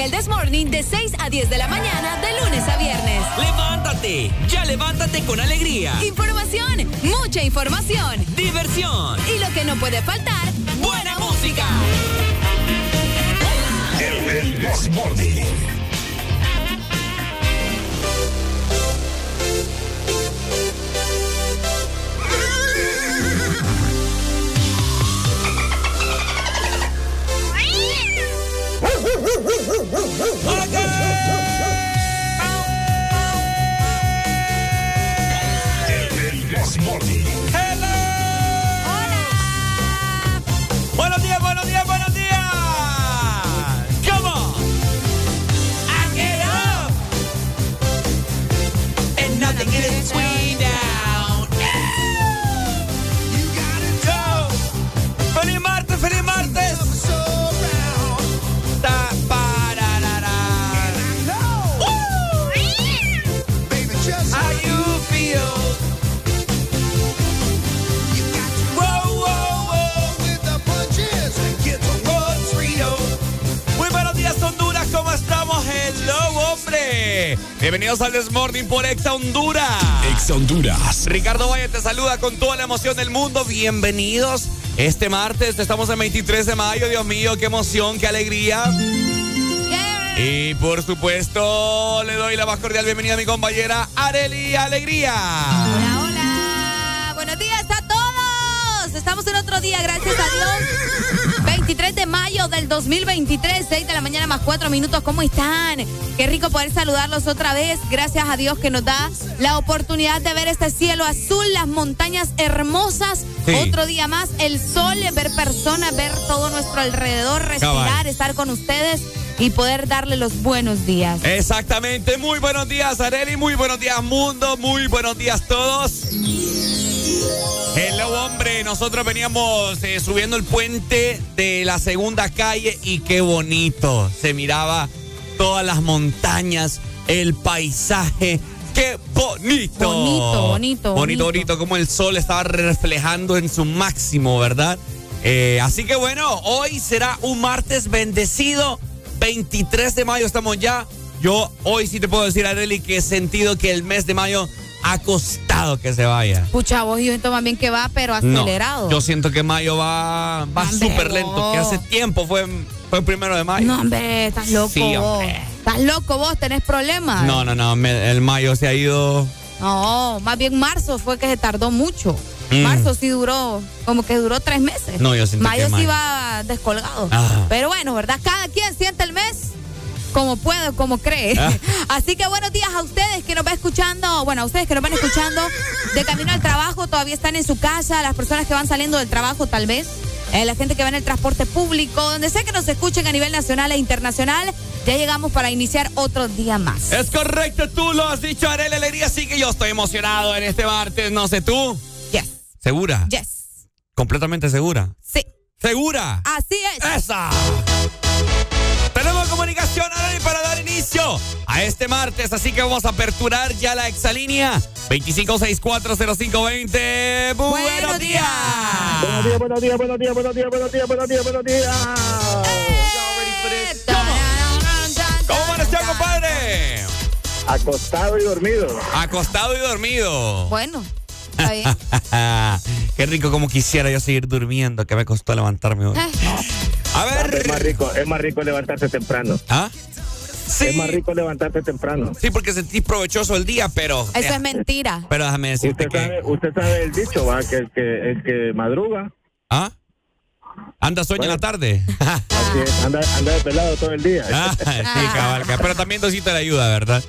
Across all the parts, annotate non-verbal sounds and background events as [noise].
En el This Morning de 6 a 10 de la mañana, de lunes a viernes. Levántate, ya levántate con alegría. Información, mucha información. Diversión. Y lo que no puede faltar, Buena música. El This Morning. Bienvenidos al Desmorning por Exa Honduras. Ex Honduras. Ricardo Valle te saluda con toda la emoción del mundo. Bienvenidos. Este martes estamos en 23 de mayo. Dios mío, qué emoción, qué alegría. Y por supuesto, le doy la más cordial bienvenida a mi compañera Areli Alegría. Hola, hola. Buenos días a todos. Estamos en otro día, gracias a Dios. 23 de mayo del 2023, 6 de la mañana más 4 minutos. ¿Cómo están? Qué rico poder saludarlos otra vez. Gracias a Dios que nos da la oportunidad de ver este cielo azul, las montañas hermosas. Sí. Otro día más, el sol, ver personas, ver todo nuestro alrededor, respirar, Cabal. estar con ustedes y poder darle los buenos días. Exactamente. Muy buenos días, Areli. Muy buenos días, mundo. Muy buenos días, todos. Nosotros veníamos eh, subiendo el puente de la segunda calle y qué bonito. Se miraba todas las montañas, el paisaje. ¡Qué bonito! Bonito, bonito, Bonito, bonito. bonito. Como el sol estaba reflejando en su máximo, ¿verdad? Eh, así que bueno, hoy será un martes bendecido. 23 de mayo estamos ya. Yo hoy sí te puedo decir, Areli, que he sentido que el mes de mayo ha costado que se vaya. Pucha, vos y yo siento más bien que va, pero No, acelerado. yo siento que mayo va, va súper lento, que hace tiempo fue, fue el primero de mayo. No, hombre, estás loco Sí, hombre. Estás loco vos, tenés problemas. No, no, no, me- el mayo se ha ido. No, más bien marzo fue que se tardó mucho. Mm. Marzo sí duró, como que duró tres meses. No, yo siento Mayo que sí va descolgado. Pero bueno, ¿verdad? Cada quien siente el mes como puede, como cree. Ah. [laughs] Así que buenos días a ustedes que nos van escuchando, bueno, a ustedes que nos van escuchando de camino al trabajo, todavía están en su casa, las personas que van saliendo del trabajo tal vez. eh, la gente que va en el transporte público, donde sea que nos escuchen a nivel nacional e internacional, ya llegamos para iniciar otro día más. Es correcto, tú lo has dicho, Areli Alegría, sí que yo estoy emocionado en este martes, no sé tú. Yes, ¿Segura? yes, ¿Completamente segura? sí, ¿Segura? así es. ¡Esa! Tenemos comunicación Areli, para dar inicio a este martes, así que vamos a aperturar ya la exalínea 25640520. Buenos, Buenos días. días. Buenos días, buenos días, buenos días, buenos días, buenos días, buenos días, buenos días. ¿Cómo amaneció, compadre? Acostado y dormido. Acostado y dormido. Bueno, está bien. [laughs] Qué rico como quisiera yo seguir durmiendo, que me costó levantarme hoy. [laughs] A Es ver. más rico, es más rico levantarse temprano. ¿Ah? Sí. Es más rico levantarse temprano. Sí, porque sentí provechoso el día, pero. Eso es mentira. Pero déjame decirte Usted que. sabe, usted sabe el dicho, va, que el que el que madruga ¿Ah? ¿Anda sueño en la tarde? [laughs] Así es, anda, anda pelado todo el día. Ah, sí, cabalca. Pero también Dosito le ayuda, ¿verdad?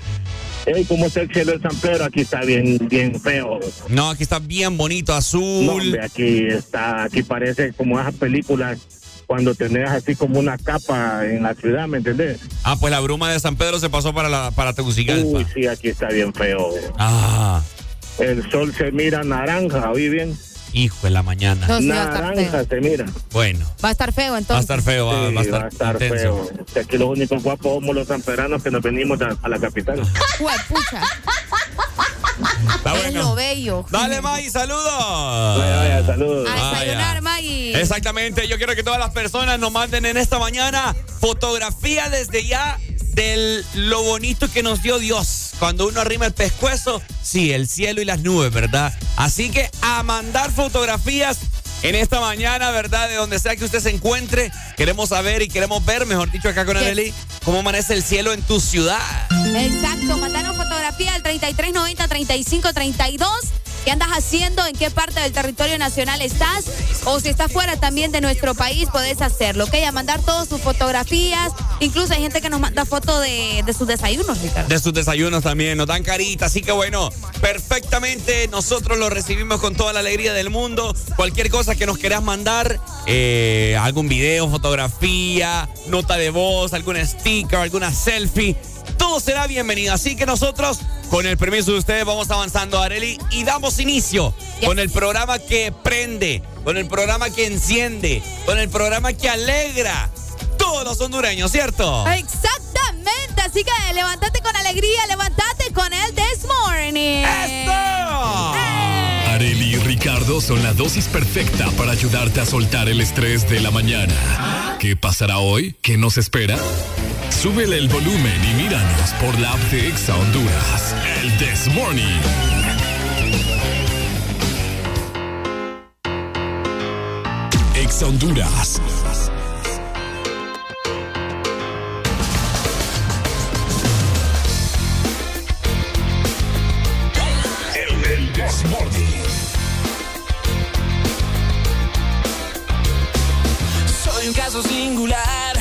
Ey, ¿cómo está el cielo de San Pedro? Aquí está bien, bien feo. No, aquí está bien bonito, azul. No, hombre, aquí está, aquí parece como esas películas cuando tenés así como una capa en la ciudad, ¿me entendés? Ah, pues la bruma de San Pedro se pasó para la para Tegucigalpa. Uy, sí, aquí está bien feo. Ah, El sol se mira naranja, ¿oí bien? hijo de la mañana. No, sí, a estar naranja se mira. Bueno, Va a estar feo va a entonces. estar feo, va, Sí, va a estar, feo. Si Aquí los únicos guapos somos los sanperanos que nos venimos a, a la capital. [laughs] Juepucha. Está Es lo bello. Dale, Maggie, saludos. Vaya, vaya, saludos. A desayunar. Maggie. Exactamente, yo quiero que todas las personas nos manden en esta mañana fotografía desde ya de lo bonito que nos dio Dios. Cuando uno arrima el pescuezo, sí, el cielo y las nubes, ¿verdad? Así que a mandar fotografías en esta mañana, ¿verdad? De donde sea que usted se encuentre, queremos saber y queremos ver, mejor dicho acá con. Arely, cómo amanece el cielo en tu ciudad. Exacto, mandanos fotografía al 3390-3532. ¿Qué andas haciendo? ¿En qué parte del territorio nacional estás? O si estás fuera también de nuestro país, puedes hacerlo, ¿ok? A mandar todas sus fotografías. Incluso hay gente que nos manda fotos de, de sus desayunos, Ricardo. De sus desayunos también, nos dan carita, así que bueno, perfectamente nosotros lo recibimos con toda la alegría del mundo. Cualquier cosa que nos quieras mandar, eh, algún video, fotografía, nota de voz, algún sticker, alguna selfie, todo será bienvenido. Así que nosotros, con el permiso de ustedes, vamos avanzando, Areli, y damos inicio Yes. con el programa que prende, con el programa que enciende, con el programa que alegra. Todos los hondureños, ¿cierto? Exactamente, así que levántate con alegría, levántate con el This Morning. ¡Esto! Areli y Ricardo son la dosis perfecta para ayudarte a soltar el estrés de la mañana. ¿Qué pasará hoy? ¿Qué nos espera? Súbele el volumen y míranos por la app de Exa Honduras. El This Morning. Honduras. El. Soy un caso singular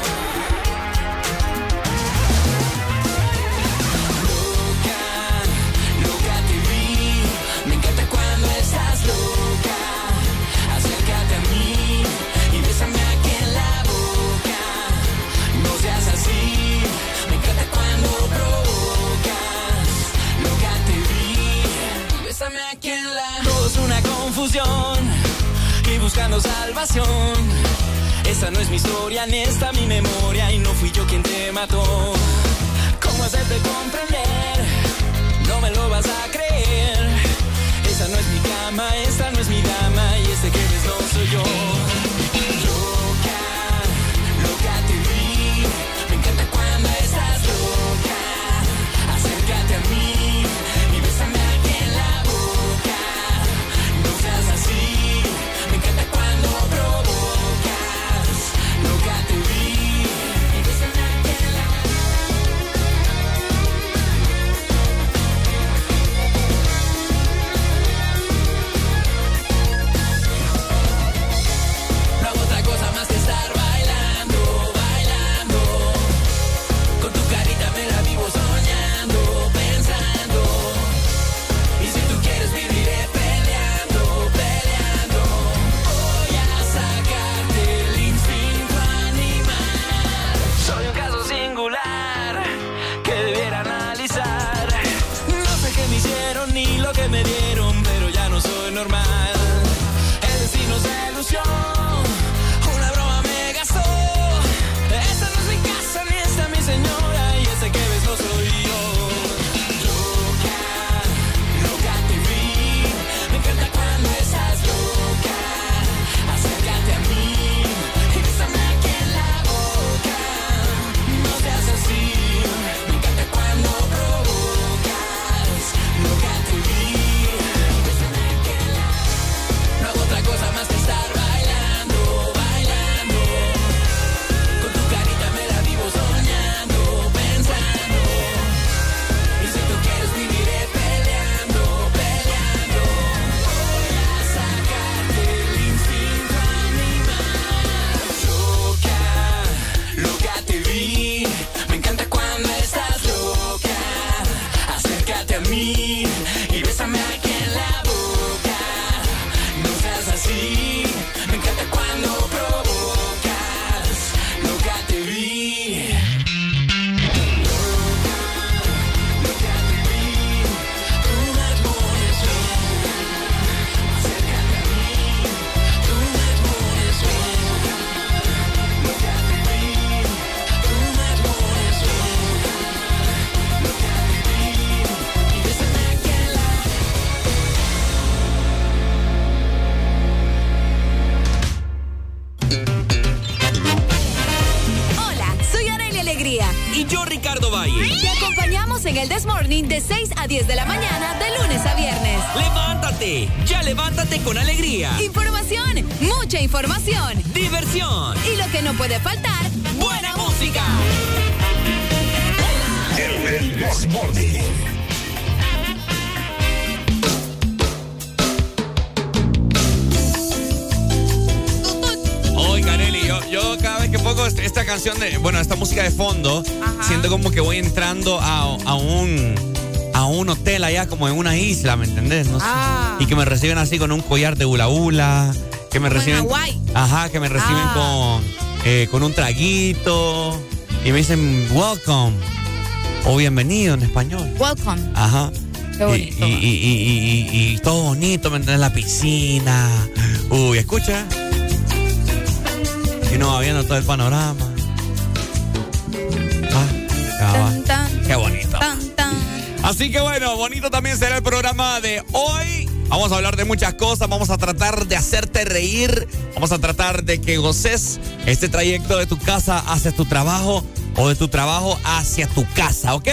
Y bésame aquí en la. Todo es una confusión y buscando salvación. Esta no es mi historia ni esta mi memoria y no fui yo quien te mató. ¿Cómo hacerte comprender? No me lo vas a creer. Esa no es mi cama, es allá como en una isla, ¿me entendés? No sé. Ah. Y que me reciben así con un collar de hula hula, que me Como en reciben Hawái. Ajá, que me reciben Ah. con eh, con un traguito y me dicen welcome o bienvenido en español. welcome. Ajá. Qué bonito. Y, y, y, y- y- y todo bonito, ¿me entiendes? La piscina. Uy, escucha. Y uno va viendo todo el panorama. Ah. Tan, tan, Qué bonito. Así que bueno, bonito también será el programa de hoy. Vamos a hablar de muchas cosas, vamos a tratar de hacerte reír, vamos a tratar de que goces este trayecto de tu casa hacia tu trabajo o de tu trabajo hacia tu casa, ¿ok?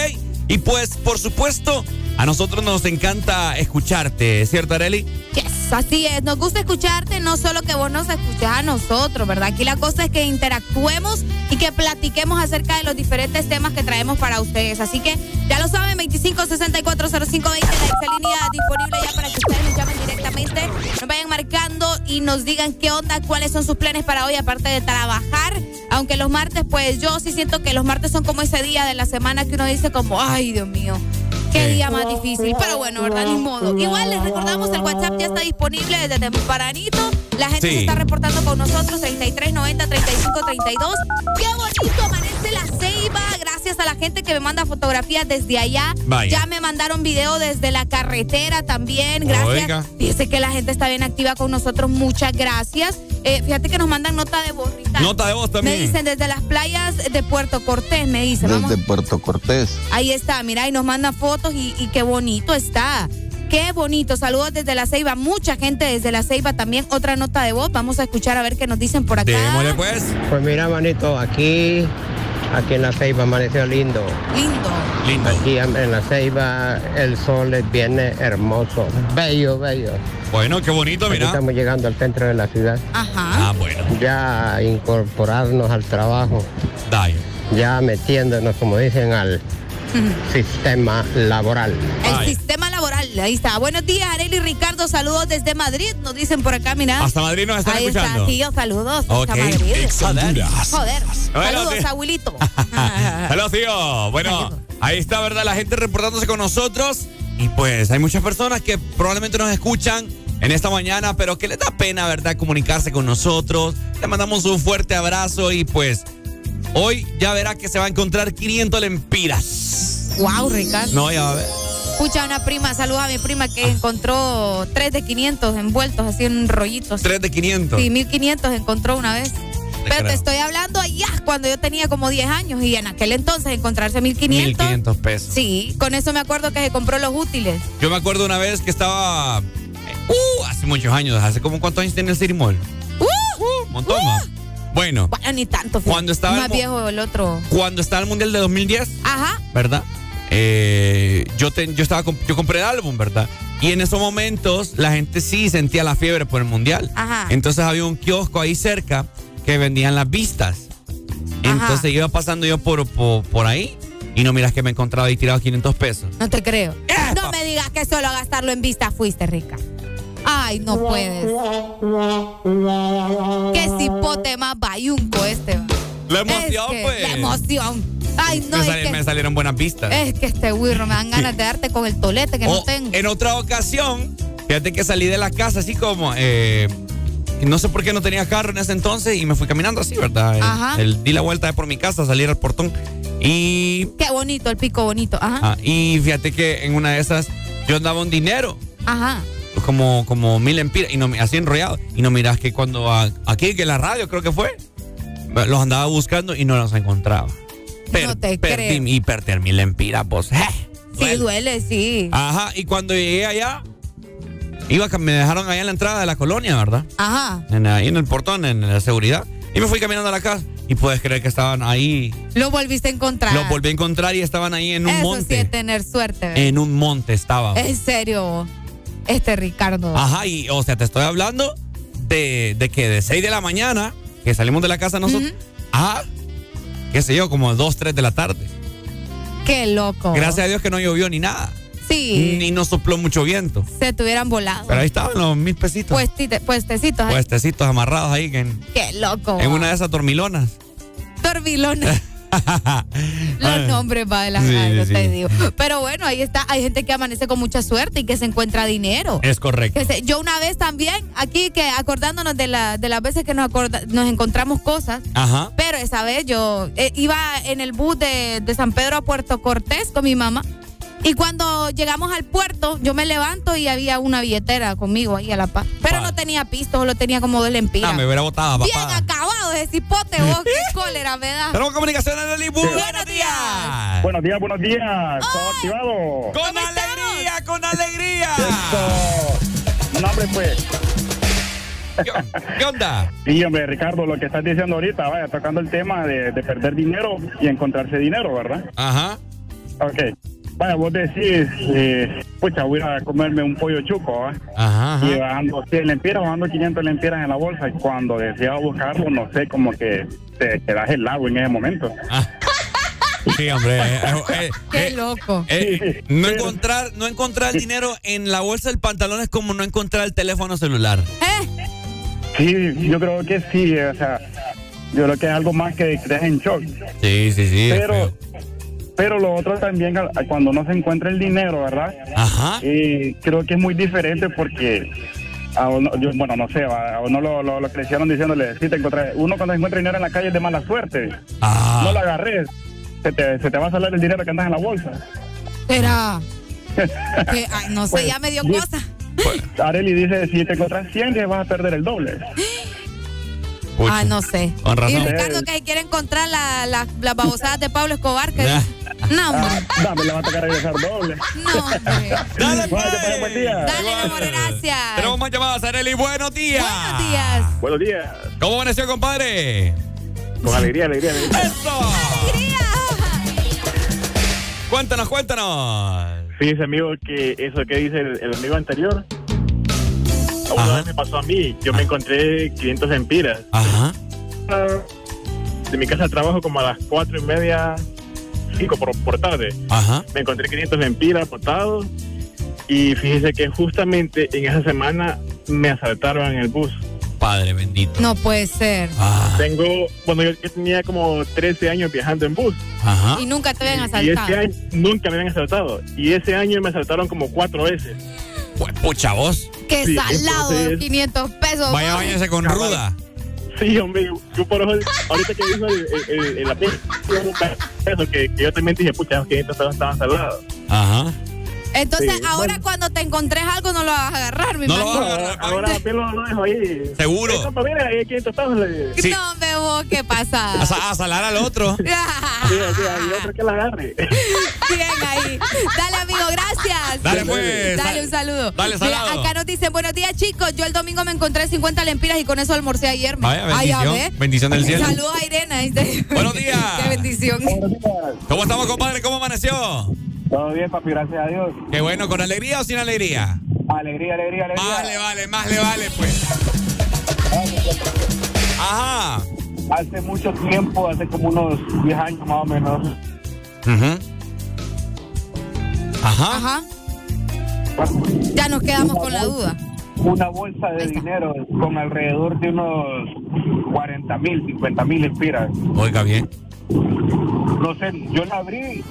Y pues, por supuesto, a nosotros nos encanta escucharte, ¿cierto, Areli? Yes, así es. Nos gusta escucharte, no solo que vos nos escuches a nosotros, ¿verdad? Aquí la cosa es que interactuemos y que platiquemos acerca de los diferentes temas que traemos para ustedes. Así que ya lo saben, 25640520, la excelínea disponible ya para que ustedes nos llamen directamente, nos vayan marcando y nos digan qué onda, cuáles son sus planes para hoy, aparte de trabajar. Aunque los martes, pues yo sí siento que los martes son como ese día de la semana que uno dice como, ay, Dios mío. Qué Sí. día más difícil, pero bueno, ¿verdad? Ni modo. Igual les recordamos, el WhatsApp ya está disponible desde tempranito. La gente Sí. se está reportando con nosotros, 3390 3532. Qué bonito amanece la ceiba. Gracias a la gente que me manda fotografías desde allá. Vaya. Ya me mandaron video desde la carretera también. Gracias. Oiga. Fíjese que la gente está bien activa con nosotros. Muchas gracias. Eh, fíjate que nos mandan nota de voz, Ricardo. Nota de voz también. Me dicen desde las playas de Puerto Cortés, me dicen. Vamos. Desde Puerto Cortés. Ahí está, mira, y nos mandan fotos y, y qué bonito está. Qué bonito. Saludos desde La Ceiba. Mucha gente desde La Ceiba también. Otra nota de voz. Vamos a escuchar a ver qué nos dicen por acá. Démosle pues. Pues mira, manito, aquí, aquí en la Ceiba amaneció lindo. Lindo. Lindo. Aquí en la Ceiba el sol viene hermoso, bello, bello. Bueno, qué bonito, Aquí mira. estamos llegando al centro de la ciudad. Ajá. Ah, bueno. Ya incorporarnos al trabajo, Dale. ya metiéndonos, como dicen, al sistema laboral. El sistema laboral. Ahí está. Buenos días, Areli y Ricardo. Saludos desde Madrid. Nos dicen por acá, mira. Hasta Madrid nos están Ahí escuchando. está, tío. Saludos. Ok. Hasta Madrid. Joder. Saludos, tío. abuelito. [laughs] Hola, tío. Bueno, ahí está, ¿verdad? La gente reportándose con nosotros. Y pues hay muchas personas que probablemente nos escuchan en esta mañana, pero que les da pena, ¿verdad? Comunicarse con nosotros. Le mandamos un fuerte abrazo y pues hoy ya verá que se va a encontrar 500 lempiras. wow, Ricardo. No, ya va a ver. Escucha una prima, saludos a mi prima que encontró tres de 500 envueltos así en rollitos. 3 de 500. Sí, 1500 encontró una vez. Pero creo. te estoy hablando allá cuando yo tenía como 10 años y en aquel entonces encontrarse 1500. 1500 pesos. Sí, con eso me acuerdo que se compró los útiles. Yo me acuerdo una vez que estaba. Uh, hace muchos años. ¿Hace como cuántos años tiene el City Mall? ¡Uh! Un montón más. Bueno, Bueno, ni tanto. Cuando estaba Más el viejo el otro. cuando estaba el Mundial de 2010, Ajá. ¿verdad? Eh, yo, te- yo, estaba, yo compré el álbum, ¿verdad? Y en esos momentos la gente sí sentía la fiebre por el Mundial. Ajá. Entonces había un kiosco ahí cerca que vendían las vistas. Entonces iba pasando yo por, por, por ahí y no miras que me encontraba ahí tirado 500 pesos. No te creo. ¡Epa! No me digas que solo a gastarlo en vista fuiste, rica. Ay, no puedes. Qué cipote más bayunco este. va. La emoción, Es que pues. La emoción. Ay, no, me, que, me salieron buenas vistas. es que este wirro me dan ganas de darte con el tolete que no O, tengo. en otra ocasión, fíjate que salí de la casa así como, eh, no sé por qué no tenía carro en ese entonces y me fui caminando así, ¿verdad? Ajá. el- di la vuelta por mi casa, salir al portón y, Qué bonito, el pico bonito. Ajá. ah, y fíjate que en una de esas yo andaba un dinero, Ajá. como, como mil empiras, y no, así enrollado. Y no miras que cuando a- aquí, que en la radio creo que fue, los andaba buscando y no los encontraba. No te perdí, y perder mil empiras, pues. eh, Sí, duele. sí. Ajá, y cuando llegué allá, iba, me dejaron allá en la entrada de la colonia, ¿verdad? Ajá. En, ahí en el portón, en la seguridad. Y me fui caminando a la casa. Y puedes creer que estaban ahí. Lo volviste a encontrar. Los volví a encontrar y estaban ahí en un Eso sí monte. es tener suerte. ¿verdad? en un monte estaban. En serio, este Ricardo. Ajá, y o sea, te estoy hablando de, de que de 6 de la mañana, que salimos de la casa nosotros, a, qué sé yo, como 2, 3 de la tarde. Qué loco. Gracias a Dios que no llovió ni nada. Sí, Ni nos sopló mucho viento. se te hubieran volado. Pero ahí estaban los mil pesitos. Puestite- puestecitos. ahí. Puestecitos amarrados ahí en, Qué loco. en una de esas dormilonas. Torbilones. [laughs] [laughs] Los nombres va de las Sí, radios, sí. te digo. Pero bueno, ahí está. Hay gente que amanece con mucha suerte y que se encuentra dinero. Es correcto. Se- yo una vez también, aquí que acordándonos de, la, de las veces que nos, acorda- nos encontramos cosas, Ajá. pero esa vez yo eh, iba en el bus de, de San Pedro a Puerto Cortés con mi mamá. Y cuando llegamos al puerto, yo me levanto y había una billetera conmigo ahí a la paz. Pero no tenía pisto, solo tenía como dos lempiras. Ah, me hubiera botado, Bien papá. acabado ese cipote, vos, [laughs] qué cólera me da. Tenemos comunicación en el Buenos Buenos días. Buenos días, buenos días. ¿Todo activado? Con ¿Cómo alegría, con alegría. No, hombre, pues. ¿Qué, qué onda? [laughs] Sí, hombre, Ricardo, lo que estás diciendo ahorita, vaya, tocando el tema de, de perder dinero y encontrarse dinero, ¿verdad? Ajá. Ok. Vaya, vos decís, eh, pucha, voy a comerme un pollo chuco, ¿va? Ajá. Y bajando 100 lempiras, bajando 500 lempiras en la bolsa. Y cuando decía buscarlo, no sé, como que te quedas helado en ese momento. Ah. Sí, hombre. eh, eh, [laughs] Qué eh, loco. eh, no encontrar, no encontrar el dinero en la bolsa del pantalón es como no encontrar el teléfono celular. ¿Eh? Sí, yo creo que sí, o sea, yo creo que es algo más que te en shock. Sí, sí, sí. es Pero, feo. Pero lo otro también, cuando no se encuentra el dinero, ¿verdad? Ajá. Y creo que es muy diferente porque a uno, yo, bueno, no sé, va, a uno lo, lo, lo crecieron diciéndole, sí, te encontré, uno cuando encuentra dinero en la calle es de mala suerte, Ah. no lo agarres, se te, se te va a salir el dinero que andas en la bolsa. Será. [laughs] Que, ay, no sé, Pues, ya me dio yo- cosa. Areli dice, si te encuentras 100, que vas a perder el doble. [gasps] [laughs] Pucha. Ah, no sé. Con razón. Y Ricardo que quiere encontrar la- la- las babosadas de Pablo Escobar. Que. No, hombre. Ah, dame, le va a tocar regresar doble. No, hombre. Dale, pasen buen día. Dale, mi amor, gracias. Tenemos más llamadas, Areli. Buenos días. Buenos días. Buenos días. ¿Cómo amaneció, compadre? Con alegría, alegría, alegría. ¡Eso! Alegría. Cuéntanos, cuéntanos. Fíjese, amigo, que eso que dice el, el amigo anterior, una Ajá. vez me pasó a mí. Yo me encontré 500 empiras. Ajá. De mi casa al trabajo como a las cuatro y media, cinco por, por tarde. Ajá. Me encontré 500 empiras botados. Y fíjese que justamente en esa semana me asaltaron en el bus. Padre bendito. No puede ser. Ah, Tengo, bueno, yo, yo tenía como 13 años viajando en bus. ajá. Y nunca te habían Y ese asaltado. año nunca me habían asaltado. Y ese año me asaltaron como cuatro veces. Pues, pucha vos. Qué Sí, salado, entonces- 500 pesos. Vaya, váyase con ruda. Sí, hombre, yo, por eso, ahorita que dijo el, el, que, que yo también dije, pucha, los 500 pesos estaban salvados. Ajá. Entonces, Sí, ahora bueno. cuando te encontres algo, no lo vas a agarrar, mi No lo imagino. vas a agarrar. Ahora apenas lo dejo ahí. Seguro. Compa, mira, ahí hay 500 pesos. le digo. Sí. No, me vos, ¿qué pasa? sa- a salar al otro. [laughs] Sí, sí, hay otro que la agarre. [laughs] Bien ahí. Dale, amigo, gracias. Dale, pues. Dale un saludo. Dale, Mira, salado. acá nos dicen, buenos días, chicos. Yo el domingo me encontré 50 lempiras y con eso almorcé ayer. Vaya, Ay, a bendición. ver. Bendición del cielo. Saludos a Irena. Buenos [laughs] días. Qué bendición. ¿Cómo estamos, compadre? ¿Cómo amaneció? Todo bien, papi, gracias a Dios. Qué bueno, ¿con alegría o sin alegría? Alegría, alegría, alegría. Vale, vale, más le vale, pues. Ajá. Hace mucho tiempo, hace como unos 10 años más o menos, Ujú. Ajá. Ajá. Ya nos quedamos con la duda. una bolsa de dinero con alrededor de unos 40 mil, 50 mil empiras. Oiga bien. No sé, yo la abrí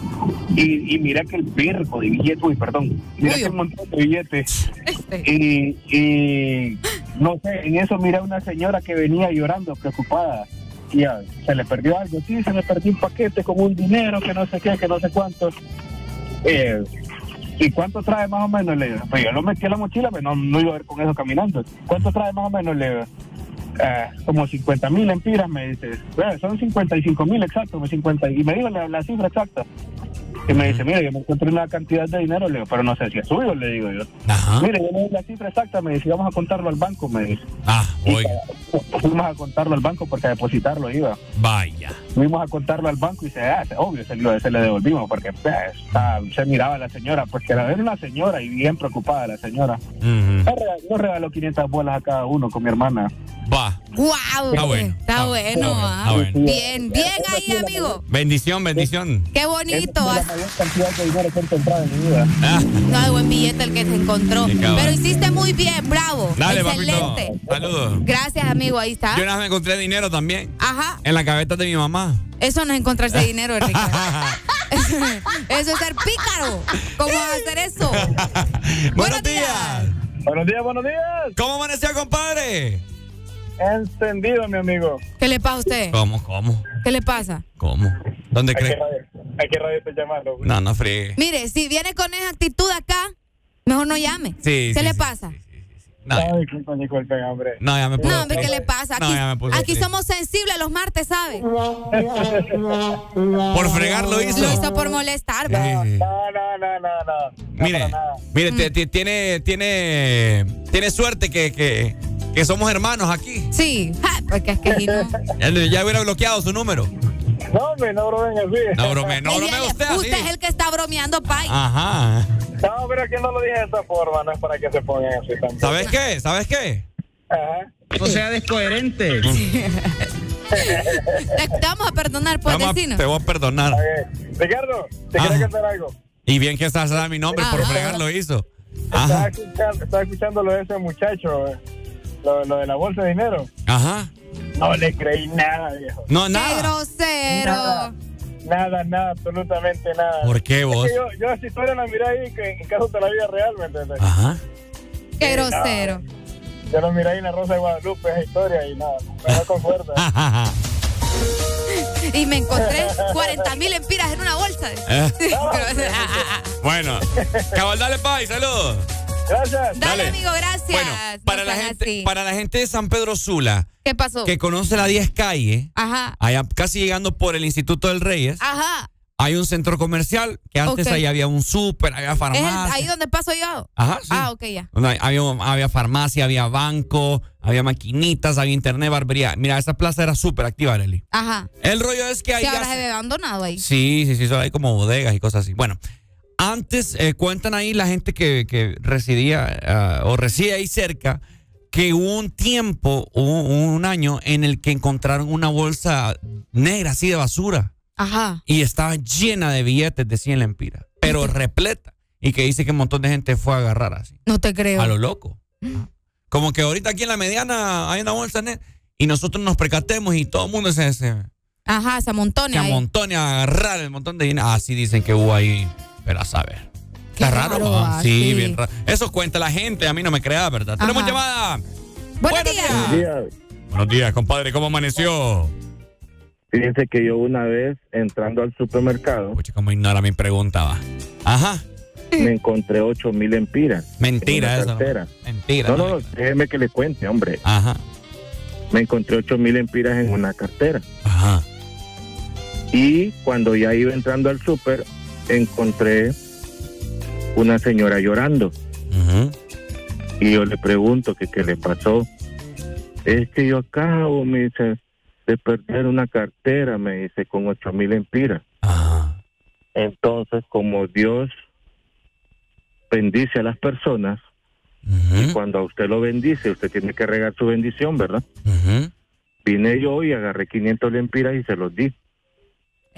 y, y miré que el perro de billetes, uy, perdón, miré un montón de billetes. Este. Y, y no sé, en eso miré a una señora que venía llorando, preocupada. Y ya, se le perdió algo, sí, se le perdió un paquete con un dinero que no sé qué, que no sé cuánto. Eh, ¿Y cuánto trae más o menos? Le pues yo lo metí en la mochila, pero no, no iba a ver con eso caminando. ¿Cuánto trae más o menos? Le "Eh, como 50 mil empiras, me dice. "Eh, son 55 mil exacto, me 50, y me dijo la, la cifra exacta. Y me dice, mire, yo me encontré una cantidad de dinero, le digo, pero no sé si es suyo, le digo yo. Ajá. Mire, yo no la cifra exacta, me dice, vamos a contarlo al banco, me dice. Ah, oiga. [laughs] Fuimos a contarlo al banco porque a depositarlo iba. Vaya. Fuimos a contarlo al banco y se, ah, se- obvio, se, lo, se le devolvimos porque pues, está- se miraba la señora, porque era una señora y bien preocupada la señora. Regaló, nos regaló 500 bolas a cada uno con mi hermana. Va. ¡Wow! Está bueno. Está bueno, ah. Está bueno. Bien, bien ahí, amigo. Bendición, bendición. Qué Es bonito. la ah. mayor cantidad de dinero que he encontrado en mi vida. Ah, No, de buen billete el que se encontró. Sí. Pero hiciste muy bien, bravo. dale, Excelente. papito. Saludos. Gracias, amigo. Ahí está. Yo una vez me encontré dinero también. Ajá. En la cabeza de mi mamá. Eso no es encontrarse dinero, Enrique. [laughs] [laughs] eso es ser pícaro. ¿Cómo vas a hacer eso? [laughs] Buenos días. Buenos días, buenos días. ¿Cómo amaneció, compadre? Encendido, mi amigo. ¿Qué le pasa a usted? ¿Cómo, cómo? ¿Qué le pasa? ¿Cómo? ¿Dónde ¿A qué cree? radio, a qué radio llamando? No, no friegue. Mire, si viene con esa actitud acá, mejor no llame. Sí, ¿Qué sí, le sí, pasa? No, ya- Ay, disculpa, disculpen, hombre. no, ya me puse. No, hombre, ¿qué le pasa? Aquí, No, ya me puse aquí somos sensibles los martes, ¿sabe? Por fregar lo hizo. Lo hizo por molestar, ¿verdad? Sí, sí. No, no, no, no, no. Mire, mire, Mm. tiene, tiene, tiene suerte que, que, que somos hermanos aquí. Sí, ja, porque es que si no. [laughs] Él ya hubiera bloqueado su número. No, hombre, no bromen así. No brome, no Ella brome le- usted así. usted es el que está bromeando, Pai. Ajá. No, pero es que no lo dije de esa forma, no es para que se pongan así tampoco. ¿Sabes qué? ¿Sabes qué? Ajá. No sea descoherente. [laughs] Te, te vamos a perdonar, pues, Vamos a- vecino. te voy a perdonar. Ok. Ricardo, te Ajá. quería contar algo. Y bien que estás dando mi nombre, por Ajá. fregar lo hizo. Estaba Ajá. escuchando, estaba escuchando lo de ese muchacho, eh, lo, lo de la bolsa de dinero. Ajá. No le creí nada, viejo. No, ¡Qué nada. grosero! Nada. Nada, nada, absolutamente nada. ¿Por qué vos? Es que yo, yo esa historia la miré ahí que en caso de la vida real, ¿me entiendes? Ajá. ¡Qué grosero! Yo lo miré ahí en la Rosa de Guadalupe, esa historia, y nada, no concuerda. Ajá. [laughs] Y me encontré 40 mil empiras en una bolsa. Eh, [laughs] [laughs] Pero-. Bueno, cabal, dale pay, saludos. Gracias. Dale, Dale. amigo, gracias. Bueno, No para la gente, así. para la gente de San Pedro Sula, ¿Qué pasó? que conoce la 10 calle, Ajá. allá casi llegando por el Instituto del Reyes, Ajá. hay un centro comercial que antes Ok. ahí había un súper, había ¿Es el- farmacia. ahí donde paso yo? Ajá, sí. Ah, ok, ya. Había, había farmacia, había banco, había maquinitas, había internet, barbería. Mira, esa plaza era súper activa, Arely. Ajá. El rollo es que ahí se- se ve abandonado ahí. Sí, sí, sí, solo hay como bodegas y cosas así. Bueno, antes eh, cuentan ahí la gente que, que residía ah, o reside ahí cerca que hubo un tiempo, hubo un año en el que encontraron una bolsa negra así de basura Ajá. y estaba llena de billetes de 100 lempiras, pero repleta. Y que dice que un montón de gente fue a agarrar así, No te creo. a lo loco. Como que ahorita aquí en la mediana hay una bolsa negra y nosotros nos percatemos y todo el mundo se, se, Ajá, se amontone se ahí. amontone a agarrar el montón de dinero. Así dicen que hubo ahí, pero a saber. Qué Está raro, sí, sí. bien raro. Eso cuenta la gente, a mí no me crea, ¿verdad? Tenemos Ajá. llamada. Buenos días. Días. Buenos días, compadre, ¿cómo amaneció? Fíjense que yo una vez entrando al supermercado Pucha, cómo ignora mi pregunta, va. Ajá, me encontré 8 mil empiras. mentira en eso. Mentira. No, no, no, déjeme que le cuente, hombre. Ajá, Me encontré 8 mil empiras en una cartera. ajá. Y cuando ya iba entrando al súper, encontré una señora llorando. Y yo le pregunto que qué le pasó. Es que yo acabo, me dice, de perder una cartera, me dice, con 8 mil empiras. Ajá. Entonces, como Dios bendice a las personas, ujú, cuando a usted lo bendice, usted tiene que regar su bendición, ¿verdad? Vine yo y agarré 500 lempiras y se los di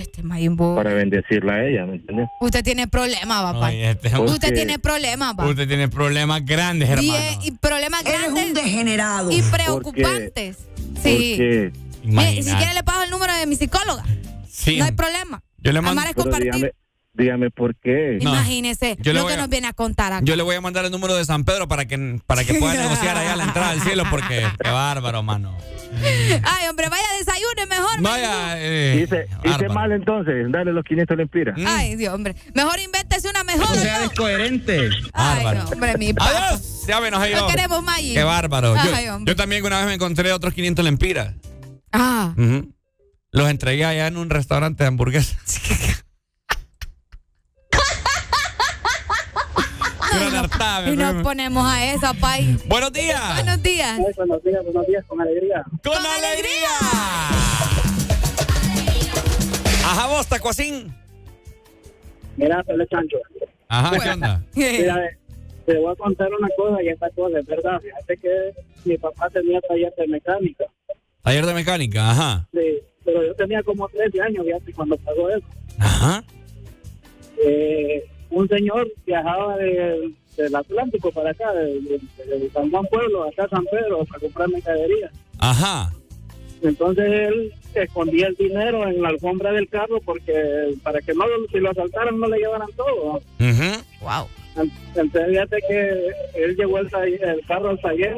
Este Mayimbo. para bendecirla a ella, ¿me entiendes? Usted tiene problemas, papá. Oye, este- Usted porque- tiene problemas, papá. usted tiene problemas grandes, hermano. Y problemas Eres un grandes degenerado. y preocupantes. Sí. Porque, Mire, si quiere le paso el número de mi psicóloga. Sí. No hay problema. Yo le mando- Amar es compartir. dígame, dígame por qué. No. Imagínese Yo lo voy que a- nos viene a contar acá. Yo le voy a mandar el número de San Pedro para que, para que pueda [laughs] negociar allá a la entrada al cielo porque [laughs] qué bárbaro, mano. Ay, hombre, vaya desayune mejor. Vaya, eh, Hice, hice mal entonces, dale los 500 lempiras. Mm. Ay, Dios, hombre. Mejor invéntese una mejor. No sea ¿no? descoherente. Ay, Bárbaro. no, hombre, mi papá. Adiós. Ya me enojé No queremos Maggi. Qué bárbaro. Yo, Ay, hombre. yo también una vez me encontré otros 500 lempiras. Ah, Ujú. Los entregué allá en un restaurante de hamburguesas. [laughs] está. Y nos ponemos a eso, pay. Buenos días. Buenos días. buenos días, buenos días, con alegría. Con, Con alegría. Ajá, vos, Tacuacín. Mira, Pele Chancho. Ajá, ¿qué onda? [laughs] Mira, eh, te voy a contar una cosa y esta cosa es verdad. Fíjate que mi papá tenía taller de mecánica. Taller de mecánica, ajá. Sí, pero yo tenía como 13 años, fíjate, cuando pasó eso. Ajá. Eh, un señor viajaba de- del Atlántico para acá, de, de- San Juan Pueblo, acá a San Pedro, a comprar mercadería. Ajá. Entonces él escondía el dinero en la alfombra del carro porque para que no lo- si lo asaltaran no le llevaran todo. Ujú. Wow. Entonces fíjate que él llevó el, carro al taller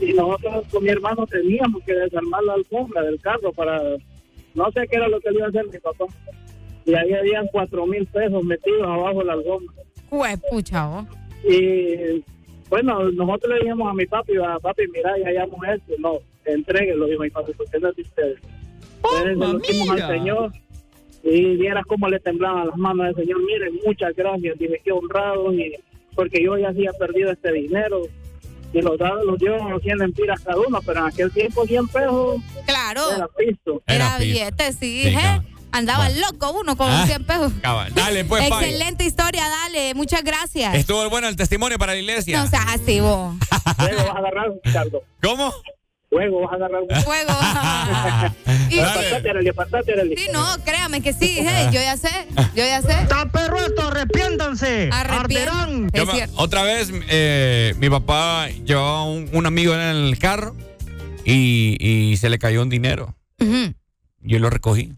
y nosotros con mi hermano teníamos que desarmar la alfombra del carro para no sé qué era lo que le iba a hacer mi papá. Y ahí habían cuatro mil pesos metidos abajo de la alfombra. Pues, pucha, vos. Y bueno, nosotros le dijimos a mi papi, a papi, mira, ya hallamos esto. No, entréguelo, dijo mi papi, porque no es de ustedes. Entonces lo dimos al Señor y vieras cómo le temblaban las manos al Señor. Miren, muchas gracias, dije que honrado, y, porque yo ya había perdido este dinero. Y los dados los dio 100 lempiras cada uno, pero en aquel tiempo 100 pesos Claro. era pisto. Era Era piso. billete, sí. Sí, ¿eh? cabal. Andaba Bueno. loco uno con Ah, 100 pesos. cabal. Dale, pues, [laughs] Pai. Excelente historia, dale. Muchas gracias. Estuvo bueno el testimonio para la iglesia. No seas así, vos. [laughs] Luego vas a agarrar, Ricardo. ¿Cómo? Luego vas a agarrar. Fuego. [laughs] y, apartate, Arely. sí, no, créame que sí. hey, yo ya sé. Yo ya sé. ¡Está perro esto! ¡Arrepiéntanse! Otra vez, eh, mi papá llevaba un, un amigo en el carro y, y se le cayó un dinero. Yo lo recogí,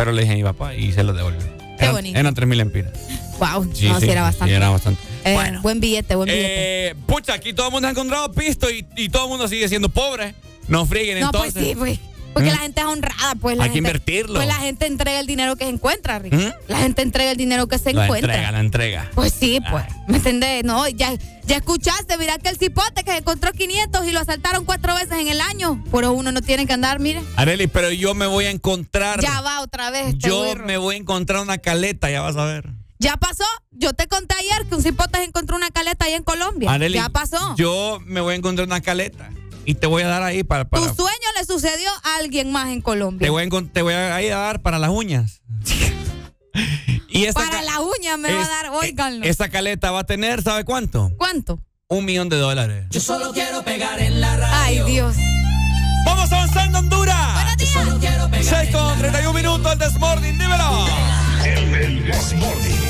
pero le dije a mi papá y se lo devolví. Qué Eran, bonito. eran 3 mil empiras. Wow. Sí, no, sí, sí, era bastante. sí, era bastante. Eh, bueno, Buen billete, buen billete. eh, pucha, aquí todo el mundo ha encontrado pisto y, y todo el mundo sigue siendo pobre. No frieguen no, entonces. pues sí, pues. Porque ¿Mm? la gente es honrada, pues. La Hay que gente- invertirlo. Pues la gente entrega el dinero que se encuentra, Rick. ¿Mm? La gente entrega el dinero que se la encuentra. entrega, la entrega. Pues sí, pues. ¿Me entendés? No, ya, ya escuchaste, mira que el cipote que se encontró 500 y lo asaltaron cuatro veces en el año. Pero uno no tiene que andar, mire. Areli, pero yo me voy a encontrar. Ya va otra vez. este yo me voy a encontrar una caleta, ya vas a ver. Ya pasó. Yo te conté ayer que un cipote se encontró una caleta ahí en Colombia. Arely, ya pasó. Yo me voy a encontrar una caleta y te voy a dar ahí para. para Tu sueño le sucedió a alguien más en Colombia. te, voy a, te voy a, ahí a dar para las uñas. [laughs] y Para ca- la uña me va a dar, óiganlo. Esa caleta va a tener, ¿sabe cuánto? ¿Cuánto? Un millón de dólares. Yo solo quiero pegar en la radio. Ay, Dios. ¡Vamos avanzando, Honduras! Buenos días. Solo quiero pegar 6 con 31 minutos, el Desmorning, dímelo. El Desmorning.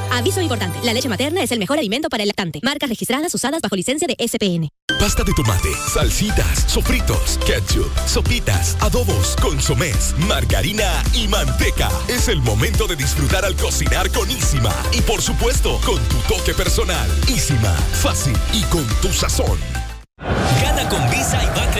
Aviso importante, la leche materna es el mejor alimento para el lactante. Marcas registradas usadas bajo licencia de SPN. Pasta de tomate, salsitas, sofritos, ketchup, sopitas, adobos, consomés, margarina y manteca. Es el momento de disfrutar al cocinar con Isima. Y por supuesto, con tu toque personal. Isima, fácil y con tu sazón.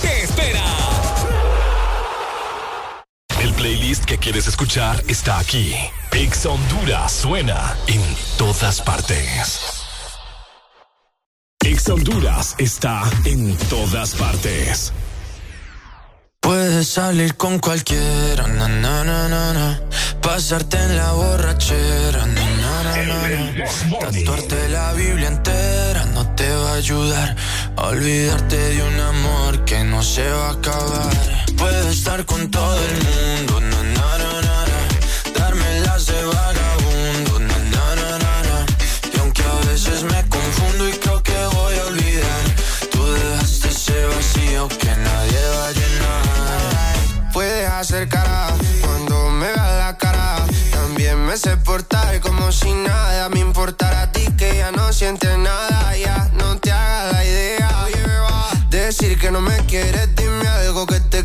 te espera. El playlist que quieres escuchar está aquí. Ex Honduras suena en todas partes. Ex Honduras está en todas partes. Puedes salir con cualquiera, na, na, na, na, na. pasarte en la borrachera, na, na, na, na, na. tatuarte la Biblia entera no te va a ayudar olvidarte de un amor que no se va a acabar. Puedes estar con todo el mundo, na, na. darme las de vagabundo, na, na, na, na, na. y aunque a veces me confundo y creo que voy a olvidar, tú dejaste ese vacío que nadie va a llenar. Puedes hacer cara cuando me veas la cara. También me sé portar como si nada me importara a ti que ya no sientes nada. Quieres, dime algo que te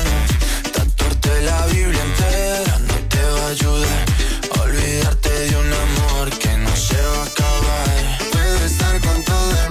Leerte la Biblia entera no te va a ayudar. Olvidarte de un amor que no se va a acabar. Puedo estar con todo el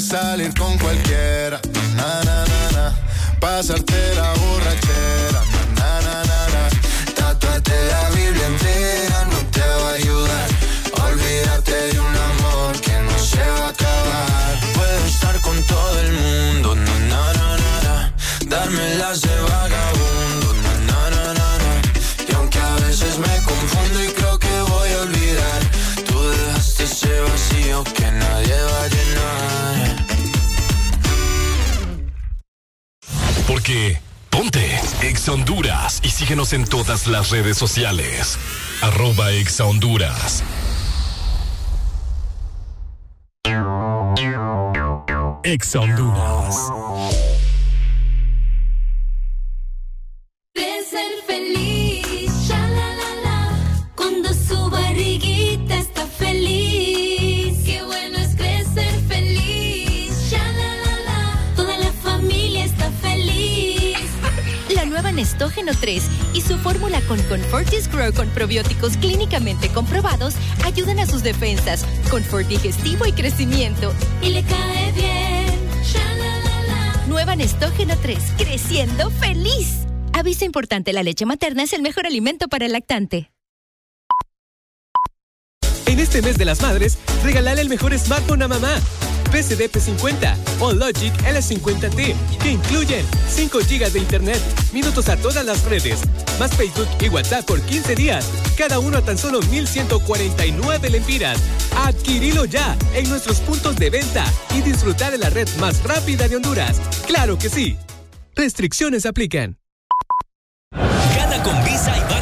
Salir con cualquiera, na, na, na, na. Pasarte la borrachera, Porque ponte Exa Honduras y síguenos en todas las redes sociales. Arroba Exa Honduras. Exa Honduras. La nueva Nestógeno 3 y su fórmula con Confortis Grow con probióticos clínicamente comprobados ayudan a sus defensas, confort digestivo y crecimiento. Y le cae bien, sha la la la. Nueva Nestógeno 3, creciendo feliz. Aviso importante, la leche materna es el mejor alimento para el lactante. En este mes de las madres, regalale el mejor smartphone a mamá. PCD P50 o Logic L50T, que incluyen 5 GB de internet, minutos a todas las redes, más Facebook y WhatsApp por 15 días, cada uno a tan solo 1,149 lempiras. Adquirilo ya en nuestros puntos de venta y disfrutar de la red más rápida de Honduras. ¡Claro que sí! Restricciones aplican. Gana con Visa y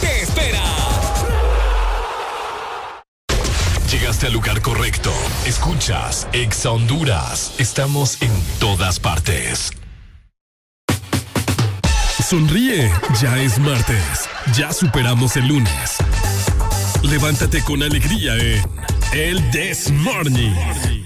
te espera. Llegaste al lugar correcto. Escuchas Exa Honduras. Estamos en todas partes. Sonríe, ya es martes. Ya superamos el lunes. Levántate con alegría en El This Morning.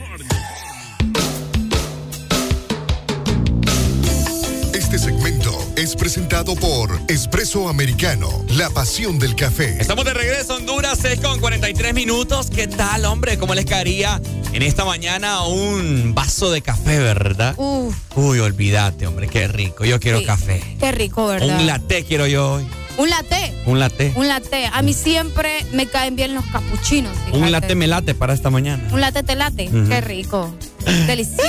Es presentado por Espresso Americano, la pasión del café. Estamos de regreso, Honduras, 6 con 43 minutos. ¿Qué tal, hombre? ¿Cómo les caería en esta mañana un vaso de café, verdad? Uf, Uy, olvídate, hombre, qué rico. Yo quiero Sí. café. qué rico, ¿verdad? Un latte quiero yo hoy. Un latte. Un latte. Un latte. A mí siempre me caen bien los capuchinos. Un latte me late para esta mañana. Un latte te late. Qué rico. [laughs] Delicioso.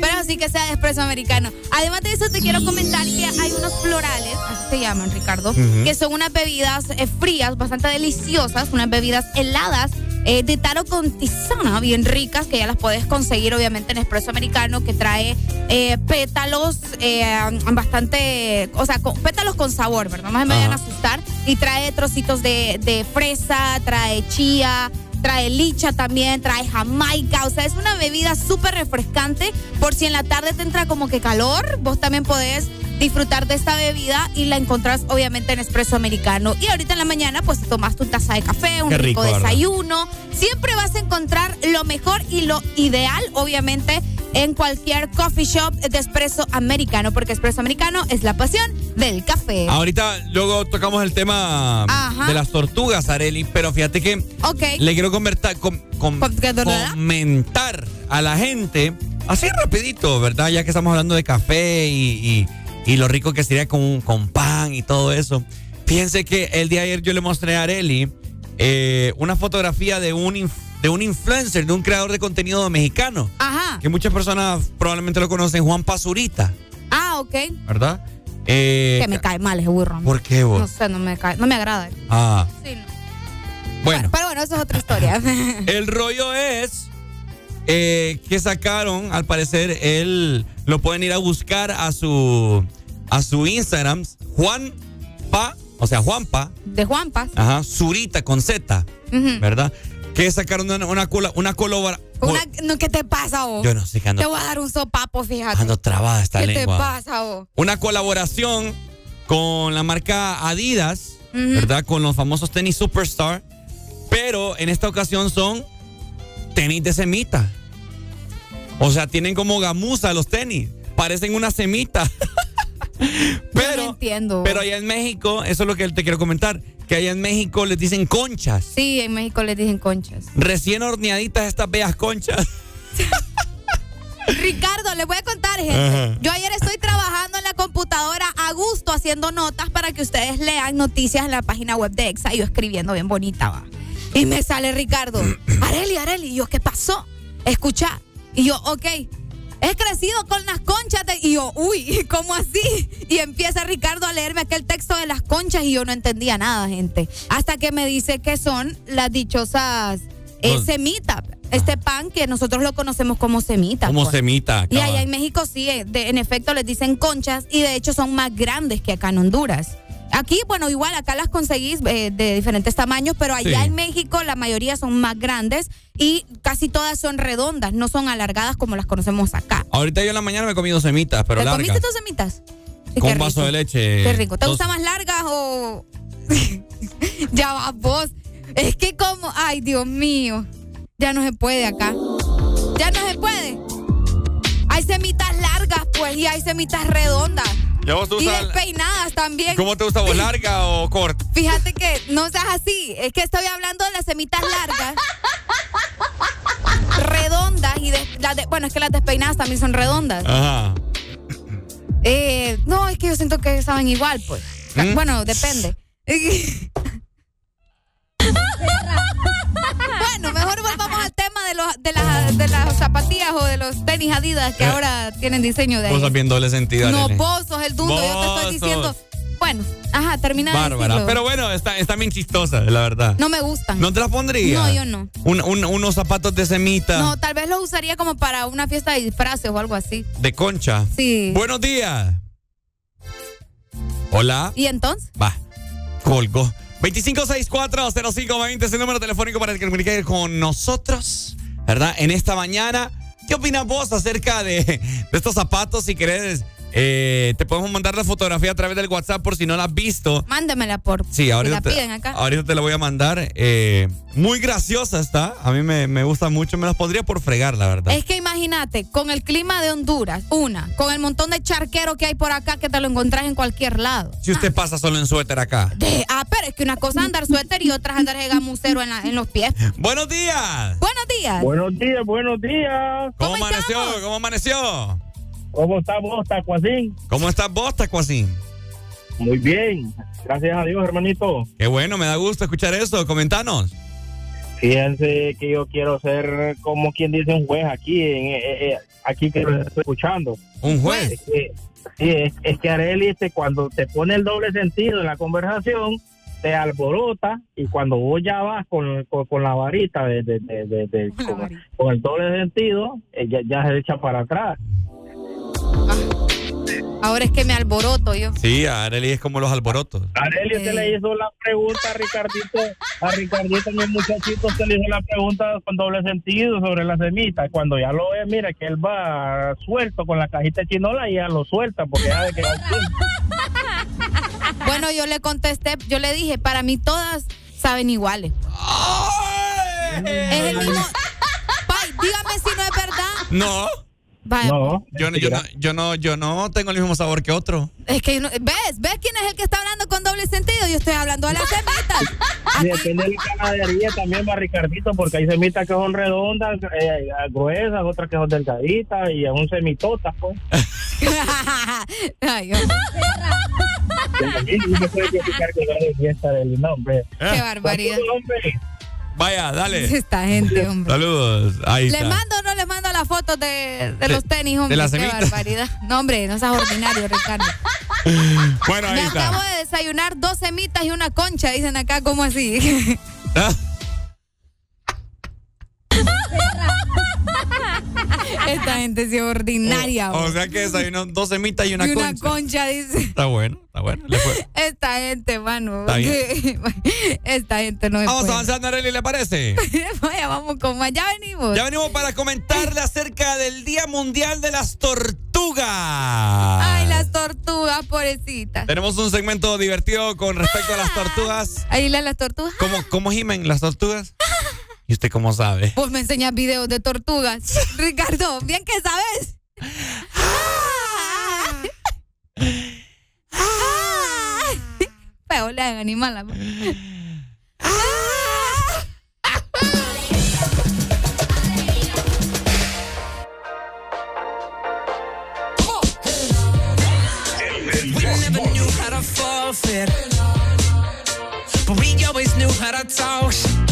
Pero así que sea de espresso americano. Además de eso, te quiero comentar que hay unos florales, así se llaman, Ricardo, que son unas bebidas eh, frías, bastante deliciosas, unas bebidas heladas. eh, de taro con tisana, bien ricas, que ya las puedes conseguir obviamente en Espresso Americano, que trae eh, pétalos eh, bastante, o sea, con- pétalos con sabor, ¿verdad? No se me vayan a asustar. Y trae trocitos de, de fresa, trae chía, trae licha también, trae jamaica, o sea, es una bebida súper refrescante. Por si en la tarde te entra como que calor, vos también podés disfrutar de esta bebida y la encontrás obviamente en espresso americano. Y ahorita en la mañana pues te tomas tu taza de café, un rico, desayuno. Siempre vas a encontrar lo mejor y lo ideal, obviamente, en cualquier coffee shop de espresso americano, porque espresso americano es la pasión del café. Ahorita luego tocamos el tema Ajá. de las tortugas, Areli, pero fíjate que Ok. le quiero convertar- com- com- comentar a la gente, así rapidito, ¿verdad? Ya que estamos hablando de café y, y- y lo rico que sería con, con pan y todo eso. Fíjense que el día de ayer yo le mostré a Areli eh, una fotografía de un de un influencer, de un creador de contenido mexicano. Ajá. Que muchas personas probablemente lo conocen, Juan Pazurita, Ah, ok. ¿verdad? Eh, que me cae mal ese burro. ¿Por qué vos? No sé, no me cae, no me agrada. Ah, Sí, no. Bueno. Pero bueno, eso es otra historia. [laughs] El rollo es eh, que sacaron, al parecer, él lo pueden ir a buscar a su a su Instagram, Juan Pa, o sea, Juanpa, de Juanpas. ajá, Zurita con Z. ¿verdad? Que sacaron una, una, cola- una colabora- Una- no, ¿Qué te pasa vos? Yo no sé qué ando- Te voy a dar un sopapo, fíjate. Ando trabada esta ¿Qué lengua. te pasa vos? Una colaboración con la marca Adidas. ¿verdad? Con los famosos tenis Superstar. Pero en esta ocasión son tenis de semita. O sea, tienen como gamuza los tenis. Parecen una semita. [laughs] Pero, no entiendo. Pero allá en México, eso es lo que te quiero comentar, que allá en México les dicen conchas. Sí, en México les dicen conchas. Recién horneaditas estas bellas conchas. [laughs] Ricardo, les voy a contar, gente. Ajá. Yo ayer estoy trabajando en la computadora a gusto haciendo notas para que ustedes lean noticias en la página web de EXA. Y yo escribiendo bien bonita, va. Y me sale Ricardo, [clears throat] Areli, Areli. Y yo, ¿qué pasó? Escucha. Y yo, ok. He crecido con las conchas de... Y yo, uy, [laughs] ¿cómo así? Y empieza Ricardo a leerme aquel texto de las conchas y yo no entendía nada, gente. Hasta que me dice que son las dichosas eh, semitas. Este pan que nosotros lo conocemos como semita. Como pues. semita. Y allá en México sí, eh, de- en efecto les dicen conchas y de hecho son más grandes que acá en Honduras. Aquí, bueno, igual acá las conseguís eh, de diferentes tamaños, pero allá Sí. en México la mayoría son más grandes y casi todas son redondas, no son alargadas como las conocemos acá. Ahorita yo en la mañana me he comido semitas, pero ¿Te largas. comiste tus semitas? Sí, Con vaso rico. de leche. Qué rico. ¿Te Dos- gustan más largas o...? [laughs] ya va vos. Es que como... Ay, Dios mío. Ya no se puede acá. Ya no se puede. Hay semitas largas, pues, y hay semitas redondas. ¿Ya vos te Y despeinadas también. ¿Cómo te gusta vos, larga o corta? [laughs] Fíjate que no seas así. Es que estoy hablando de las semitas largas. redondas y de, las de- bueno, es que las despeinadas también son redondas. Ajá. Eh, no, es que yo siento que saben igual, pues. ¿Mm? Bueno, depende. [laughs] bueno, mejor volvamos al tema de, los, de, las, de las zapatillas o de los tenis Adidas que Eh. ahora tienen diseño de bien doble sentido, No, Arely. vos sos el dundo, yo te estoy diciendo. Bueno, ajá, termina de Bárbara. Pero bueno, está, está bien chistosa, la verdad. No me gustan. ¿No te la pondría? No, yo no. Un- un- unos zapatos de semita, No, tal vez los usaría como para una fiesta de disfraces o algo así. de concha. Sí. Buenos días. Hola. ¿Y entonces? Va. Colgo. 25640520 es el número telefónico para que comunique con nosotros, ¿verdad? En esta mañana. ¿Qué opinas vos acerca de, de estos zapatos? Si querés, eh, te podemos mandar la fotografía a través del WhatsApp por si no la has visto. Mándamela por. Sí, si ahorita la te, piden acá. ahorita te la voy a mandar. eh, muy graciosa está. A mí me, me gusta mucho. Me las pondría por fregar, la verdad. Es que imagínate, con el clima de Honduras, una, con el montón de charquero que hay por acá que te lo encontrás en cualquier lado. Si usted pasa solo en suéter acá. De- ah, pero es que una cosa es andar suéter y otra es andar de gamucero en, la- en los pies. Buenos días. Buenos días. Buenos días, buenos días. ¿Cómo, amaneció? ¿Cómo amaneció? ¿Cómo está vos, Tacuacín? ¿Cómo estás vos, Tacuacín? Muy bien, gracias a Dios, hermanito. Qué bueno, me da gusto escuchar eso. Comentanos. Fíjense que yo quiero ser como quien dice un juez aquí, en, eh, eh, aquí que lo estoy escuchando. ¿Un juez? Es que, sí, es, es que Areli, este, cuando te pone el doble sentido en la conversación, te alborota y cuando vos ya vas con, con, con la varita de, de- de- de- de- con, con el doble sentido, eh, ya, ya se echa para atrás. Ahora es que me alboroto yo. Sí, Arely es como los alborotos. Areli, usted le hizo la pregunta a Ricardito, a Ricardito, mi muchachito, usted le hizo la pregunta con doble sentido sobre la semita. Cuando ya lo ve, mira que él va suelto con la cajita de chinola y ya lo suelta porque ya de que Bueno, yo le contesté, yo le dije, para mí todas saben iguales. Es el mismo. Pai, dígame si no es verdad. No. Vaya, Yo, no- yo, no, yo, no, yo no tengo el mismo sabor que otro. Es que, no- ¿ves? ¿Ves quién es el que está hablando con doble sentido? Yo estoy hablando de las semitas. [laughs] Y depende de la ganadería también va Ricardito, porque hay semitas que son redondas, eh, gruesas, otras que son delgaditas y un semitota, pues. [laughs] [laughs] Ay, yo- no puede criticar que no de fiesta del nombre. Qué barbaridad. Vaya, dale. [laughs] Esta gente, hombre. Saludos. Ahí ¿Les está. mando o no les mando las fotos de, de De- los tenis, hombre? de la Qué barbaridad. No, hombre, no seas ordinario, [laughs] Ricardo. Bueno, ahí Me está. acabo de desayunar dos semitas y una concha, dicen acá, ¿cómo así? Ah, [laughs] [laughs] Esta gente sí es ordinaria. O hombre. sea que desayunó dos semitas y una y una concha. concha, dice. Está bueno, está bueno. Le fue. Esta gente, mano. Está [laughs] Esta gente no es Vamos avanzando, Arely, ¿le parece? [laughs] Vaya, vamos con más. Ya venimos. Ya venimos para comentarle acerca del Día Mundial de las Tortugas. Ay, las tortugas, pobrecitas. Tenemos un segmento divertido con respecto a las tortugas. Ahí las, las tortugas. ¿Cómo, cómo gimen las tortugas? ¿Y usted cómo sabe? Vos me enseñas videos de tortugas. [laughs] Ricardo, bien que sabes. Feo le hagan animal. amor. We never knew how to forfeit, but we always knew how to talk.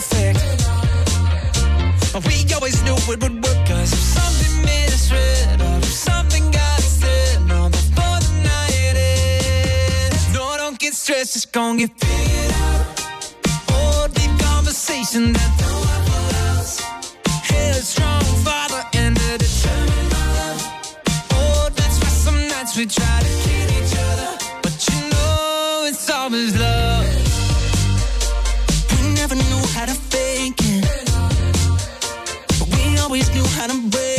Perfect, but we always knew it would work. 'Cause if something red, or if something got said, no, before the night ends, no, don't get stressed, it's gonna get figured out. Oh, deep conversation that no one else. Headstrong father and a determined mother. Oh, that's why some nights we try to always knew how to break.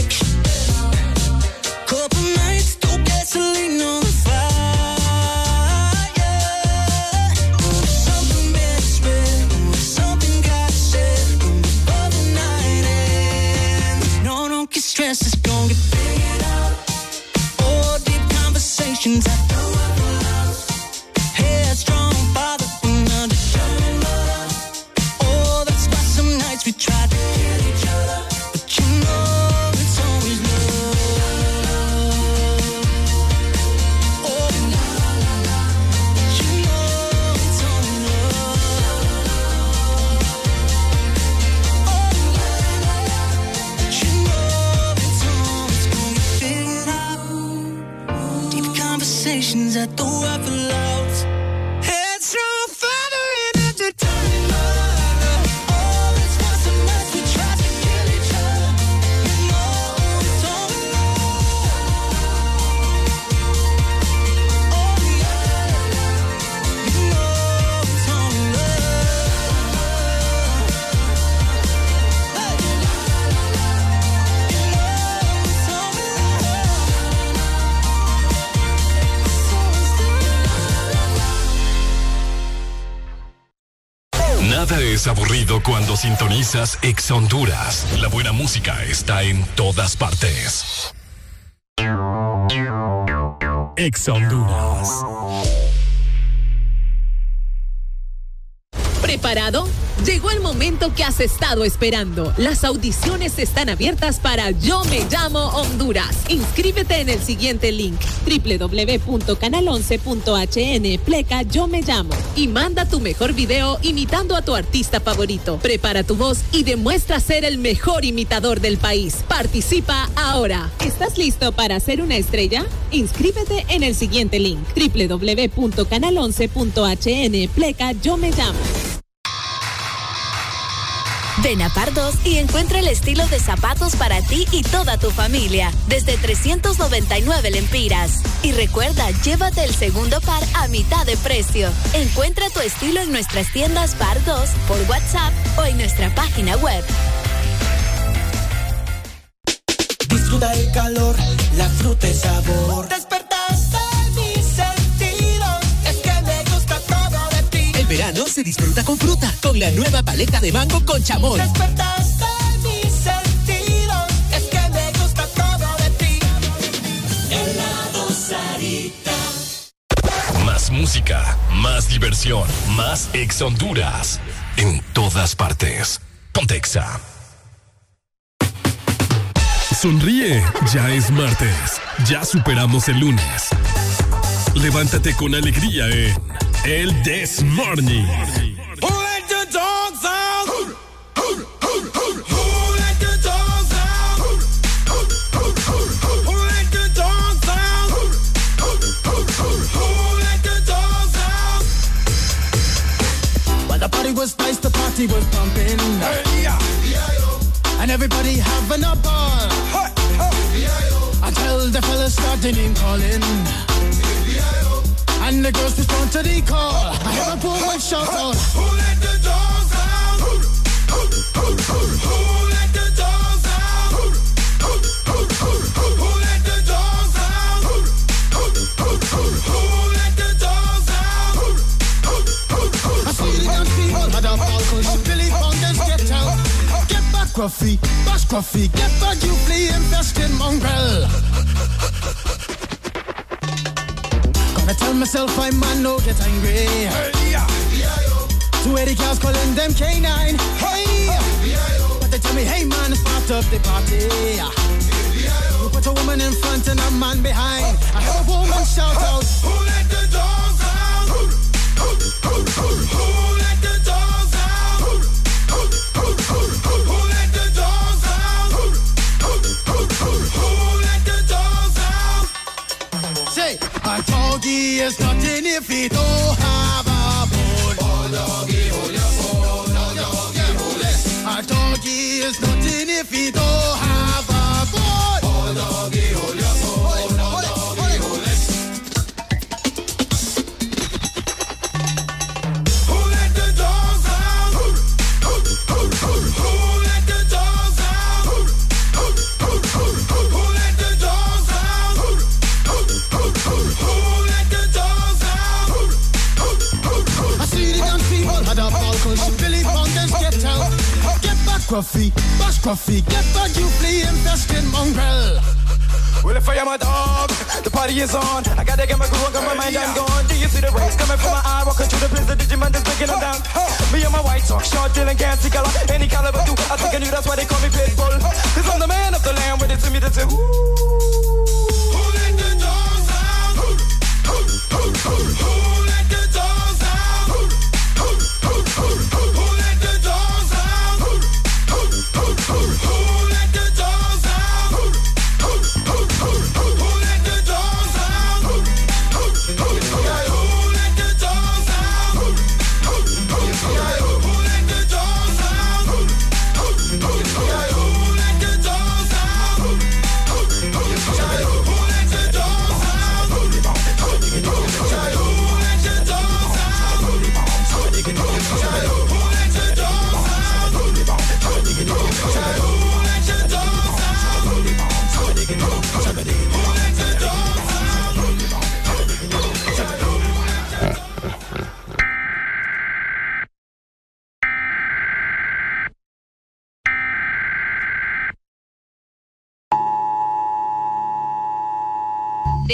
Conversations I cuando sintonizas Ex Honduras. La buena música está en todas partes. Ex Honduras. ¿Preparado? Llegó el momento que has estado esperando. Las audiciones están abiertas para Yo Me Llamo Honduras. Inscríbete en el siguiente link www.canal11.hn pleca Yo Me Llamo y manda tu mejor video imitando a tu artista favorito. Prepara tu voz y demuestra ser el mejor imitador del país. Participa ahora. ¿Estás listo para ser una estrella? Inscríbete en el siguiente link www.canal11.hn pleca Yo Me Llamo. Ven a Par 2 y encuentra el estilo de zapatos para ti y toda tu familia, desde 399 lempiras. Y recuerda, llévate el segundo par a mitad de precio. Encuentra tu estilo en nuestras tiendas Par 2 por WhatsApp o en nuestra página web. Disfruta el calor, la fruta y sabor. Verano se disfruta con fruta, con la nueva paleta de mango con chamoy. Despertaste mis sentidos, es que me gusta todo de ti. Helado Sarita. Más música, más diversión, más Ex Honduras. En todas partes. Pontexa. Sonríe, ya es martes. Ya superamos el lunes. Levántate con alegría, eh. El this morning. Oh, like the dog sound. Oh, like a dog sound. Oh, like the dog sound. Oh, like a dog sound. When the party was spiced, the party was pumping. And everybody have an upper. Until the father started calling. And the girls respond to the call. I hear a woman shout out. Who let the dogs out? Who let the dogs out? Who let the dogs out? Who let the dogs out? I see the young people a ball Billy Fountains get out. Get back, Gruffy, bash Gruffy, get back, you flea infested mongrel. Tell myself I man no get angry. Hey, Two Eddie cows calling them K9. Hey! But they tell me, hey man, start up the party. You put a woman in front and a man behind. I heard a woman shout out. Who let the dogs out? Who let the dogs doggy is nothing if he don't have a bone. Oh, bone. Oh. A doggy is nothing Gruffy, get back, you flea infested mongrel. Well, if I am a dog, the party is on. I gotta get my groove on, got my mind, I'm gone. Do you see the rays coming from my eye? Walking through the prison, Digimon is breaking them down. Me and my white talk, short, dealing, can't see color. Any caliber, do I think I knew that's why they call me Pitbull. Cause I'm the man of the land with it to me that's ooh. Who let the dogs out? Who let the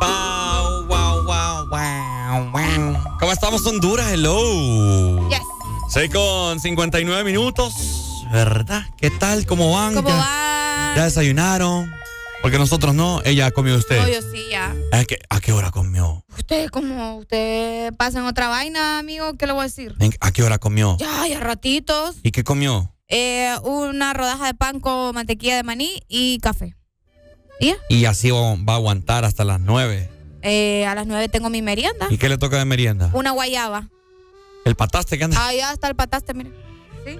Wow, wow, wow, wow, wow. ¿Cómo estamos, Honduras? Hello. Yes. 6 con 59 minutos, ¿verdad? ¿Qué tal? ¿Cómo van? ¿Cómo Ya- van? ¿Ya desayunaron? Porque nosotros no. Ella comió usted. No, yo sí, ya. ¿A qué, ¿A qué hora comió? Usted, como usted pasa en otra vaina, amigo, ¿qué le voy a decir? ¿En- ¿A qué hora comió? Ya, ya ratitos. ¿Y qué comió? Eh, una rodaja de pan con mantequilla de maní y café. ¿Y ya? Y así va a aguantar hasta las nueve. Eh, a las nueve tengo mi merienda. ¿Y qué le toca de merienda? Una guayaba. El pataste que anda. Ahí está el pataste, mire.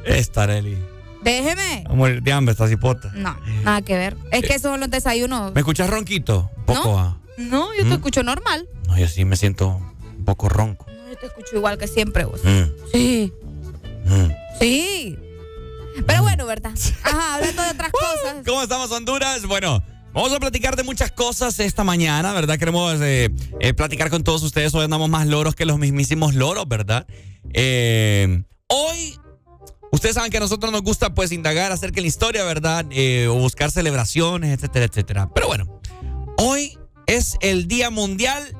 Esta, Areli. Déjeme. Va a morir de hambre esta cipota. No, nada que ver. Es que esos son los desayunos. ¿Me escuchas ronquito? Un poco. ¿No? ah. No, yo te ¿Mm? escucho normal. No, yo sí me siento un poco ronco. No, yo te escucho igual que siempre vos. Mm, Sí, mm. sí. Pero bueno, ¿verdad? Ajá, hablando de otras [laughs] cosas. ¿Cómo estamos, Honduras? Bueno, vamos a platicar de muchas cosas esta mañana, ¿verdad? Queremos eh, eh, platicar con todos ustedes. Hoy andamos más loros que los mismísimos loros, ¿verdad? Eh, hoy, ustedes saben que a nosotros nos gusta, pues, indagar acerca de la historia, ¿verdad? Eh, o buscar celebraciones, etcétera, etcétera. Pero bueno, hoy es el Día Mundial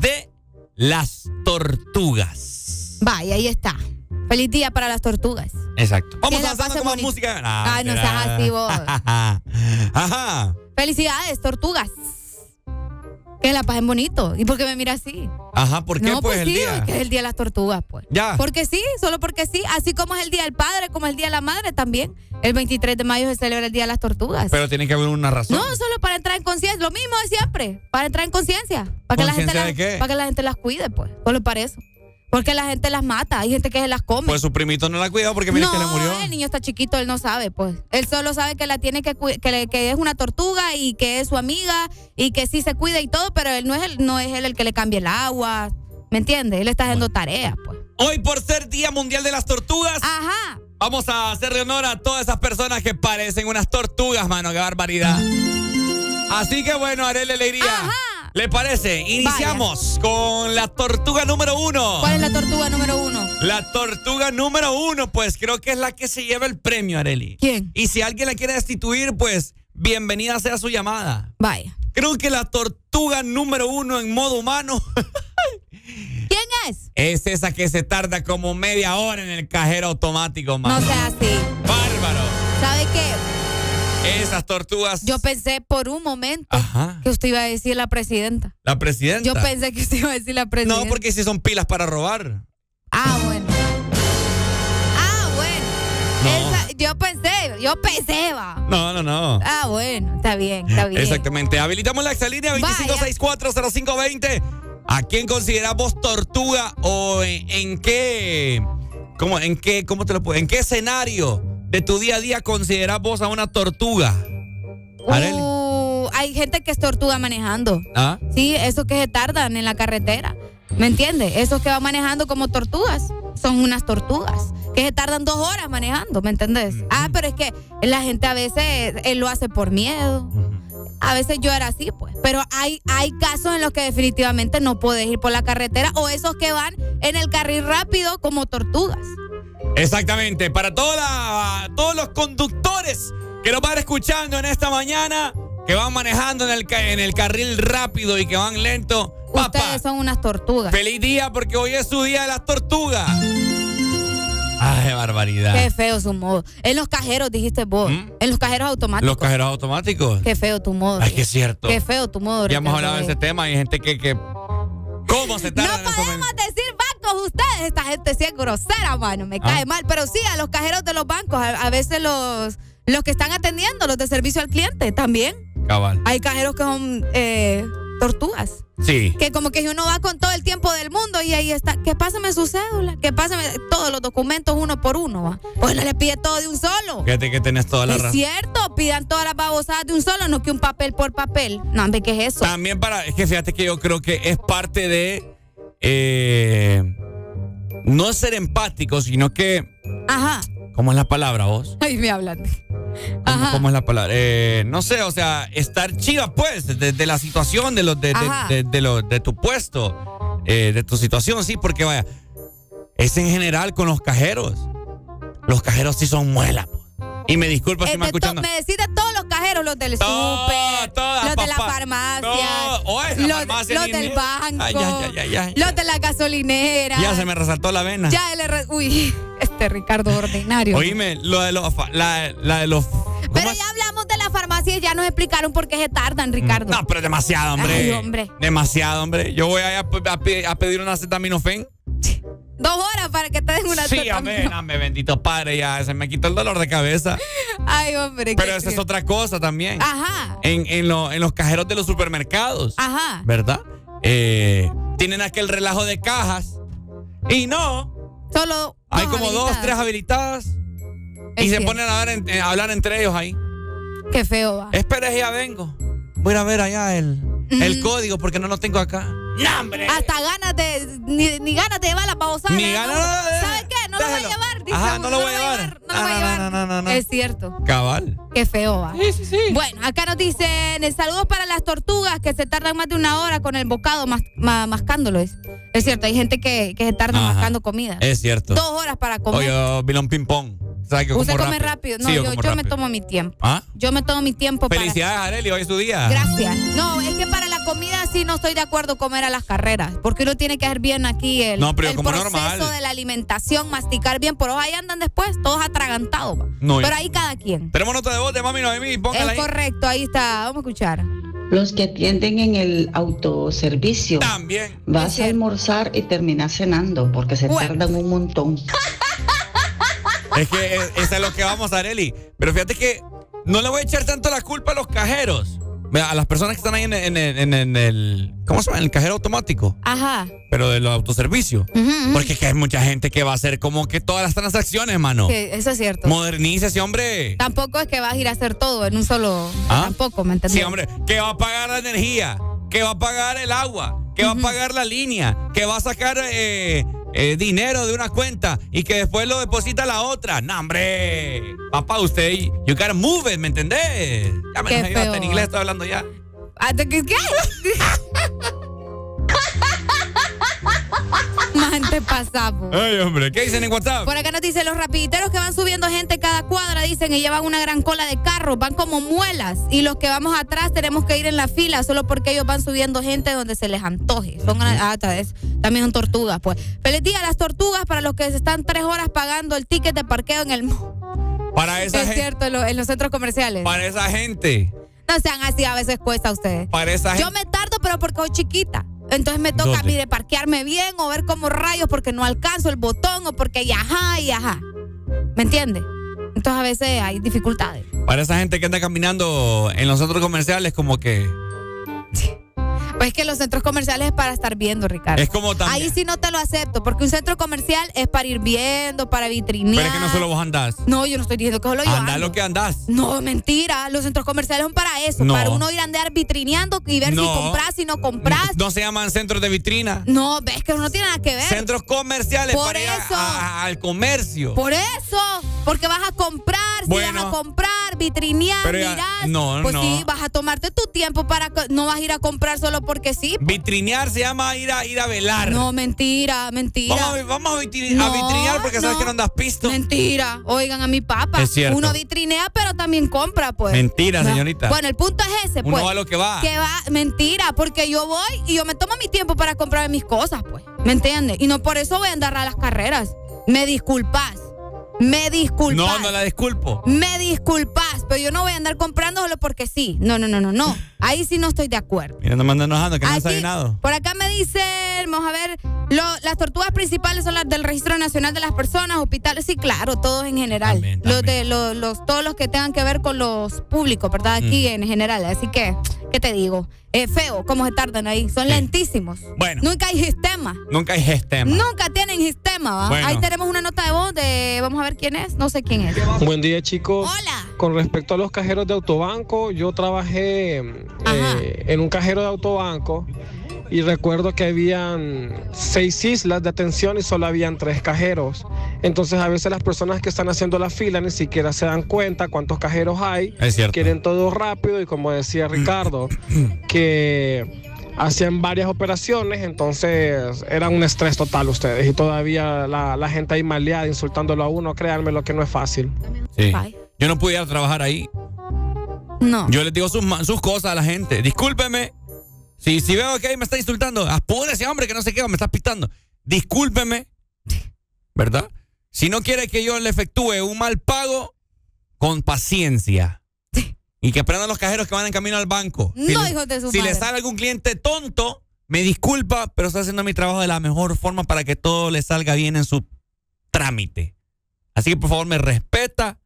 de las Tortugas. Vaya, ahí está. Feliz día para las tortugas. Exacto. Vamos avanzando con más música. Ay, no seas así vos. [laughs] Ajá. Felicidades, tortugas. Que la pasen bonito. ¿Y por qué me mira así? Ajá, ¿por qué no, pues, pues, el sí, día? que es el día de las tortugas, pues. Ya. Porque sí, solo porque sí. Así como es el día del padre, como el día de la madre también. El 23 de mayo se celebra el día de las tortugas. Pero tiene que haber una razón. No, solo para entrar en conciencia. Lo mismo de siempre. Para entrar en conciencia. Para que la gente ¿Conciencia las, de qué? para que la gente las cuide, pues. Solo para eso. Porque la gente las mata. Hay gente que se las come. Pues su primito no la cuidó porque mire no, que le murió. el niño está chiquito, él no sabe, pues. Él solo sabe que la tiene que que, le- que es una tortuga y que es su amiga y que sí se cuida y todo, pero él no es el, no es él el que le cambia el agua. ¿Me entiendes? Él está haciendo tareas, pues. Hoy por ser Día Mundial de las Tortugas. Ajá. Vamos a hacerle honor a todas esas personas que parecen unas tortugas, mano. Qué barbaridad. Así que bueno, haré la alegría. ¿Le parece? Iniciamos con la tortuga número uno. ¿Cuál es la tortuga número uno? La tortuga número uno, pues creo que es la que se lleva el premio, Areli. ¿Quién? Y si alguien la quiere destituir, pues bienvenida sea su llamada. Vaya. Creo que la tortuga número uno en modo humano [laughs] ¿Quién es? es esa que se tarda como media hora en el cajero automático, No mano. sea así. Bárbaro. ¿Sabe qué? Esas tortugas. Yo pensé por un momento Ajá. que usted iba a decir la presidenta. La presidenta. Yo pensé que usted iba a decir la presidenta. No, porque si son pilas para robar. Ah, bueno. Ah, bueno. No. Esa- yo pensé, yo pensé, va. No, no, no. Ah, bueno, está bien, está bien. Exactamente. Habilitamos la exalínea 25640520. ¿A quién consideras vos tortuga o en, en qué, cómo, en qué, cómo te lo puedo, en qué escenario de tu día a día consideras vos a una tortuga? Uh, hay gente que es tortuga manejando. ¿Ah? Sí, esos que se tardan en la carretera. ¿Me entiendes? Esos que van manejando como tortugas. Son unas tortugas. Que se tardan dos horas manejando, ¿me entendés? Ah, pero es que la gente a veces él lo hace por miedo. A veces yo era así, pues. Pero hay, hay casos en los que definitivamente no puedes ir por la carretera o esos que van en el carril rápido como tortugas. Exactamente. Para toda la- todos los conductores que nos van escuchando en esta mañana, que van manejando en el, en el carril rápido y que van lento. Papá, Ustedes son unas tortugas. feliz día porque hoy es su día de las tortugas. Ay, barbaridad. Qué feo su modo. En los cajeros, dijiste vos. En los cajeros automáticos. Los cajeros automáticos. Qué feo tu modo. Ay, que es cierto. Qué feo tu modo. Ya hemos hablado de ese tema y hay gente que. que ¿Cómo se tarda en No podemos decir bancos ustedes. Esta gente sí es grosera, mano. Me cae Ah. mal. Pero sí, a los cajeros de los bancos, a, a veces los, los que están atendiendo, los de servicio al cliente, también. Cabal. Hay cajeros que son eh, tortugas. Sí. Que como que uno va con todo el tiempo del mundo y ahí está. Que pásame su cédula. Que pásame todos los documentos uno por uno. ¿va? Pues no le pide todo de un solo. Fíjate que tenés toda la Es razón. cierto, pidan todas las babosadas de un solo, no que un papel por papel. No, hombre, ¿qué es eso? También para. Es que fíjate que yo creo que es parte de. Eh, no ser empático, sino que. Ajá. ¿Cómo es la palabra vos? Ahí me hablan. ¿Cómo, cómo es la palabra? Eh, no sé, o sea, estar chiva, pues, de, de la situación, de, los de, de, Ajá. de- de lo- de tu puesto, eh, de tu situación, sí, porque vaya, es en general con los cajeros. Los cajeros sí son muelas. Y me disculpa si me escuchando. me decís de todos los cajeros, los del súper, los de la farmacia, los, del banco, los de la gasolinera. Ya se me resaltó la vena. Ya el R- Uy, [laughs] este Ricardo ordinario. Oíme, lo de los. fa- La, la de los. ¿cómo Pero ya hablamos de la farmacia ya nos explicaron por qué se tardan, Ricardo. No, pero demasiado, hombre. Ay, hombre. Demasiado, hombre. Yo voy a, a pedir una acetaminofén. Dos horas para que te den una Sí, hombre, hombre, bendito padre, ya se me quitó el dolor de cabeza. Ay, hombre. Pero esa es otra cosa también. Ajá. En, en, lo- en los cajeros de los supermercados. Ajá. ¿Verdad? Eh, tienen aquel relajo de cajas. Y no. Solo. Hay como dos, tres habilitadas. Es y se ponen a, hablar en- eh, a hablar entre ellos ahí. Qué feo va. Espera, ya vengo. Voy a ver allá el, el código porque no lo tengo acá. ¡No, hombre! Hasta ganas de. Ni, ni ganas de llevar la babosada. Ni a ganas de- ¿Sabes qué? No lo voy a llevar. dice Ajá, uno, no lo voy a llevar. No lo voy a No, llevar. no, no, no, no. Es cierto. Cabal. Qué feo va. Sí, sí, sí. Bueno, acá nos dicen eh, saludos para las tortugas que se tardan más de una hora con el bocado mas- ma- mascándolo. Es, es cierto, hay gente que, que se tarda Ajá. mascando comida. Es cierto. Dos horas para comer. Oye, Bilón Ping Pong. ¿Sabes que Usted come rápido. No, Sí, yo, me tomo mi tiempo. ¿Ah? Yo me tomo mi tiempo Felicidades, Areli, hoy es tu día. para. Gracias. No, es que para la comida sí no estoy de acuerdo comer a las carreras. Porque uno tiene que hacer bien aquí el, No, pero yo el como proceso normal. de la alimentación, masticar bien. Pero ahí andan después, todos atragantados. No, pero ahí cada quien. Tenemos nota de voz de mami Noemí. Póngala Es ahí. correcto, ahí está. Vamos a escuchar. Los que atienden en el autoservicio. También. Vas a almorzar y terminas cenando porque se tardan un montón. Es que eh, eso es lo que vamos, Areli. Pero fíjate que no le voy a echar tanto la culpa a los cajeros. A las personas que están ahí en, en- en- en- en el. ¿Cómo se llama? En el cajero automático. Ajá. Pero de los autoservicios. Ujú. Porque es que hay mucha gente que va a hacer como que todas las transacciones, mano. Que eso es cierto. Modernícese, hombre. Tampoco es que vas a ir a hacer todo en un solo. ¿Ah? Tampoco, ¿me entendés? Sí, hombre, que va a pagar la energía, que va a pagar el agua, que va a pagar la línea, que va a sacar eh, eh, dinero de una cuenta y que después lo deposita a la otra. No, hombre. Papá, usted, you gotta move it, ¿me entendés? Ya me hasta en inglés estoy hablando ya. ¿Hasta que qué? [laughs] Man, te pasamos. Ay, hombre, ¿qué dicen en WhatsApp? Por acá nos dice los rapiditeros que van subiendo gente cada cuadra, dicen, y llevan una gran cola de carros, van como muelas. Y los que vamos atrás tenemos que ir en la fila solo porque ellos van subiendo gente donde se les antoje. Son ah, ta- es- también son tortugas, pues. Feliz día a las tortugas para los que se están tres horas pagando el ticket de parqueo en el Para esa Es gente. cierto, en, lo- en los centros comerciales. Para esa gente. No sean así, a veces cuesta a ustedes. Para esa Yo gente. me tardo, pero porque soy chiquita. Entonces me toca, ¿Dónde? mire, parquearme bien o ver como rayos porque no alcanzo el botón o porque y ajá y ajá. ¿Me entiende? Entonces a veces hay dificultades. Para esa gente que anda caminando en los centros comerciales, como que. Pues es que los centros comerciales es para estar viendo, Ricardo. Es como también- Ahí sí no te lo acepto, porque un centro comercial es para ir viendo, para vitrinear. Pero es que no solo vos andás. No, yo no estoy diciendo que solo yo Andás ando. lo que andás. No, mentira. Los centros comerciales son para eso, No. para uno ir a andar vitrineando y ver si compras, si no compras. No se llaman centros de vitrina. No, ves que no tiene nada que ver. Centros comerciales Por para ir a- eso. a- al comercio. Por eso, porque vas a comprar, si Bueno. vas a comprar, vitrinear, ya- mirar. no, pues sí, vas a tomarte tu tiempo para no vas a ir a comprar solo porque sí. Vitrinear se llama ir a ir a velar. No, mentira, mentira. Vamos, a- vamos a, vitri- a No, vitrinear porque sabes que no andas pisto. Mentira. Oigan a mi papá. Es cierto. Uno vitrinea, pero también compra, pues. Mentira, No. señorita. Bueno, el punto es ese, Uno pues. va a lo que va. Que va, mentira, porque yo voy y yo me tomo mi tiempo para comprar mis cosas, pues. ¿Me entiendes? Y no por eso voy a andar a las carreras. Me disculpas. Me disculpas. No, no la disculpo. Me disculpas, pero yo no voy a andar comprando solo porque sí. No, no, no, no, no. Ahí sí no estoy de acuerdo. Mira, no me ando enojando, que no Aquí- desayunado. Por acá me dicen, vamos a ver, lo- las tortugas principales son las del Registro Nacional de las Personas, hospitales, sí, claro, todos en general. Los de los, los- todos los que tengan que ver con los públicos, ¿verdad? Aquí Mm. en general. Así que, ¿qué te digo? Es feo cómo se tardan ahí. Son lentísimos. Bueno. Nunca hay sistema. Nunca hay sistema. Nunca tienen sistema, ¿va? Bueno. Ahí tenemos una nota de voz de, vamos a ver quién es, no sé quién es. Buen día, chicos. Hola. Con respecto a los cajeros de autobanco, yo trabajé eh, en un cajero de autobanco y recuerdo que habían seis islas de atención y solo habían tres cajeros. Entonces a veces las personas que están haciendo la fila ni siquiera se dan cuenta cuántos cajeros hay. Es cierto. Quieren todo rápido y como decía Ricardo, [clears throat] que hacían varias operaciones, entonces era un estrés total ustedes y todavía la, la gente ahí maleada insultándolo a uno, créanme lo que no es fácil. Sí. Yo no pudiera trabajar ahí. No. Yo les digo sus, cosas a la gente. Discúlpeme. Si, si veo que ahí me está insultando, apúrese, hombre, que no sé qué, me está pitando. Discúlpeme. ¿Verdad? Si no quiere que yo le efectúe un mal pago, con paciencia. Y que aprendan los cajeros que van en camino al banco. Si No, le- hijos de su Si madre. le sale algún cliente tonto, me disculpa, pero estoy haciendo mi trabajo de la mejor forma para que todo le salga bien en su trámite. Así que por favor me respeta,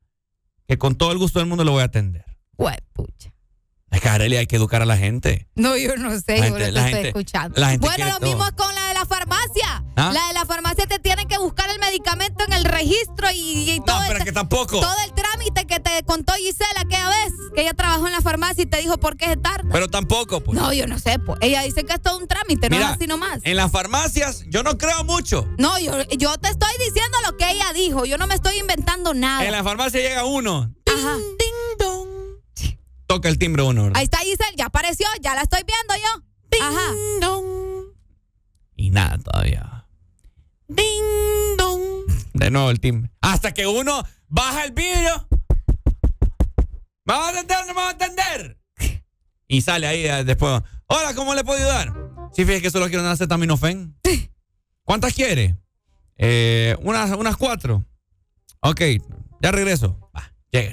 que con todo el gusto del mundo lo voy a atender. Huepucha. Es que Arely, hay que educar a la gente. No, yo no sé, La yo gente- la estoy gente- escuchando. la gente bueno, lo todo. mismo es con la de la farmacia. ¿Ah? La de la farmacia te tienen que buscar el medicamento en el registro y, y todo, pero el, que tampoco. todo el trámite que te contó Gisela aquella vez, que ella trabajó en la farmacia y te dijo por qué se tarda. Pero tampoco, pues. No, yo no sé, pues. Ella dice que es todo un trámite, no Mira, es así nomás. En las farmacias, yo no creo mucho. No, yo, yo te estoy diciendo lo que ella dijo. Yo no me estoy inventando nada. En la farmacia llega uno, Ajá. toca el timbre uno. ¿verdad? Ahí está Giselle, ya apareció, ya la estoy viendo yo. Ajá. Y nada todavía. Ding dong. De nuevo el timbre. Hasta que uno baja el vidrio. ¿Me va a atender no me va a atender? Y sale ahí eh, después. Hola, ¿cómo le puedo ayudar? Sí, fíjese que solo quiero una acetaminofén. ¿Cuántas quiere? Eh, unas, unas cuatro. Ok, ya regreso. Va, llega.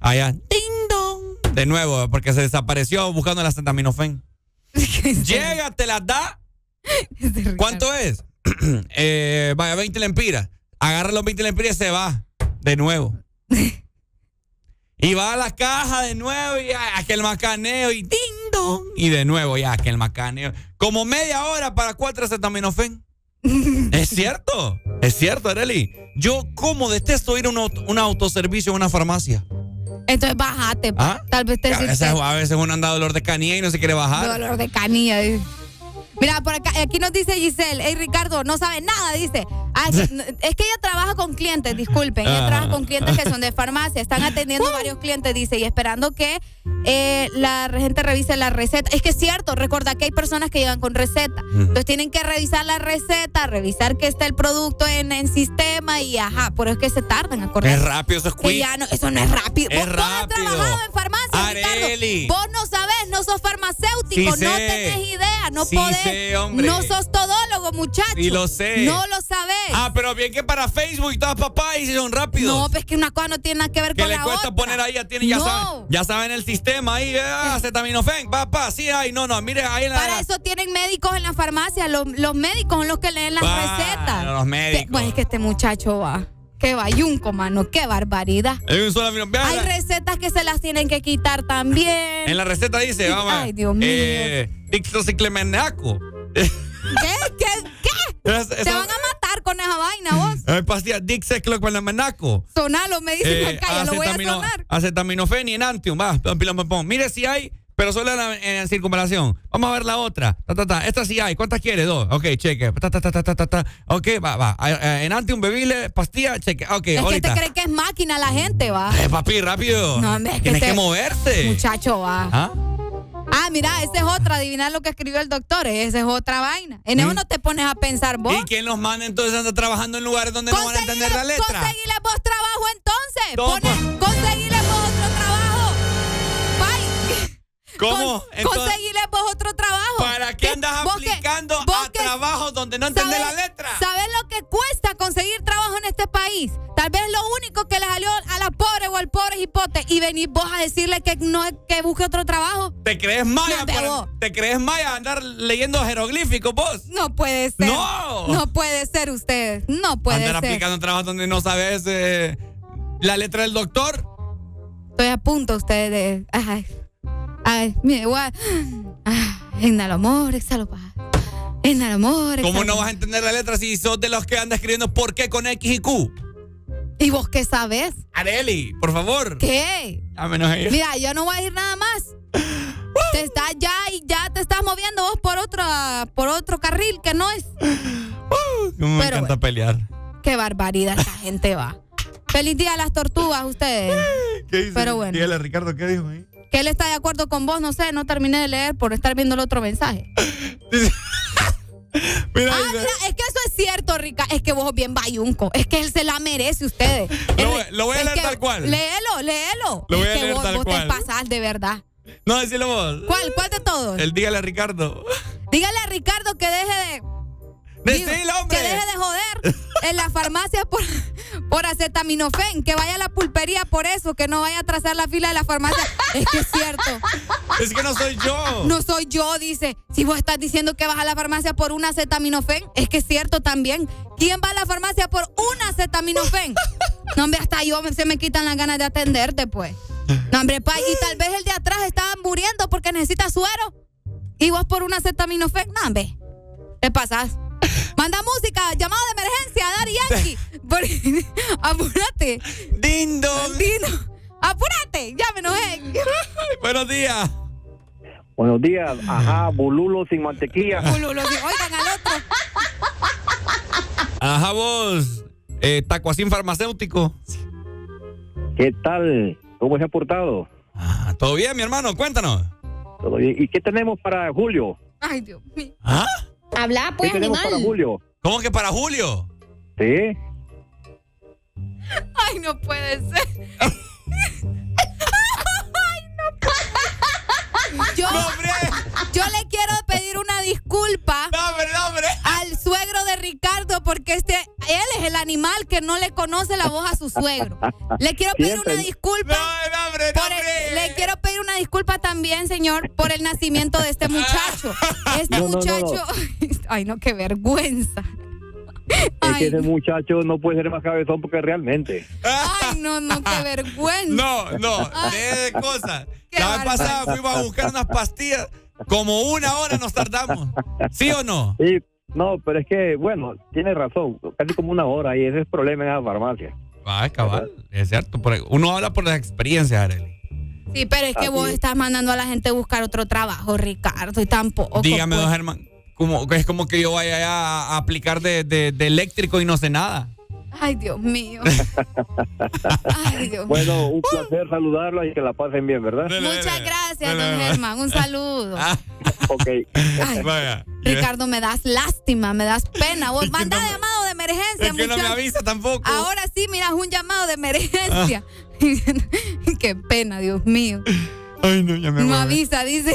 Allá. Ding dong. De nuevo, porque se desapareció buscando el acetaminofén. [laughs] Llega, te las da. ¿Cuánto es? [clears throat] Eh, vaya, 20 lempiras. Agarra los 20 lempiras y se va. De nuevo. Y va a la caja de nuevo y aquel macaneo y ding dong. Y de nuevo ya aquel macaneo. Como media hora para cuatro acetaminofén. [laughs] es cierto. Es cierto, Areli. Yo como detesto ir a un, auto- un autoservicio a una farmacia. Entonces bájate. ¿Ah? Tal vez te A veces, a veces uno anda dolor de canilla y no se quiere bajar. Dolor de canilla. dice. Mira, por acá, aquí nos dice Giselle, hey Ricardo, no sabe nada, dice. Ah, es, que, [laughs] es que ella trabaja con clientes, disculpen, ella Ah. trabaja con clientes que son de farmacia, están atendiendo varios clientes, dice, y esperando que eh, la gente revise la receta. Es que es cierto, recuerda que hay personas que llegan con receta, entonces tienen que revisar la receta, revisar que está el producto en, en sistema y ajá, por eso es que se tardan, acordate. Es rápido, eso es quick. ya no, eso no es rápido. Es vos, vos has rápido. trabajado en farmacia, Areli. Ricardo. Vos no sabés, no sos farmacéutico, Sí no sé. tenés idea, no Sí podés. Hombre. No sos todólogo, muchacho. Sí lo sé. No lo sabés. Ah, pero bien que para Facebook y todas papás y son rápidos. no, pues que una cosa no tiene nada que ver que con le la cuesta otra. poner ahí, ya tienen, ya saben, ya saben el sistema ahí, ah, acetaminofén, papá, sí hay, no, no, mire ahí en la. Para eso tienen médicos en la farmacia. Los, los médicos son los que leen las Ah, recetas. los médicos. Que- bueno, es que este muchacho va. Qué bayunco, mano. Qué barbaridad. Hay. Hay recetas que se las tienen que quitar también. En la receta dice, vamos. Ay, Dios mío. Eh. ¿Qué? ¿Qué? ¿Qué? Es- Te van a matar con esa vaina, vos. Eh, pastilla Dicloclemenaco. Sonalo, me dicen Eh, acá, ya lo voy a sonar. Acetaminofén y enantium, va. Mire si hay, pero solo en la, en la circunvalación. Vamos a ver la otra. Ta, ta, ta. Esta sí hay. ¿Cuántas quiere? Dos. Ok, cheque. Ta, ta, ta, ta, ta, ta, ta. Ok, va, va. Eh, eh, Enantium, bebible, pastilla, cheque. Ok, Es que te cree que es máquina la gente, va. Eh, papi, rápido. No, hombre, es que Tienes te- que moverse. Muchacho, va. ¿Ah? Ah, mira, esa es otra. Adivinar lo que escribió el doctor. Esa es otra vaina. En eso ¿Mm? no te pones a pensar vos. ¿Y quién los manda entonces a andar trabajando en lugares donde no van a entender la letra? Conseguirle vos trabajo entonces. ¿Cómo? Con- Entonces- conseguirle vos otro trabajo. ¿Para qué andas vos que- aplicando vos a que- trabajos donde no entiendes la ¿Sabes- letra? ¿Sabes lo que cuesta conseguir trabajo en este país? Tal vez lo único que le salió a la pobre o al pobre hipote y venís vos a decirle que no que busque otro trabajo. ¿Te crees maya? No, ¿Te crees maya andar leyendo jeroglíficos vos? No puede ser. No. No puede ser usted. No puede andar ser. aplicando trabajos donde no sabes eh, la letra del doctor. Estoy a punto usted de. Ay. Ay, mire, voy a- Ah, amor, exhalo paz. Inhalo amor, ¿Cómo exhalo no paz. vas a entender la letra si sos de los que anda escribiendo por qué con X y Q? ¿Y vos qué sabes? Areli, por favor. ¿Qué? A menos ella. Mira, yo no voy a decir nada más. [laughs] Te estás ya y ya te estás moviendo vos por otro, por otro carril que no es. Cómo me Pero encanta pelear. Qué barbaridad esta gente va. Feliz día a las tortugas, ustedes. [laughs] ¿Qué dice? Pero bueno. Dígale a Ricardo, ¿qué dijo ahí? Que él está de acuerdo con vos, no sé, no terminé de leer por estar viendo el otro mensaje. [laughs] Mira, Ah, mira, es que eso es cierto, Rica. Es que vos bien bayunco. Es que él se la merece, ustedes. Lo voy- Él- lo voy a leer que- tal cual. Léelo, léelo. Lo voy Es a que leer vos, tal vos cual. te pasás de verdad. No, decilo vos. ¿Cuál? ¿Cuál de todos? El dígale a Ricardo. Dígale a Ricardo que deje de. Digo, hombre. que deje de joder en la farmacia por, por acetaminofén, que vaya a la pulpería por eso, que no vaya a trazar la fila de la farmacia. Es que es cierto. Es que no soy yo. No soy yo, dice. Si vos estás diciendo que vas a la farmacia por un acetaminofén, es que es cierto también. ¿Quién va a la farmacia por un acetaminofén? No, hombre, hasta yo se me quitan las ganas de atenderte, pues. No, hombre, pa, y tal vez el de atrás estaba muriendo porque necesita suero. Y vos por un acetaminofén, no, hombre. Te pasas. Manda música, llamado de emergencia, Daddy Yankee. [laughs] Por- [laughs] apúrate. Dindo. Dindo. Apúrate, llámenos, [laughs] eh. Buenos días. Buenos días. Ajá, bolulo sin mantequilla. Bolulo, sí. Oigan al otro. Ajá, vos. Eh, tacuacín farmacéutico. ¿Qué tal? ¿Cómo se ha portado? Ah, ¿Todo bien, mi hermano? Cuéntanos. ¿Todo bien? ¿Y qué tenemos para Julio? Ay, Dios mío. ¿Ah? Habla, ¿Qué tenemos para Julio? ¿Cómo que para Julio? Sí. [laughs] Ay, no puede ser. Ay, no puede- Yo, yo le quiero pedir una disculpa al suegro de Ricardo porque este él es el animal que no le conoce la voz a su suegro. Le quiero pedir una disculpa. por el- le quiero pedir una disculpa también, señor, por el nacimiento de este muchacho. [laughs] Este No, no, no, no. muchacho, [laughs] ay no, qué vergüenza. Es que ese muchacho no puede ser más cabezón porque realmente. Ay, no, no, qué [laughs] vergüenza. No, no, de cosas. La vez pasada fuimos a buscar unas pastillas. Como una hora nos tardamos. ¿Sí o no? Sí, no, pero es que, bueno, tiene razón. Casi como una hora y ese es el problema en la farmacia. Ay, cabal. Es cierto. Uno habla por las experiencias, Arely. Sí, pero es que Así vos es. estás mandando a la gente a buscar otro trabajo, Ricardo, y tampoco. Dígame, pues. don Germán. Como, es como que yo vaya a aplicar de, de- de eléctrico y no sé nada. Ay, Dios mío. Ay, Dios mío. Bueno, un placer saludarlo y que la pasen bien, ¿verdad? Muchas gracias, don Germán. Un saludo. [laughs] Ok. Ay, Vaya. Ricardo, me das lástima, me das pena. Vos [laughs] manda llamado de emergencia, Es que no me avisa tampoco. Ahora sí, miras un llamado de emergencia. [laughs] Qué pena, Dios mío. Ay, no, ya me No avisa, dice.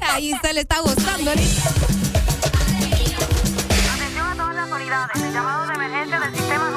Ahí se le está gozando ahorita. Atención a todas las unidades. Llamado de emergencia del sistema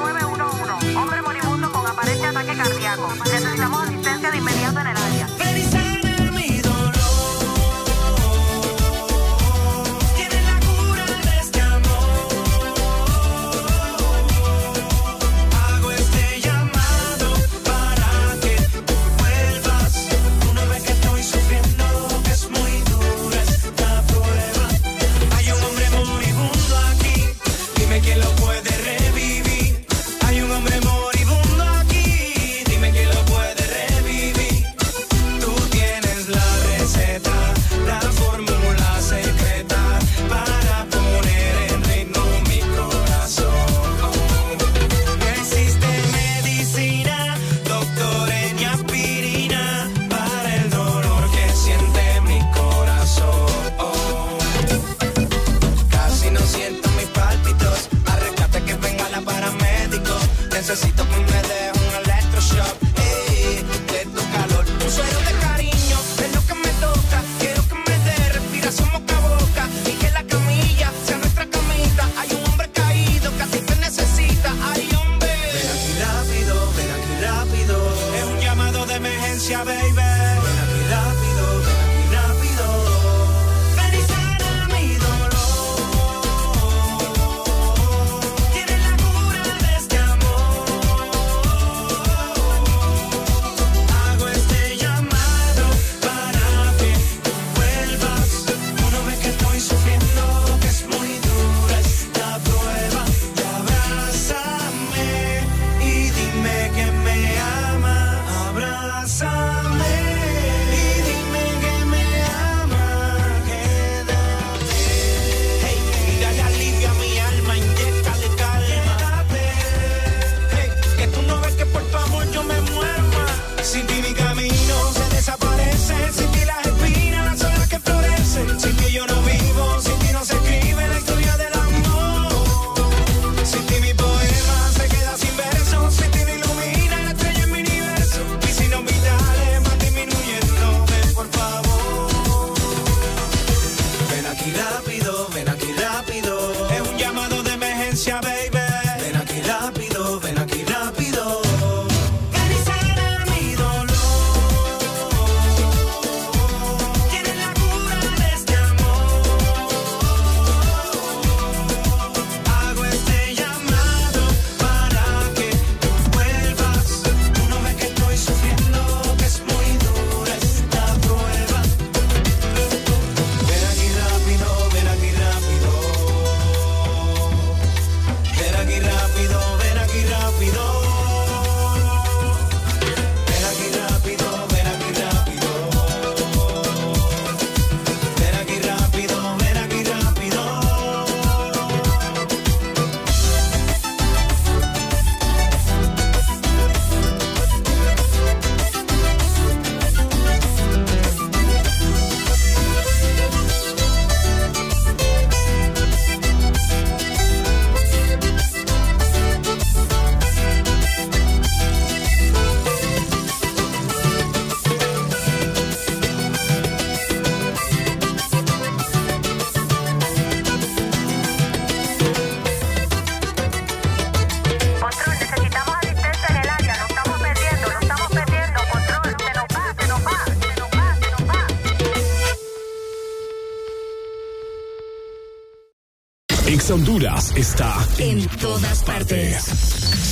está En todas partes.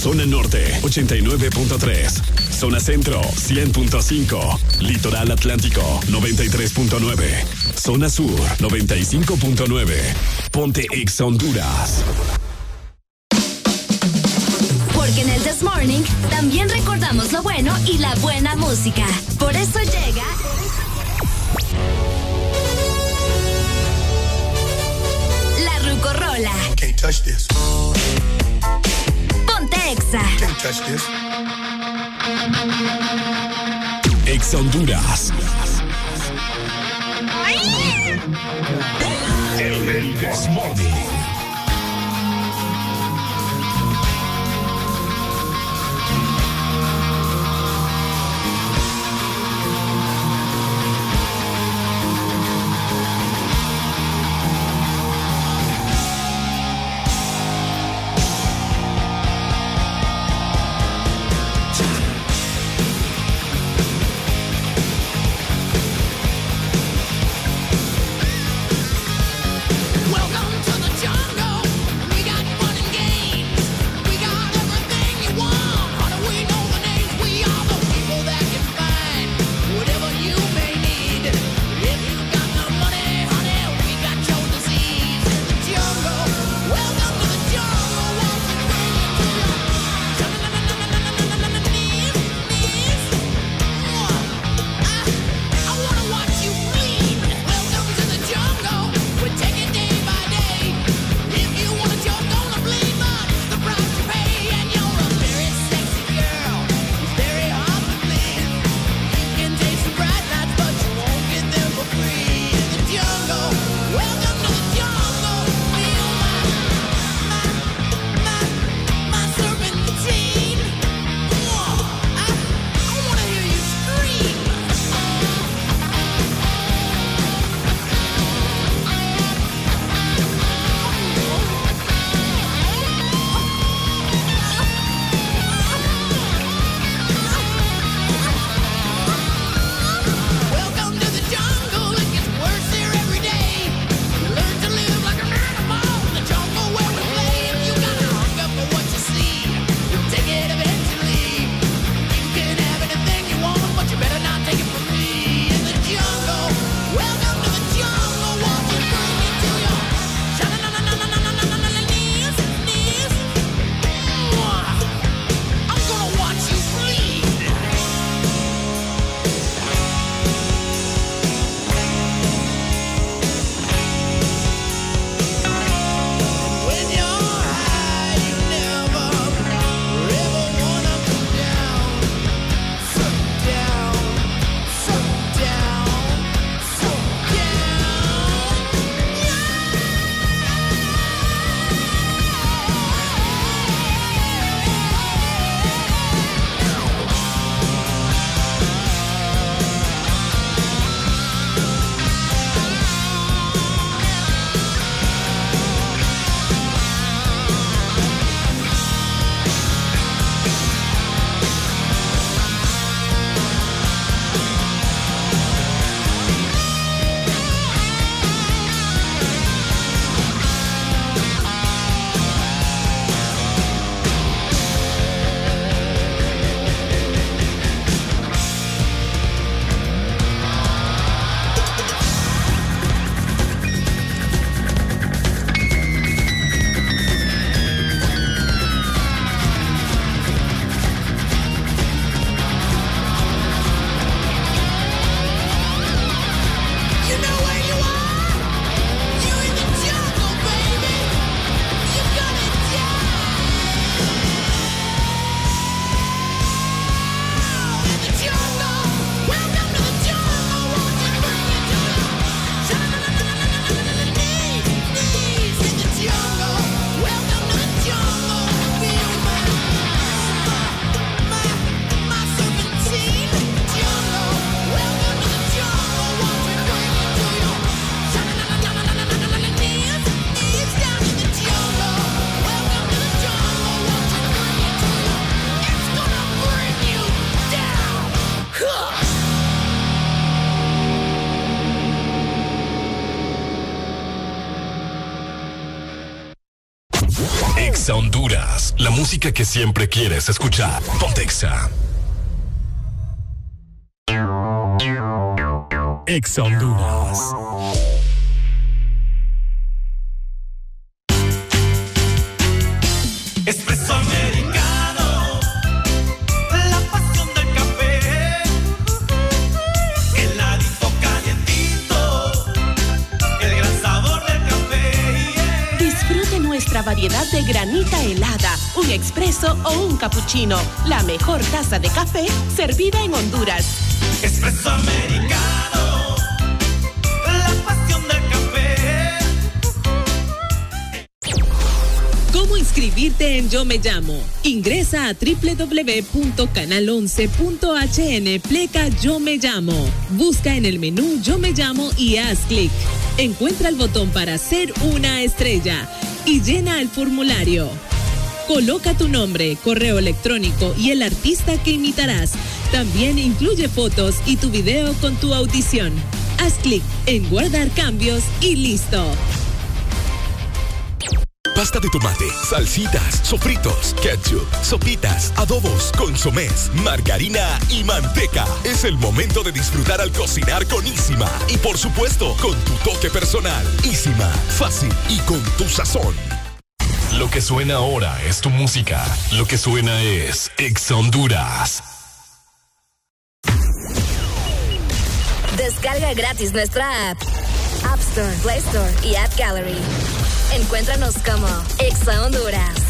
Zona Norte 89.3. Zona Centro 100.5. Litoral Atlántico 93.9. Zona Sur 95.9. Ponte Ex Honduras. Porque en el This Morning también recordamos lo bueno y la buena música. Touch this. Ex Honduras. Que siempre quieres escuchar. Pontexa. Exa cappuccino. La mejor taza de café servida en Honduras. Espresso americano, la pasión del café. ¿Cómo inscribirte en Yo Me Llamo? Ingresa a www.canal11.hn pleca Yo Me Llamo. Busca en el menú Yo Me Llamo y haz clic. Encuentra el botón para ser una estrella y llena el formulario. Coloca tu nombre, correo electrónico y el artista que imitarás. También incluye fotos y tu video con tu audición. Haz clic en guardar cambios y listo. Pasta de tomate, salsitas, sofritos, ketchup, sopitas, adobos, consomés, margarina y manteca. Es el momento de disfrutar al cocinar con Isima. Y por supuesto, con tu toque personal. Isima, fácil y con tu sazón. Lo que suena ahora es tu música. Lo que suena es Exa Honduras. Descarga gratis nuestra app. App Store, Play Store y App Gallery. Encuéntranos como Exa Honduras.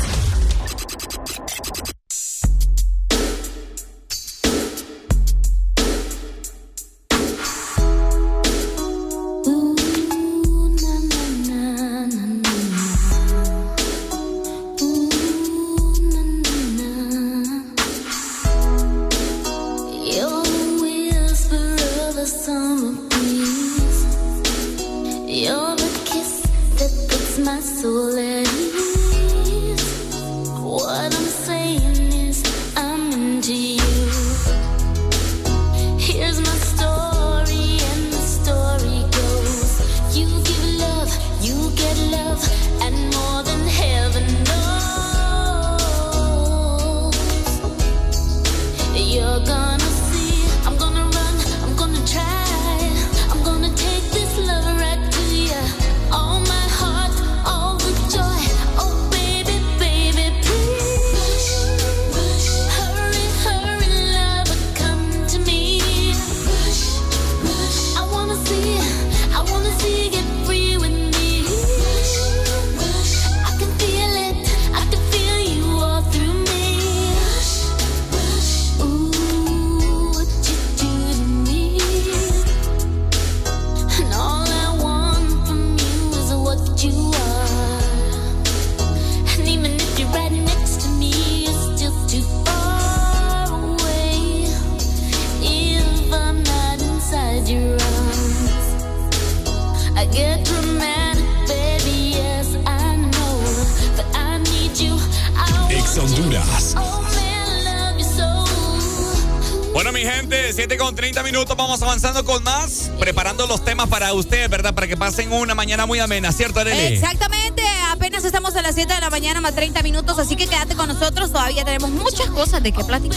Pasen una mañana muy amena, ¿cierto, Arely? Exactamente, apenas estamos a las 7 de la mañana más 30 minutos, así que quédate con nosotros, todavía tenemos muchas cosas de qué platicar.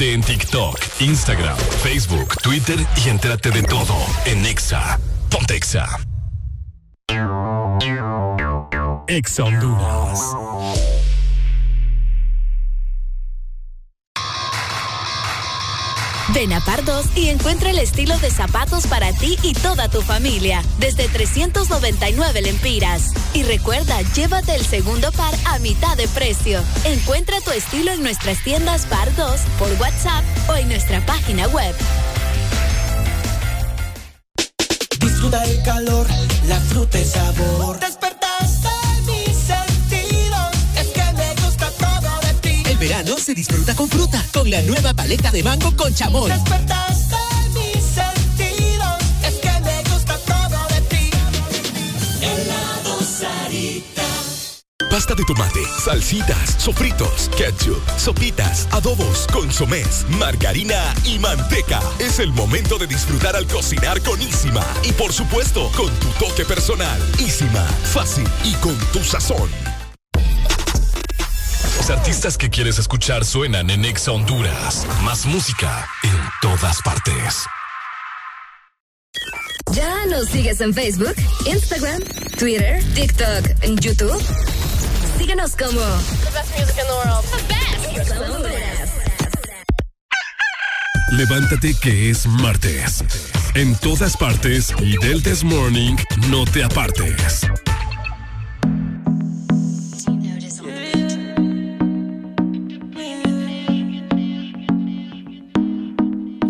En TikTok, Instagram, Facebook, Twitter y entérate de todo en Exa. Ponte Exa. Exa Honduras. Ven a Pardos y encuentra el estilo de zapatos para ti y toda tu familia, desde 399 lempiras. Y recuerda, llévate el segundo par a mitad de precio. Encuentra tu estilo en nuestras tiendas Pardos, por WhatsApp o en nuestra página web. Disfruta el calor, la fruta y sabor. Con la nueva paleta de mango con chamoy. Despertaste mis sentidos, es que me gusta todo de ti. Helado Sarita. Pasta de tomate, salsitas, sofritos, ketchup, sopitas, adobos, consomés, margarina y manteca. Es el momento de disfrutar al cocinar con Isima. Y por supuesto, con tu toque personal. Isima, fácil y con tu sazón. Artistas que quieres escuchar suenan en Exa Honduras. Más música en todas partes. ¿Ya nos sigues en Facebook, Instagram, Twitter, TikTok, en YouTube? Síguenos como The Best Music in the World. Levántate que es martes. En todas partes y del This Morning no te apartes.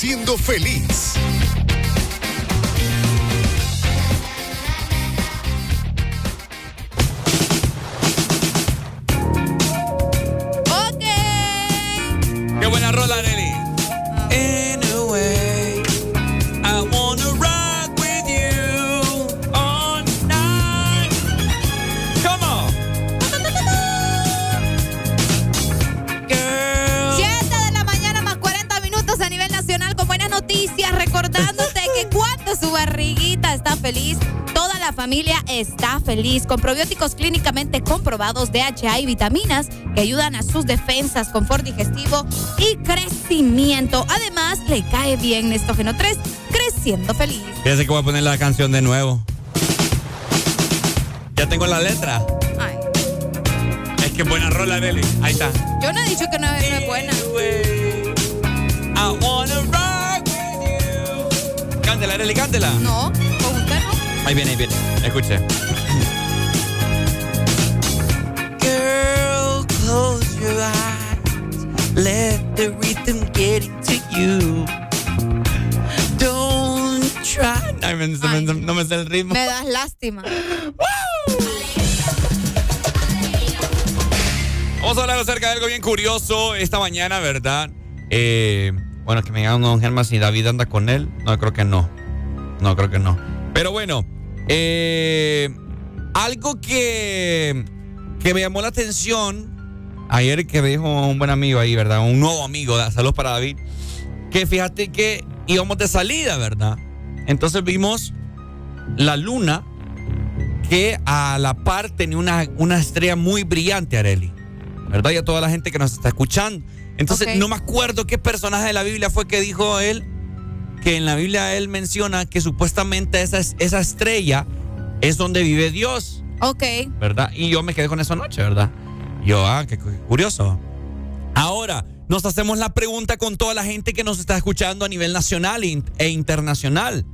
Creciendo Feliz. Feliz, con probióticos clínicamente comprobados, DHA y vitaminas que ayudan a sus defensas, confort digestivo y crecimiento. Además, le cae bien Nestógeno 3, creciendo feliz. Fíjese que voy a poner la canción de nuevo. Ya tengo la letra. Ay. Es que buena rola, Nelly. Ahí está. Yo no he dicho que no, no es buena. I wanna rock with you. Cántela, Nelly, cántela. No, con usted no. Ahí viene, ahí viene. Escuche. You. Don't try. Ay, me- se me- no me sé el ritmo. Me das lástima. Vamos a hablar acerca de algo bien curioso esta mañana, ¿verdad? Eh, bueno, que me digan don Germán si David anda con él. No, creo que no. No, creo que no. Pero bueno, eh, algo que, que me llamó la atención ayer que me dijo un buen amigo ahí, ¿verdad? Un nuevo amigo, saludos para David. Que fíjate que íbamos de salida, ¿verdad? Entonces vimos la luna que a la par tenía una, una estrella muy brillante, Areli. ¿Verdad? Y a toda la gente que nos está escuchando. Entonces, no me acuerdo qué personaje de la Biblia fue que dijo él que en la Biblia él menciona que supuestamente esa, esa estrella es donde vive Dios, Ok. ¿verdad? Y yo me quedé con eso anoche, ¿verdad? Yo, ah, qué cu- curioso. Ahora, nos hacemos la pregunta con toda la gente que nos está escuchando a nivel nacional e in- internacional.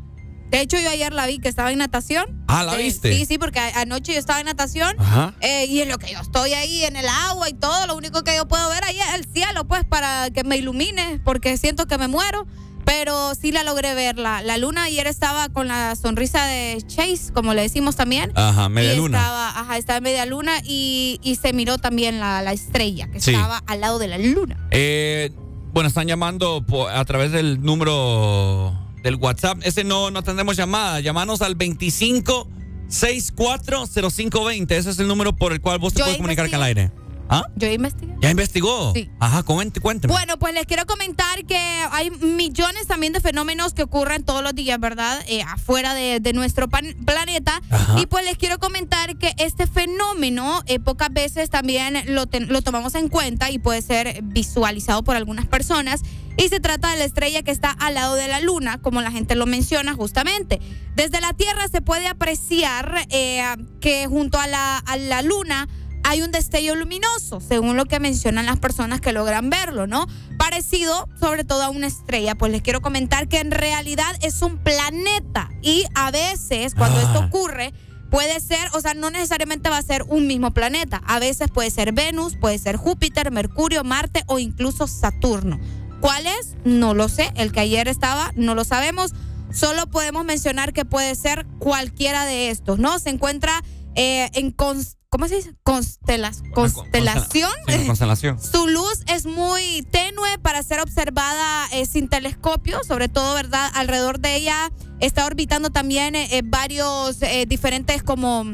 De hecho, yo ayer la vi que estaba en natación. Ah, ¿la Eh, viste? Sí, sí, porque anoche yo estaba en natación. Ajá. eh, y en lo que yo estoy ahí en el agua y todo, lo único que yo puedo ver ahí es el cielo, pues, para que me ilumine, porque siento que me muero. Pero sí la logré ver. La, la luna ayer estaba con la sonrisa de Chase, como le decimos también. Ajá, media Y luna. Estaba, ajá, estaba en media luna y, y se miró también la, la estrella que Sí. estaba al lado de la luna. Eh, bueno, están llamando a través del número del WhatsApp. Ese no, no tendremos llamada. Llamanos al 25 640520. Ese es el número por el cual vos te Yo puedes comunicar al investigué. aire. ¿Ah? Yo investigué. ¿Ya investigó? Sí. Ajá, cuente, cuénteme. Bueno, pues les quiero comentar que hay millones también de fenómenos que ocurren todos los días, ¿verdad? Eh, afuera de, de nuestro pan- planeta. Ajá. Y pues les quiero comentar que este fenómeno eh, pocas veces también lo, ten- lo tomamos en cuenta y puede ser visualizado por algunas personas. Y se trata de la estrella que está al lado de la luna, como la gente lo menciona justamente. Desde la Tierra se puede apreciar eh, que junto a la, a la luna hay un destello luminoso, según lo que mencionan las personas que logran verlo, ¿no? Parecido sobre todo a una estrella. Pues les quiero comentar que en realidad es un planeta y a veces cuando esto ocurre puede ser, o sea, no necesariamente va a ser un mismo planeta. A veces puede ser Venus, puede ser Júpiter, Mercurio, Marte o incluso Saturno. ¿Cuál es? No lo sé. El que ayer estaba, no lo sabemos. Solo podemos mencionar que puede ser cualquiera de estos, ¿no? Se encuentra eh, en cons- ¿cómo se dice? Constelación. Sí, constelación. [laughs] Su luz es muy tenue para ser observada eh, sin telescopio, sobre todo, ¿verdad? Alrededor de ella está orbitando también eh, eh, varios eh, diferentes como,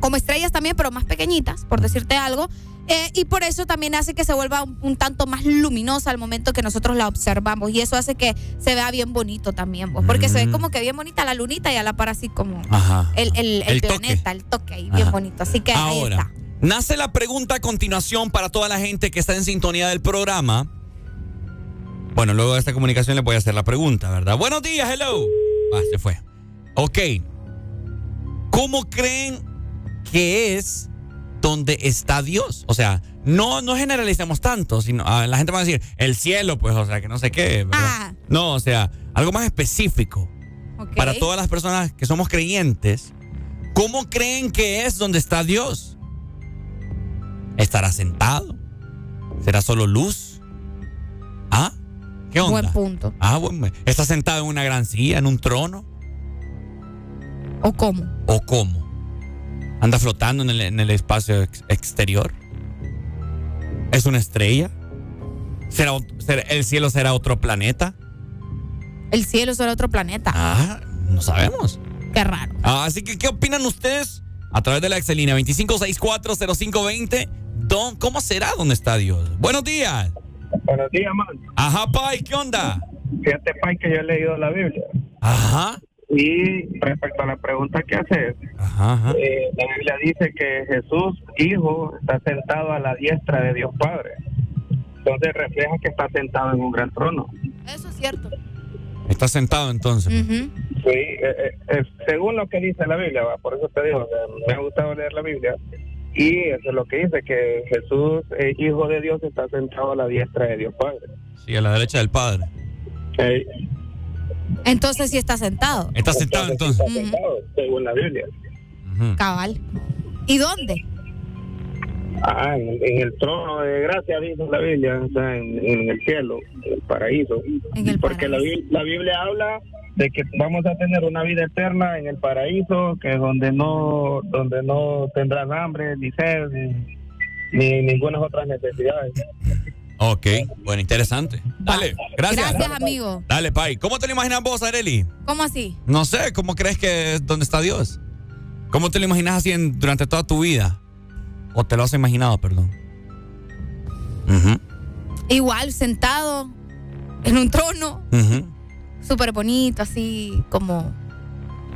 como estrellas también, pero más pequeñitas, por decirte algo. Eh, y por eso también hace que se vuelva un, un tanto más luminosa al momento que nosotros la observamos. Y eso hace que se vea bien bonito también, pues, porque se ve Mm. como que bien bonita la lunita y a la par así como Ajá. el, el- el El toque. planeta, el toque ahí, bien bonito. Así que ahí está. Ahora, nace la pregunta a continuación para toda la gente que está en sintonía del programa. Bueno, luego de esta comunicación le voy a hacer la pregunta, ¿verdad? Buenos días, hello. Ah, se fue. Ok. ¿Cómo creen que es donde está Dios? O sea, no, no generalicemos tanto, sino ah, la gente va a decir el cielo, pues, o sea, que no sé qué. Ah. No, o sea, algo más específico. Para todas las personas que somos creyentes, ¿cómo creen que es donde está Dios? ¿Estará sentado? ¿Será solo luz? ¿Ah? ¿Qué onda? Buen punto. Ah, bueno, ¿Está sentado en una gran silla, en un trono? ¿O cómo? ¿O cómo? ¿Anda flotando en el, en el espacio ex- exterior? ¿Es una estrella? ¿Será, ot- será- ¿El cielo será otro planeta? El cielo será otro planeta. Ah, no sabemos. Qué raro. Ah, así que, ¿qué opinan ustedes? A través de la Excelina 25640520. Don, ¿Cómo será donde está Dios? Buenos días. Buenos días, man. Ajá, Pai, ¿qué onda? Fíjate, Pai, que yo he leído la Biblia. Ajá. Y respecto a la pregunta que haces, Ajá, ajá. eh, la Biblia dice que Jesús, Hijo, está sentado a la diestra de Dios Padre. Entonces refleja que está sentado en un gran trono. Eso es cierto. Está sentado entonces. Sí, eh, eh, según lo que dice la Biblia, ¿va? por eso te digo, me ha gustado leer la Biblia. Y eso es lo que dice, que Jesús, eh, Hijo de Dios, está sentado a la diestra de Dios Padre. Sí, a la derecha del Padre. Entonces sí está sentado. Está sentado entonces. Está sentado, según la Biblia. Cabal. ¿Y dónde? Ah, en, en el trono de gracia, dice la Biblia, o sea, en, en el cielo, en el paraíso. Porque La, la Biblia habla de que vamos a tener una vida eterna en el paraíso, que es donde no, donde no tendrás hambre, ni sed, ni, ni ninguna otras necesidades. Ok, bueno, interesante. Dale, gracias. Gracias, amigo. Dale, Pai. ¿Cómo te lo imaginas vos, Areli? ¿Cómo así? No sé, ¿cómo crees que es donde está Dios? ¿Cómo te lo imaginas así en- durante toda tu vida? ¿O te lo has imaginado, perdón? Igual, sentado en un trono, ujú. súper bonito, así como.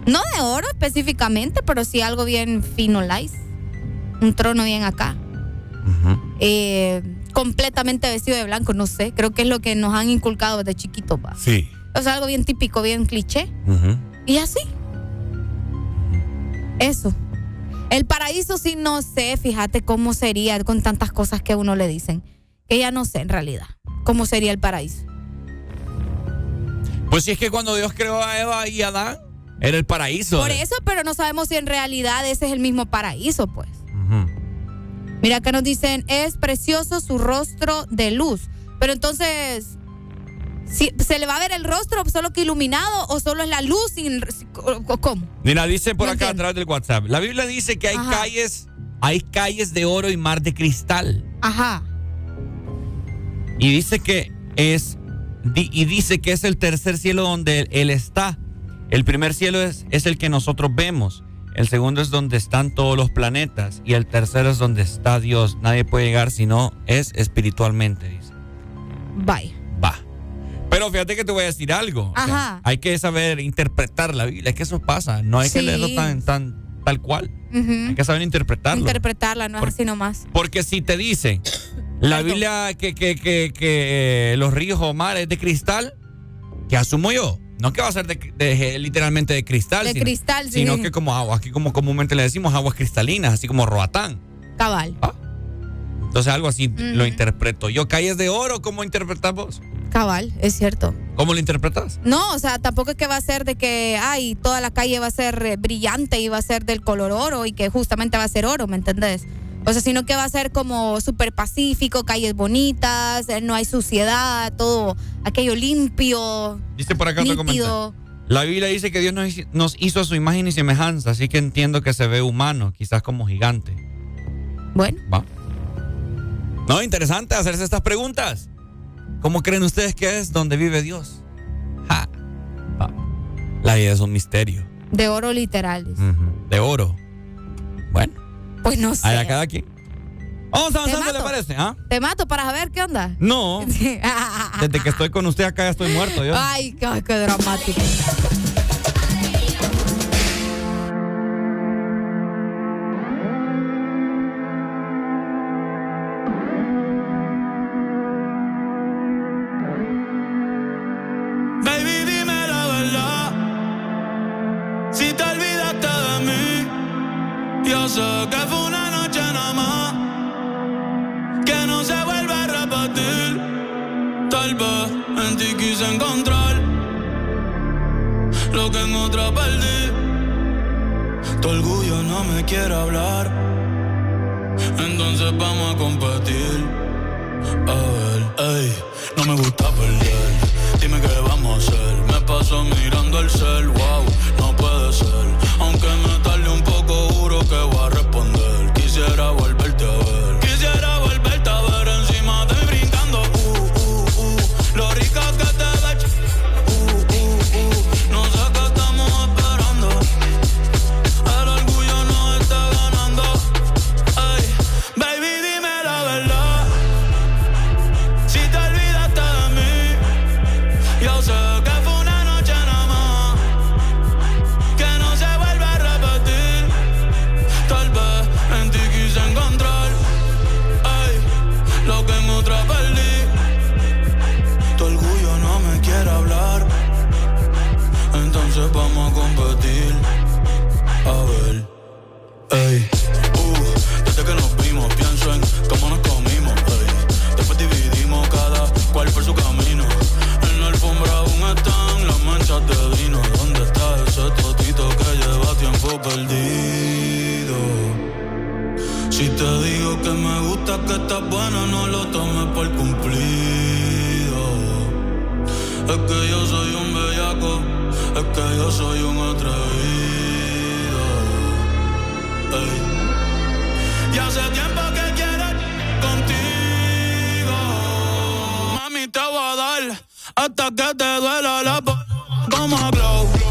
No de oro específicamente, pero sí algo bien fino, lice. Un trono bien acá. Eh, completamente vestido de blanco, no sé. Creo que es lo que nos han inculcado desde chiquitos. va. Sí. O sea, algo bien típico, bien cliché. Y así. Eso. El paraíso sí no sé, fíjate cómo sería con tantas cosas que uno le dicen. Que ya no sé en realidad. ¿Cómo sería el paraíso? Pues si es que cuando Dios creó a Eva y a Adán, era el paraíso. Por eso, pero no sabemos si en realidad ese es el mismo paraíso, pues. Ujú. Mira, acá nos dicen, es precioso su rostro de luz. Pero entonces, si, ¿se le va a ver el rostro solo que iluminado o solo es la luz? Sin, ¿Cómo? Mira, dice por No acá a entiendo. través del WhatsApp. La Biblia dice que hay Ajá. calles, hay calles de oro y mar de cristal. Ajá. Y dice que es y dice que es el tercer cielo donde él está. El primer cielo es, es el que nosotros vemos. El segundo es donde están todos los planetas. Y el tercero es donde está Dios. Nadie puede llegar si no es espiritualmente, dice. Vaya. Va. Pero fíjate que te voy a decir algo. O sea, Ajá. hay que saber interpretar la Biblia. Es que eso pasa. No hay que Sí. leerlo tan, tan tal cual. Ujú. Hay que saber interpretarlo. Interpretarla, no es así nomás. Porque si te dice la Biblia que, que, que, que, eh, los ríos o mares de cristal, que asumo yo, no que va a ser de, de- literalmente de cristal, De sino, cristal, sí. sino que como agua, aquí como comúnmente le decimos aguas cristalinas, así como roatán. Cabal. Entonces algo así lo interpreto. Yo, calles de oro, ¿cómo interpretas vos? Cabal, es cierto. ¿Cómo lo interpretas? No, o sea, tampoco es que va a ser de que, ay, toda la calle va a ser eh, brillante y va a ser del color oro y que justamente va a ser oro, ¿me entendés? O sea, sino que va a ser como súper pacífico, calles bonitas, eh, no hay suciedad, todo aquello limpio, Dice por acá nítido. La Biblia dice que Dios nos, hizo- a su imagen y semejanza, así que entiendo que se ve humano, quizás como gigante. Bueno. Va. No, interesante hacerse estas preguntas. ¿Cómo creen ustedes que es donde vive Dios? Ja. Va. La vida es un misterio. De oro literal. De oro. Bueno, Pues no sé. allá cada quien. Vamos avanzando, ¿le parece? ¿Ah? Te mato para saber qué onda. No. [laughs] Desde que estoy con usted acá ya estoy muerto yo. Ay, qué, qué dramático. Que en otra perdí. Tu orgullo no me quiere hablar. Entonces vamos a competir. A ver, ey, no me gusta perder. Dime qué vamos a hacer. Me paso mirando el cel, wow, no puede perdido? Si te digo que me gusta, que estás buena, no lo tomes por cumplido. Es que yo soy un bellaco, es que yo soy un atrevido. Y hace tiempo que quiero contigo. Mami, te voy a dar hasta que te duela la Como glow.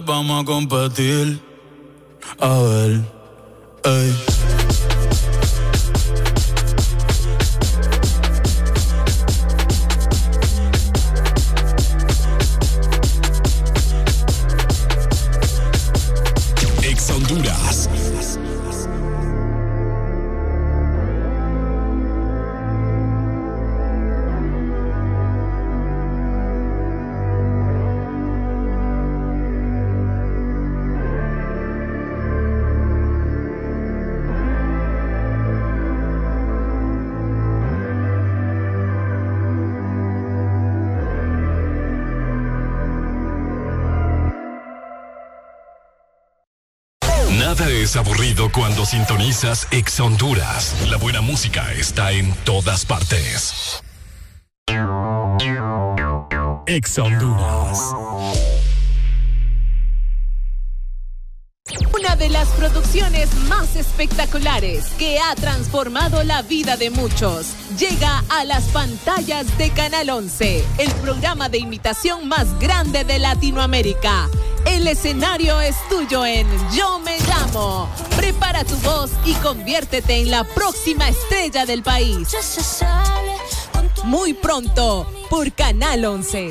Vamos a competir. A ver, ey. Cuando sintonizas Ex Honduras. La buena música está en todas partes. Ex Honduras. Una de las producciones más espectaculares que ha transformado la vida de muchos llega a las pantallas de Canal 11, el programa de imitación más grande de Latinoamérica. El escenario es tuyo en Yo Me Llamo. Prepara tu voz y conviértete en la próxima estrella del país. Muy pronto por Canal 11.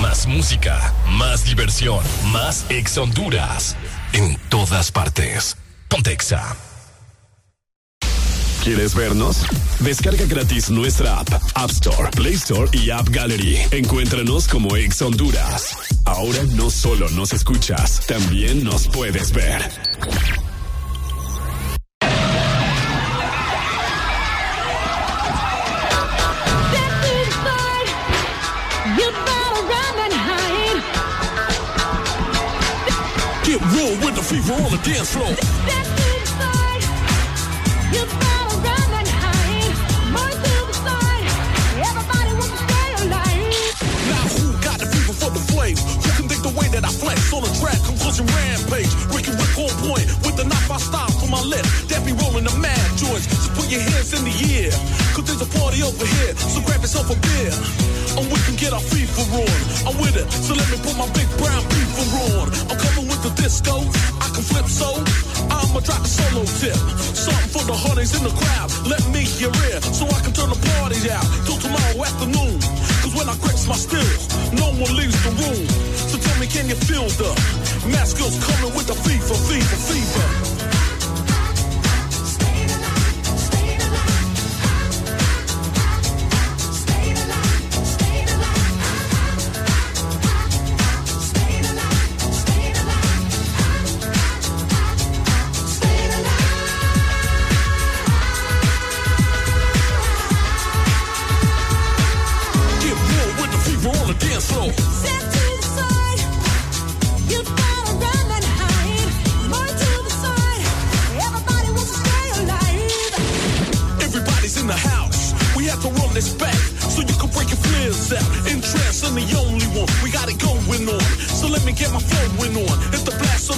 Más música, más diversión, más ex Honduras. En todas partes. Pontexa. ¿Quieres vernos? Descarga gratis nuestra app, App Store, Play Store y App Gallery. Encuéntranos como Ex Honduras. Ahora no solo nos escuchas, también nos puedes ver. Fever on the dance floor. Now who got the fever for the flame? Who can dig the way that I flex on the track? Conclusion rampage. Ricky Rick on point with the knife I style from my left. That be rolling the mad joints. So put your hands in the air. Cause there's a party over here. So grab yourself a beer. And we can get our fever on. I'm with it. So let me put my big brown fever on. I'm coming the disco. I can flip so. I'ma drop a solo tip. Something for the honeys in the crowd. Let me hear it. So I can turn the party out. Till tomorrow afternoon. Cause when I grips my skills, no one leaves the room. So tell me, can you feel the mask skills coming with the fever, fever, fever?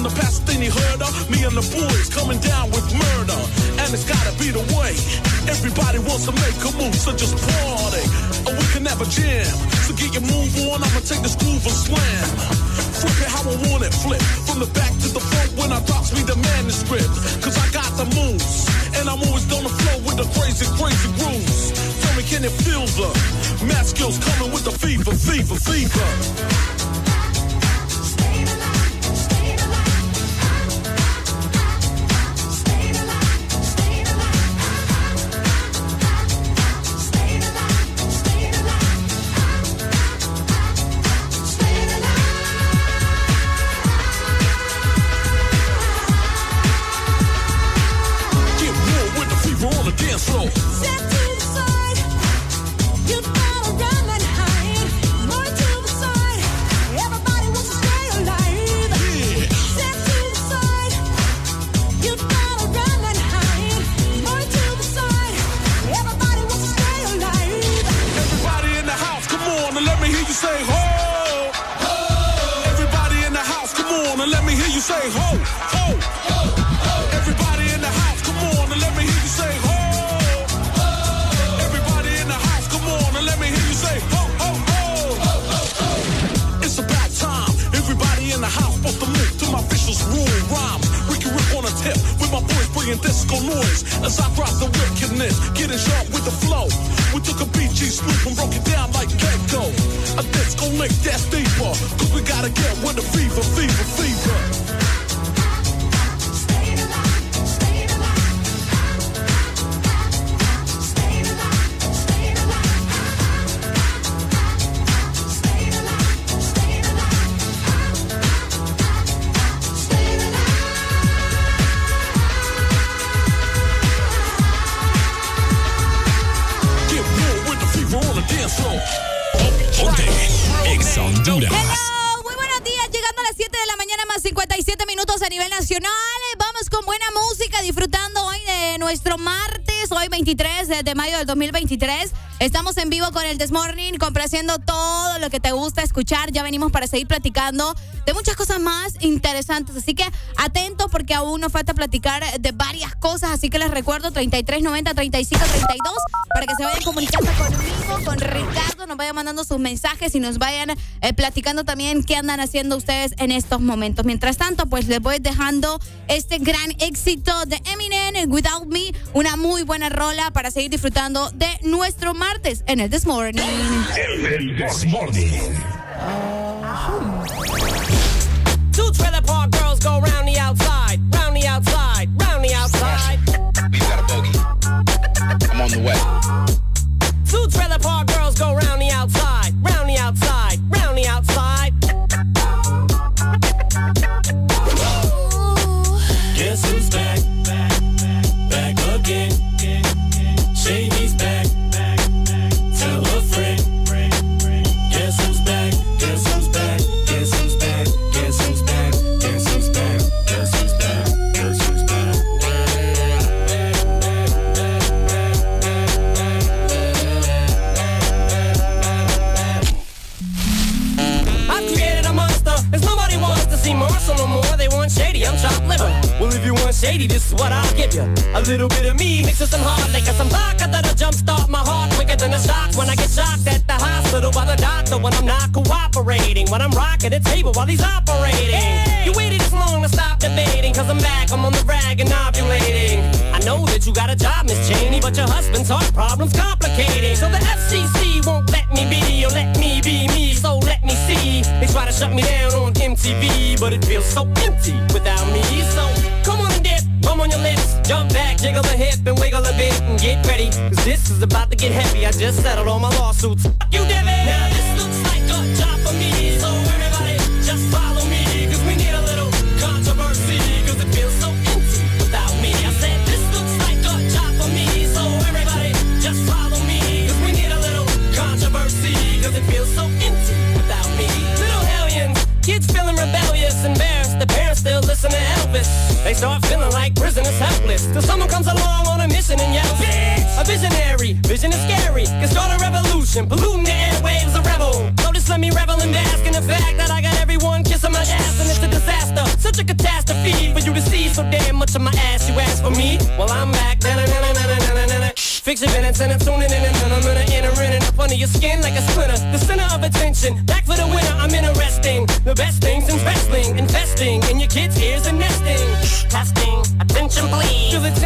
The you heard of. Me and the boys coming down with murder. And it's gotta be the way. Everybody wants to make a move, so just party. Or we can have a jam. So get your move on, I'ma take this groove and slam. Flip it how I want it, flip. From the back to the front when I drops me the manuscript. Cause I got the moves. And I'm always on the flow with the crazy, crazy grooves. Tell me, can it feel the math skills coming with the fever, fever, fever? De- mayo del 2023. Estamos en vivo con el This Morning, complaciendo todo lo que te gusta escuchar. Ya venimos para seguir platicando de muchas cosas más interesantes. Así que atentos porque aún nos falta platicar de varias cosas. Así que les recuerdo 3390 3532 para que se vayan comunicando conmigo, con Ricardo, nos vayan mandando sus mensajes y nos vayan eh, platicando también qué andan haciendo ustedes en estos momentos. Mientras tanto, pues les voy dejando este gran éxito de Eminem, Without una muy buena rola para seguir disfrutando de nuestro martes en el This Morning. El This Morning. Kids feeling rebellious, embarrassed. The parents still listen to Elvis. They start feeling like prisoners helpless. Till someone comes along on a mission and yells, Bitch! A visionary, vision is scary. Can start a revolution, polluting the airwaves, a rebel. Just let me revel and bask in the fact that I got everyone kissing my ass and it's a disaster. Such a catastrophe for you to see so damn much of my ass. You ask for me? Well, I'm back. Na-na-na-na-na-na-na-na. Fix your minutes and I'm tuning in and I'm gonna enter in and up under your skin like a splinter.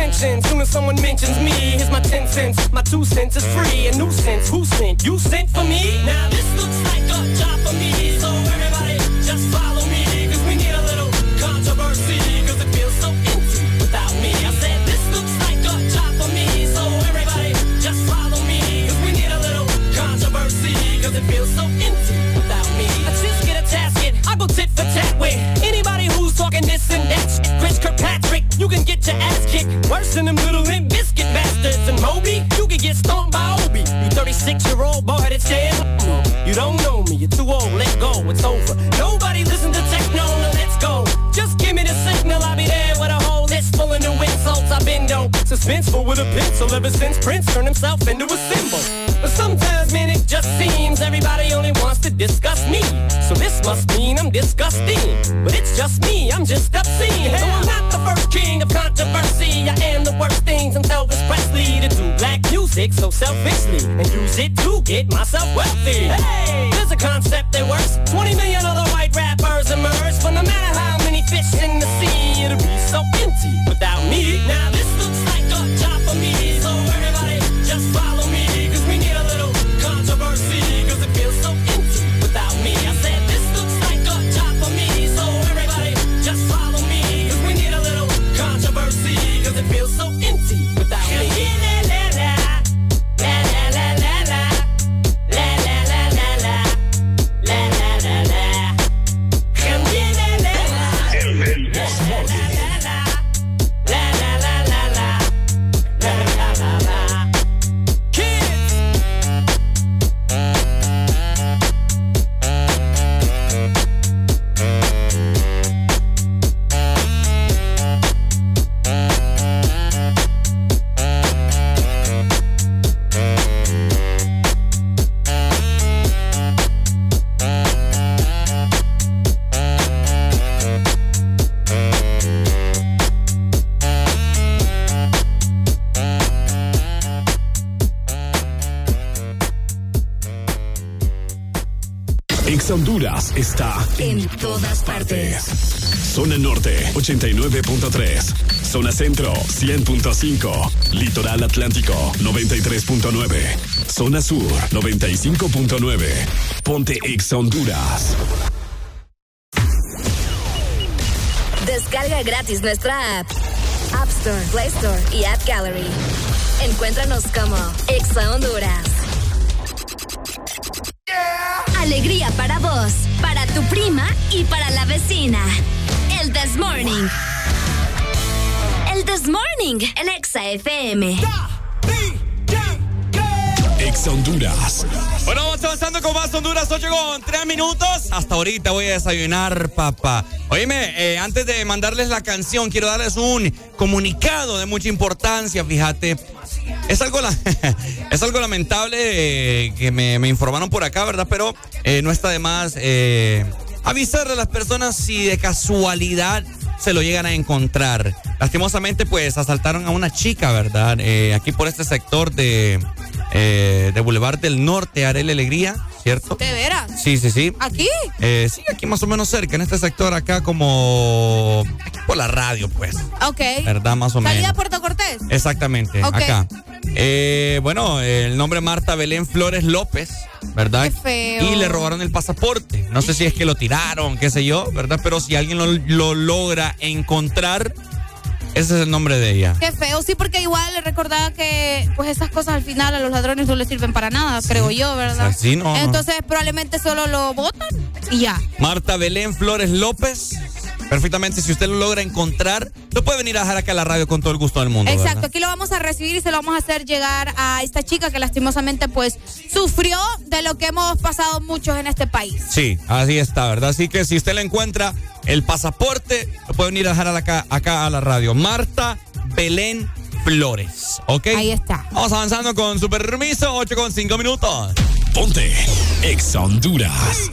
Tension soon as someone mentions me. Here's my ten cents, my two cents is free. A nuisance, who sent? You sent for me? Now this looks like a job for me, so everybody just follow me. You can get your ass kicked worse than them little limp biscuit bastards. And Moby, you can get stomped by Obi. You 36 year old boy that's dead. You don't know me, you're too old, let go, it's over. Nobody listen to techno, no, let's go. Just give me the signal, I'll be there with a whole list full of new insults. I've been dope, suspenseful with a pencil ever since Prince turned himself into a symbol. But sometimes, man, it just seems everybody only wants to discuss me. Must mean I'm disgusting. But it's just me, I'm just obscene. So I'm not the first king of controversy. I am the worst thing since Elvis Presley to do black music so selfishly and use it to get myself wealthy. Hey, there's a concept that works. 20 million other white rappers emerge, but no matter how many fish in the sea, it'll be so empty without me. Now this looks like Ex Honduras está En todas partes. Zona Norte 89.3. Zona Centro 100.5. Litoral Atlántico 93.9. Zona Sur 95.9. Ponte Ex Honduras. Descarga gratis nuestra app. App Store, Play Store y App Gallery. Encuéntranos como Exa Honduras. Alegría para vos, para tu prima y para la vecina. El This Morning. El This Morning en Exa FM. Honduras. Bueno, vamos avanzando con más Honduras, 8 con 3 minutos. Hasta ahorita voy a desayunar, papá. Oíme, eh, antes de mandarles la canción, quiero darles un comunicado de mucha importancia, fíjate. Es algo, [laughs] es algo lamentable eh, que me, informaron por acá, ¿verdad? Pero eh, no está de más avisarle a las personas si de casualidad se lo llegan a encontrar. Lastimosamente, pues asaltaron a una chica, ¿verdad? Aquí por este sector de, eh, de Boulevard del Norte, Arele Alegría, ¿cierto? ¿De veras? Sí, sí, sí. ¿Aquí? Eh, sí, aquí más o menos cerca, en este sector acá como aquí por la radio, pues. Ok. ¿Verdad? Más o ¿Salida menos. Puerto Cortés? Exactamente, acá. Eh, bueno, el nombre Marta Belén Flores López, ¿verdad? Qué feo. Y le robaron el pasaporte. No sé si es que lo tiraron, qué sé yo, ¿verdad? Pero si alguien lo, lo logra encontrar, ese es el nombre de ella. Qué feo, sí, porque igual le recordaba que pues esas cosas al final a los ladrones no les sirven para nada, creo yo, ¿verdad? O sea, sí, no. Entonces probablemente solo lo botan y ya. Marta Belén Flores López. Perfectamente, si usted lo logra encontrar, lo puede venir a dejar acá a la radio con todo el gusto del mundo. Exacto, ¿verdad? aquí lo vamos a recibir y se lo vamos a hacer llegar a esta chica que lastimosamente pues sufrió de lo que hemos pasado muchos en este país. Sí, así está, ¿verdad? Así que si usted le encuentra el pasaporte, lo puede venir a dejar a la ca- acá a la radio. Marta Belén Flores, ¿ok? Ahí está. Vamos avanzando con su permiso, 8 con 5 minutos. Ponte Ex Honduras.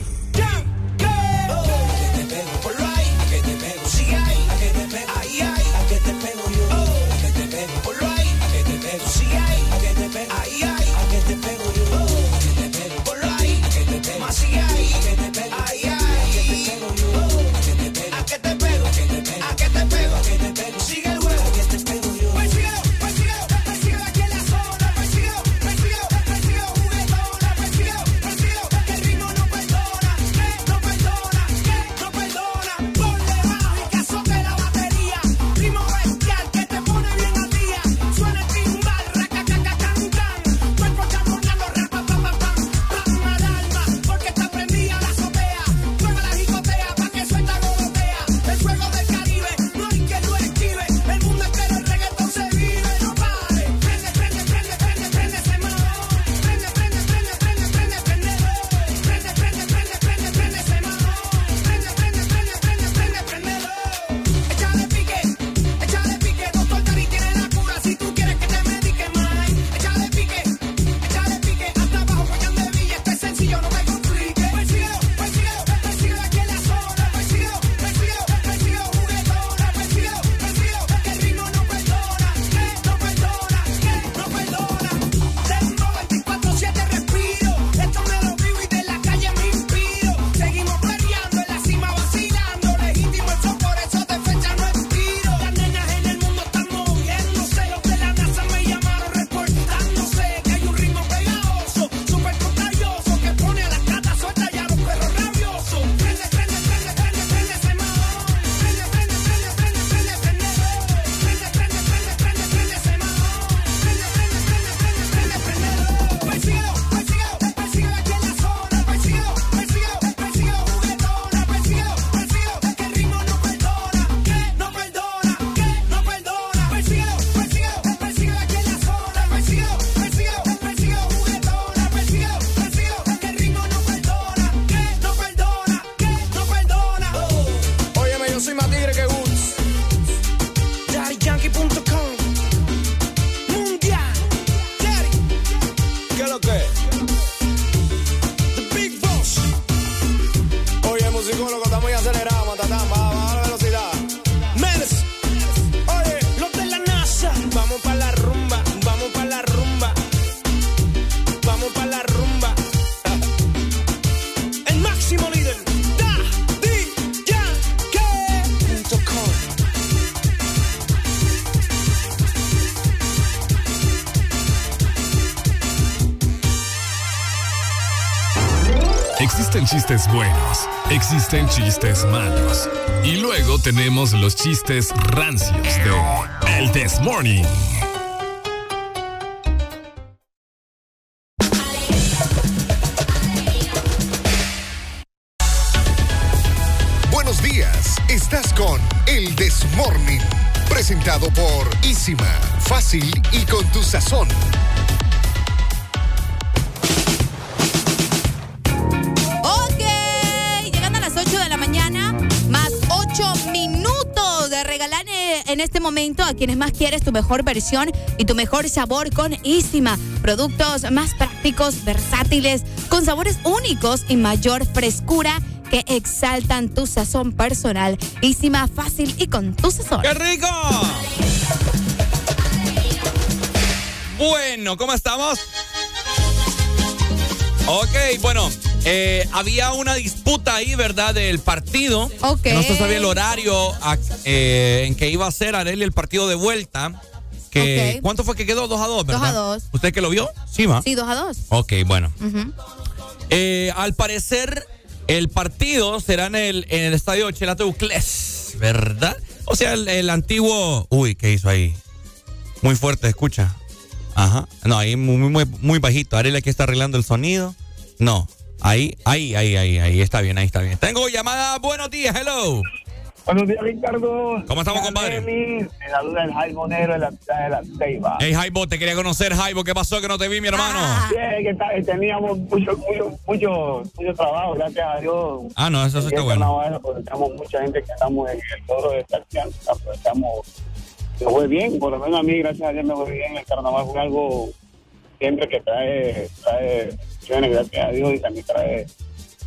Existen chistes malos. Y luego tenemos los chistes rancios de El This Morning. Buenos días, estás con El Desmorning, presentado por Isima, fácil y con tu sazón. Momento a quienes más quieres tu mejor versión y tu mejor sabor con Isima. Productos más prácticos, versátiles, con sabores únicos y mayor frescura que exaltan tu sazón personal. Isima fácil y con tu sazón. ¡Qué rico! Bueno, ¿cómo estamos? Ok, bueno, eh, había una disputa ahí, ¿verdad? Del partido. Ok. Que No se sabía el horario a- eh, en que iba a ser Areli el partido de vuelta. Que. ¿Cuánto fue que quedó? Dos a dos, ¿verdad? Dos a dos. ¿Usted que lo vio? Sí, va. Sí, 2 a 2. Ok, bueno. Eh, al parecer, el partido será en el, en el estadio Chelato Uclés, ¿verdad? O sea, el, el antiguo. Uy, ¿qué hizo ahí? Muy fuerte, escucha. Ajá. No, ahí muy, muy, muy bajito. Arely aquí está arreglando el sonido. No. Ahí, ahí, ahí, ahí, ahí está bien, ahí está bien. Tengo llamada. Buenos días, hello. Buenos días, Ricardo. ¿Cómo estamos, compadre? Me saluda el Jaime Nero de la ciudad de la Ceiba. Hey, Jaibo, te quería conocer, Jaibo. ¿Qué pasó que no te vi, mi hermano? Bien, que ta- teníamos mucho, mucho, mucho, mucho trabajo, gracias a Dios. Ah, no, eso sí está bueno. carnaval aprovechamos mucha gente que estamos en el toro de estación, aprovechamos. Me fue bien, por lo menos a mí, gracias a Dios, me fue bien. El carnaval fue algo siempre que trae, trae gracias a Dios, y también trae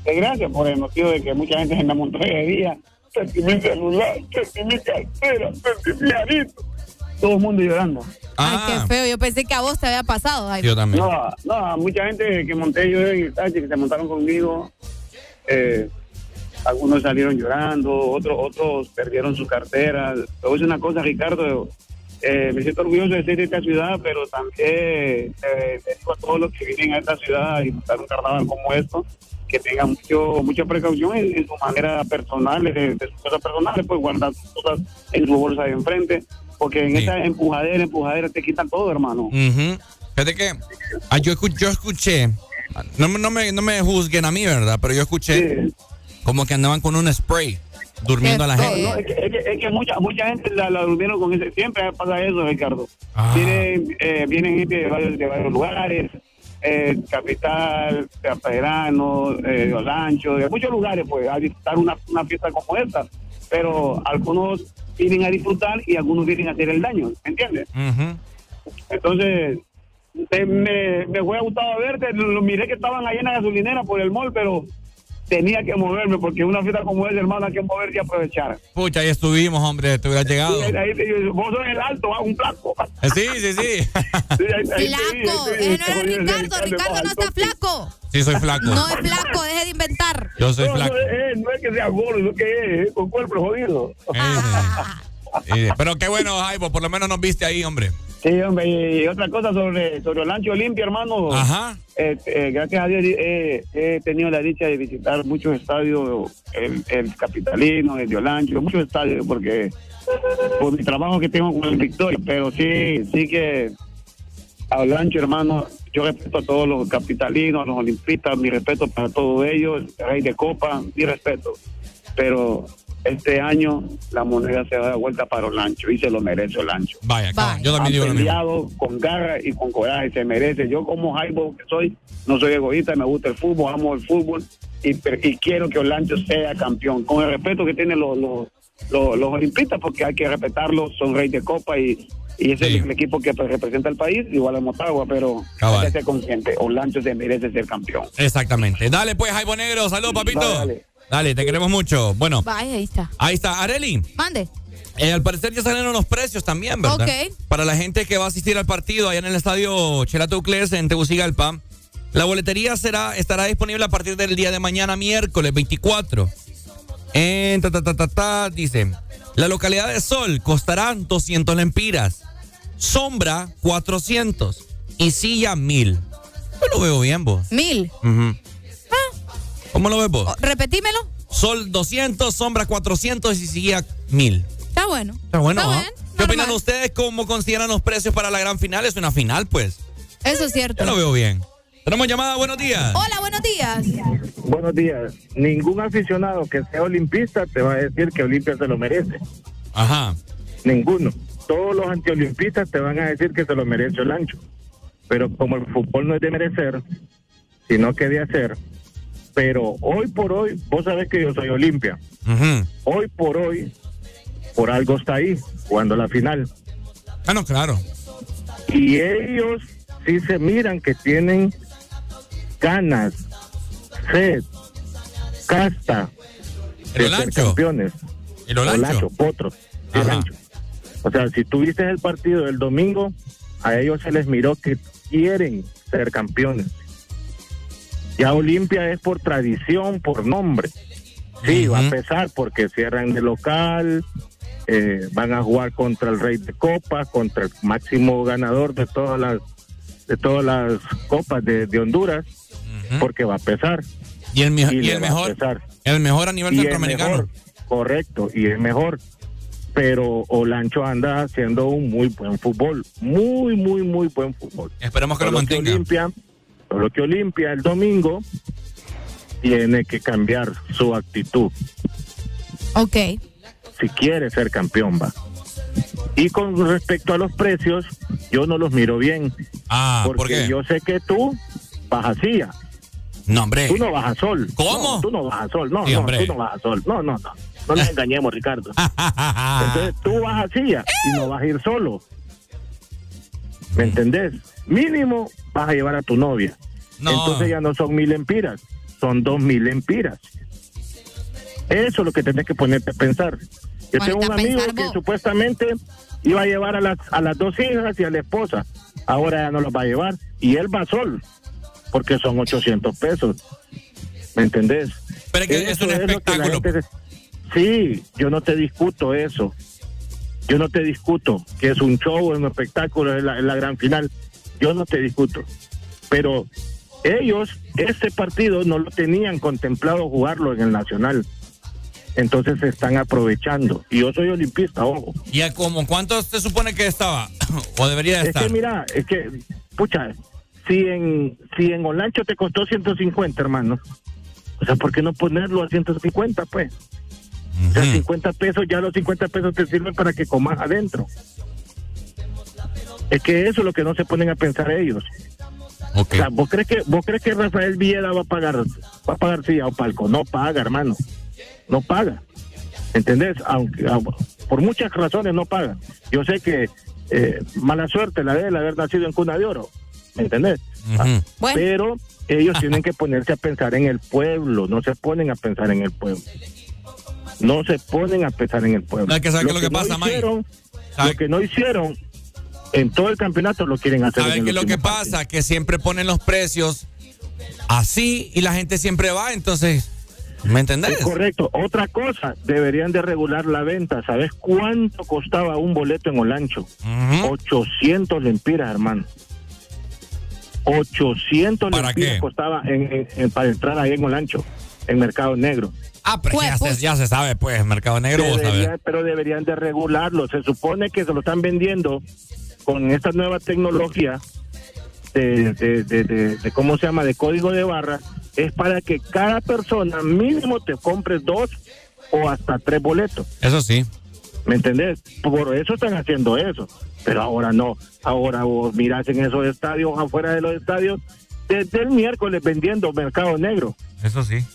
de gracias por el motivo de que mucha gente se me montó ese día. Sentí mi celular, sentí mi cartera, sentí mi arito. Todo el mundo llorando. Ay, qué feo. Yo pensé que a vos te había pasado. Ay. No, no, mucha gente que monté yo en el taxi, que se montaron conmigo, eh, algunos salieron llorando, otros otros perdieron su cartera. Te voy a decir una cosa, Ricardo, eh, me siento orgulloso de ser de esta ciudad, pero también eh, a todos los que vienen a esta ciudad a disfrutar un carnaval como esto, que tengan mucho, mucha precaución en, en su manera personal, de, de sus cosas personales, pues guardar sus cosas en su bolsa de enfrente, porque en esta empujadera, empujadera te quitan todo, hermano. Ujú. Fíjate que ah, yo, escu- yo escuché, no, me- no, me, no me juzguen a mí, ¿verdad? Pero yo escuché como que andaban con un spray durmiendo a la gente. no, es que, es que- es que mucha, mucha gente la, la durmieron con ese. Siempre pasa eso, Ricardo. Ah. Vienen, eh, vienen gente de varios, de varios lugares, eh, Capital, Caperano, eh, Olancho, de muchos lugares, pues, a disfrutar una, una fiesta como esta. Pero algunos vienen a disfrutar y algunos vienen a hacer el daño, ¿me entiendes? Entonces, eh, me, me fue gustado verte, lo, lo miré que estaban ahí en la gasolinera por el mall, pero tenía que moverme porque una fiesta como esa, hermano, hay que moverse y aprovechar. Pucha, ahí estuvimos, hombre, te hubiera llegado. Sí, ahí vos sos el alto, ah, un flaco. Eh, Sí, sí, sí. Flaco. Ese no era Ricardo. Ricardo no está flaco. Sí, soy flaco. No es flaco. Deje de inventar. Yo soy no, flaco. No, es, no es que sea gordo, lo que es, con cuerpo jodido. [laughs] Pero qué bueno, Jaibo, por lo menos nos viste ahí, hombre. Sí, hombre, y otra cosa sobre, sobre Olancho Olimpia, hermano. Ajá. Eh, eh, gracias a Dios eh, he tenido la dicha de visitar muchos estadios, el, el Capitalino, el de Olancho, muchos estadios, porque por mi trabajo que tengo con el Victoria, pero sí, sí que a Olancho, hermano, yo respeto a todos los capitalinos, a los olimpistas, mi respeto para todos ellos, rey de copa, mi respeto. Pero este año la moneda se va dar vuelta para Olancho y se lo merece Olancho. Vaya, cabrón, yo también digo lo mismo. con garra y con coraje, se merece. Yo como Jaibo que soy, no soy egoísta, me gusta el fútbol, amo el fútbol y, quiero que Olancho sea campeón, con el respeto que tienen los, los, los, los olimpistas, porque hay que respetarlos, son rey de copa y, y ese es el equipo que representa al país, igual a Motagua, pero Cabal. hay que ser consciente, Olancho se merece ser campeón. Exactamente. Dale, pues, Jaibo Negro, saludos, papito. Dale. Dale, te queremos mucho. Bueno, Vaya, ahí está. ahí está. Areli, Mande. eh, al parecer ya salieron los precios también, ¿verdad? Ok. Para la gente que va a asistir al partido allá en el estadio Chelato Uclés en Tegucigalpa, la boletería será, estará disponible a partir del día de mañana, miércoles 24. En ta, ta, ta, ta, ta, dice, la localidad de Sol costará 200 lempiras, Sombra 400 y Silla 1000. Yo lo veo bien, vos. Mil. Ujú. ¿Cómo lo ves vos? Repetímelo. Sol 200, sombra 400 y seguía 1000. Está bueno. Está bueno. Está ¿ah? bien, ¿Qué opinan ustedes? ¿Cómo consideran los precios para la gran final? Es una final, pues. Eso es cierto. Yo lo veo bien. Tenemos llamada, buenos días. Hola, buenos días. Buenos días. Ningún aficionado que sea olimpista te va a decir que Olimpia se lo merece. Ajá. Ninguno. Todos los antiolimpistas te van a decir que se lo merece el ancho. Pero como el fútbol no es de merecer, sino que de hacer. Pero hoy por hoy, vos sabés que yo soy Olimpia. Hoy por hoy, por algo está ahí, jugando la final. Ah, no, claro. Y ellos sí se miran que tienen ganas, sed, casta El de ser Olancho. campeones. El Olancho. potros. el. O sea, si tuviste el partido del domingo, a ellos se les miró que quieren ser campeones. Ya Olimpia es por tradición, por nombre. Sí, va a pesar porque cierran de local, eh, van a jugar contra el Rey de Copas, contra el máximo ganador de todas las de todas las copas de, de Honduras, porque va a pesar. Y el, Y y mejor, el mejor a nivel Y centroamericano. mejor, correcto, y es mejor. Pero Olancho anda haciendo un muy buen fútbol, muy, muy, muy buen fútbol. Esperemos que lo mantenga. Olimpia, solo que Olimpia el domingo tiene que cambiar su actitud Ok. si quiere ser campeón, va. Y con respecto a los precios, yo no los miro bien. Ah, porque ¿por qué? yo sé que tú vas a CIA. No, hombre. Tú no vas a sol. ¿Cómo? No, tú no vas a sol. No, Sí, no, hombre. tú no vas a sol. No, no, no. No nos [laughs] engañemos, Ricardo. [laughs] Entonces tú vas a CIA y no vas a ir solo. ¿Me entendés? Mínimo vas a llevar a tu novia. No. Entonces ya no son mil empiras, son dos mil empiras. Eso es lo que tenés que ponerte a pensar. Yo tengo un amigo que vos. supuestamente iba a llevar a las, a las dos hijas y a la esposa. Ahora ya no los va a llevar. Y él va solo, porque son 800 pesos. ¿Me entendés? Pero es que es un lo que la espectáculo. gente se- Sí, yo no te discuto eso. Yo no te discuto que es un show, es un espectáculo, es la, es la gran final. Yo no te discuto. Pero ellos, este partido, no lo tenían contemplado jugarlo en el Nacional. Entonces se están aprovechando. Y yo soy olimpista, ojo. ¿Y a como cuánto se supone que estaba? [coughs] ¿O debería de Es estar? que mira, es que, pucha, si en, si en Olancho te costó 150, hermano, o sea, ¿por qué no ponerlo a 150, pues? O sea, 50 pesos, ya los 50 pesos te sirven para que comas adentro. Es que eso es lo que no se ponen a pensar ellos. O sea, ¿vos crees que vos crees que Rafael Villeda va a pagar va a pagar silla o palco? No paga, hermano. No paga. ¿Entendés? Aunque ah, por muchas razones no paga. Yo sé que eh, mala suerte la de él haber nacido en cuna de oro. ¿Me entendés? Ah, Pero ellos [laughs] tienen que ponerse a pensar en el pueblo, no se ponen a pensar en el pueblo. No se ponen a pensar en el pueblo. No, es que ¿sabes qué es lo que no pasa, Mike? hicieron, Lo que no hicieron en todo el campeonato lo quieren hacer. ¿Sabes qué lo que pasa? Que siempre ponen los precios así y la gente siempre va, entonces, ¿me entendés? Es correcto. Otra cosa, deberían de regular la venta. ¿Sabes cuánto costaba un boleto en Olancho? 800 lempiras, hermano. 800 ¿Para lempiras qué? costaba en- en- en- para entrar ahí en Olancho, en Mercado Negro. Ah, pero ya, se, ya se sabe, pues, Mercado Negro, Debería- pero deberían de regularlo. Se supone que se lo están vendiendo con esta nueva tecnología de, de, de, de- de- ¿cómo se llama? De código de barra. Es para que cada persona mínimo te compre dos o hasta tres boletos. Eso sí. ¿Me entendés? Por eso están haciendo eso. Pero ahora no. Ahora vos mirás en esos estadios, afuera de los estadios, desde el miércoles vendiendo mercado negro. Eso sí.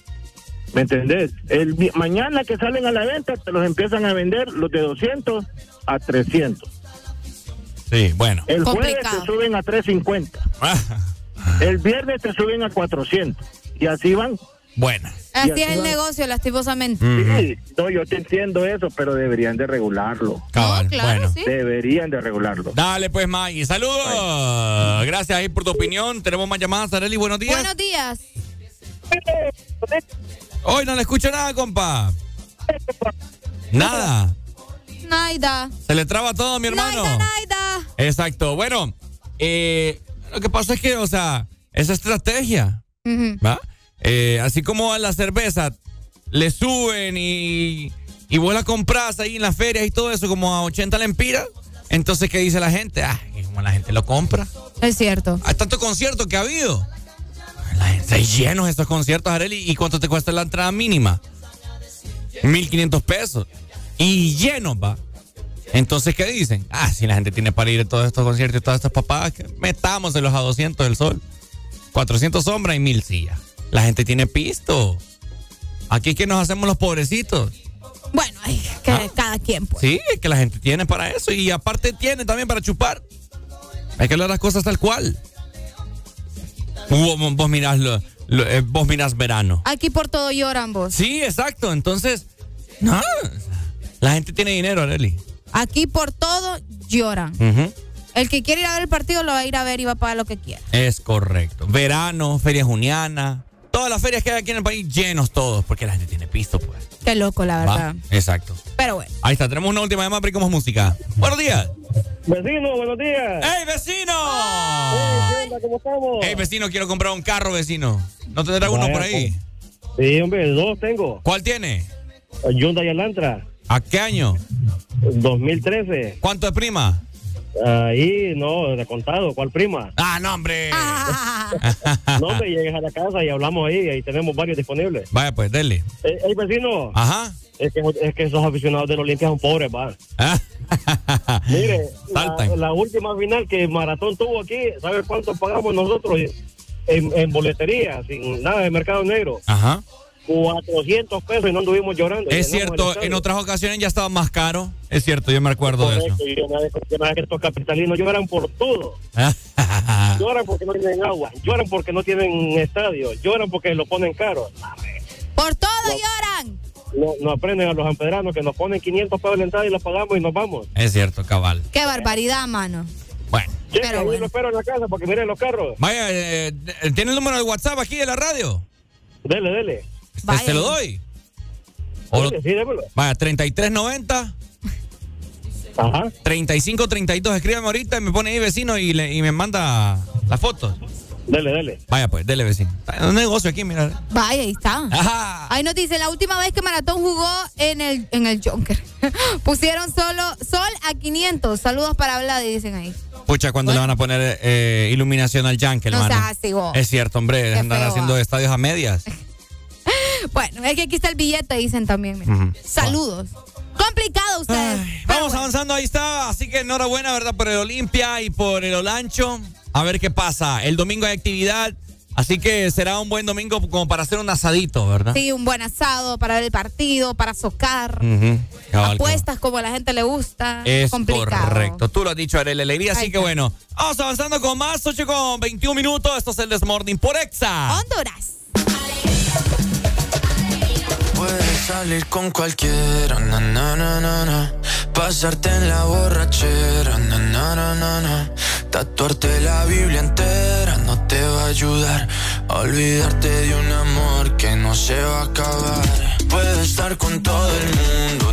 ¿Me entendés? El, mañana que salen a la venta, te los empiezan a vender los de 200 a 300. Sí, bueno. El jueves te suben a 350. El viernes te suben a 400. Y así van. Bueno. Así es el van. negocio, lastimosamente. Sí, no, yo te entiendo eso, pero deberían de regularlo. Cabal, claro, bueno. sí. Deberían de regularlo. Dale, pues, Maggie. Saludos. Gracias ahí por tu opinión. Tenemos más llamadas, Areli. Buenos días. Buenos días. Hoy no le escucho nada, compa. Nada. Naida. Se le traba todo, mi hermano. Naida, Naida. Exacto. Bueno, eh, lo que pasa es que, o sea, esa estrategia. ¿va? eh, así como a la cerveza le suben y, y vos la compras ahí en las ferias y todo eso como a 80 lempiras, entonces ¿qué dice la gente? Ah, como la gente lo compra. Es cierto. Hay tanto concierto que ha habido. La gente, llenos estos conciertos, Areli. ¿Y cuánto te cuesta la entrada mínima? 1.500 pesos. Y llenos, va. Entonces, ¿qué dicen? Ah, si la gente tiene para ir a todos estos conciertos y todas estas papadas, metámoselos a 200 del sol. 400 sombras y 1000 sillas. La gente tiene pisto. Aquí es que nos hacemos los pobrecitos. Bueno, ay, que cada quien, pues. Sí, es que la gente tiene para eso y aparte tiene también para chupar. Hay que hablar las cosas tal cual. Vos, vos mirás, lo- lo- eh, vos mirás verano. Aquí por todo lloran vos. Sí, exacto. Entonces, no. La gente tiene dinero, Areli. Aquí por todo lloran. El que quiere ir a ver el partido lo va a ir a ver y va a pagar lo que quiera. Es correcto. Verano, feria juniana. Todas las ferias que hay aquí en el país llenos todos, porque la gente tiene pisto, pues. Qué loco, la ¿va? verdad. Exacto. Pero bueno. Ahí está, tenemos una última llamada, aplicamos música. Buenos días. Vecino, buenos días. ¡Ey, vecino! ¿Qué onda? ¿Cómo estamos? ¡Ey, vecino, quiero comprar un carro, vecino! ¿No tendrá uno por ahí? Sí, hombre, dos tengo. ¿Cuál tiene? Hyundai Elantra, ¿A qué año? 2013. ¿Cuánto de prima? Ahí, no, de contado. ¿Cuál prima? ¡Ah, no, hombre! [laughs] No, hombre, llegues a la casa y hablamos ahí. Ahí tenemos varios disponibles. Vaya, pues, dele. Eh, hey, vecino. Ajá. Es que, es que esos aficionados de los Olimpia son pobres, va. Ah. [laughs] Mire, la, la última final que Maratón tuvo aquí, ¿sabes cuánto pagamos nosotros en, en boletería, sin nada de mercado negro? Ajá. 400 pesos y no anduvimos llorando. Es cierto, en otras ocasiones ya estaba más caro. Es cierto, yo me acuerdo de eso. Correcto, y una vez- una vez que estos capitalinos lloran por todo. [laughs] Lloran porque no tienen agua, lloran porque no tienen estadio, lloran porque lo ponen caro. Por todo lloran. No, no aprenden a los ampedranos que nos ponen 500 pesos la entrada y los pagamos y nos vamos. Es cierto, cabal. Qué barbaridad, mano. Bueno. Che, ahí lo espero en la casa porque miren los carros. Vaya, eh, ¿tiene el número de WhatsApp aquí de la radio? Dele, dele. ¿Te, se lo doy? O sí, démelo. Vaya, 3390. Ajá. 3532, escríbame ahorita y me pone ahí vecino y, le- y me manda las fotos. Dele, dele. Vaya pues, dele vecino. Está un negocio aquí, mira. Vaya, ahí está. Ajá. Ahí nos dice, la última vez que Maratón jugó en el, en el Junker, [laughs] pusieron solo sol a 500. Saludos para Vlad, y dicen ahí. Pucha, cuando le van a poner eh, iluminación al Yankee, No hermano. seas así, vos. Es cierto, hombre, Qué andan feo, haciendo ah. estadios a medias. [laughs] Bueno, es que aquí está el billete, dicen también. Saludos. Complicado ustedes. Vamos avanzando, ahí está. Así que enhorabuena, ¿verdad? Por el Olimpia y por el Olancho. A ver qué pasa. El domingo hay actividad. Así que será un buen domingo como para hacer un asadito, ¿verdad? Sí, un buen asado para ver el partido, para socar. Cabal, Apuestas como a la gente le gusta. Es complicado. correcto. Tú lo has dicho, Arely Alegría. Así que bueno, vamos avanzando con más. 8 con 21 minutos. Esto es el Desmorning por Exa. Honduras. Puedes salir con cualquiera, na, na, na, na, na. Pasarte en la borrachera, na, na, na, na, na. Tatuarte la Biblia entera no te va a ayudar olvidarte de un amor que no se va a acabar. Puedes estar con todo el mundo,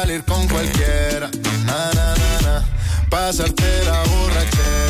Salir con cualquiera, na, na, na, na. Pasarte la borrachera,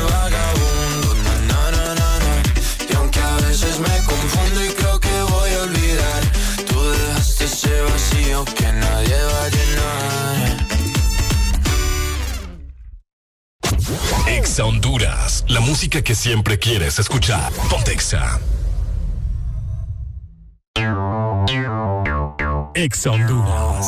Exa Honduras, la música que siempre quieres escuchar. Pontexa. Exa Honduras.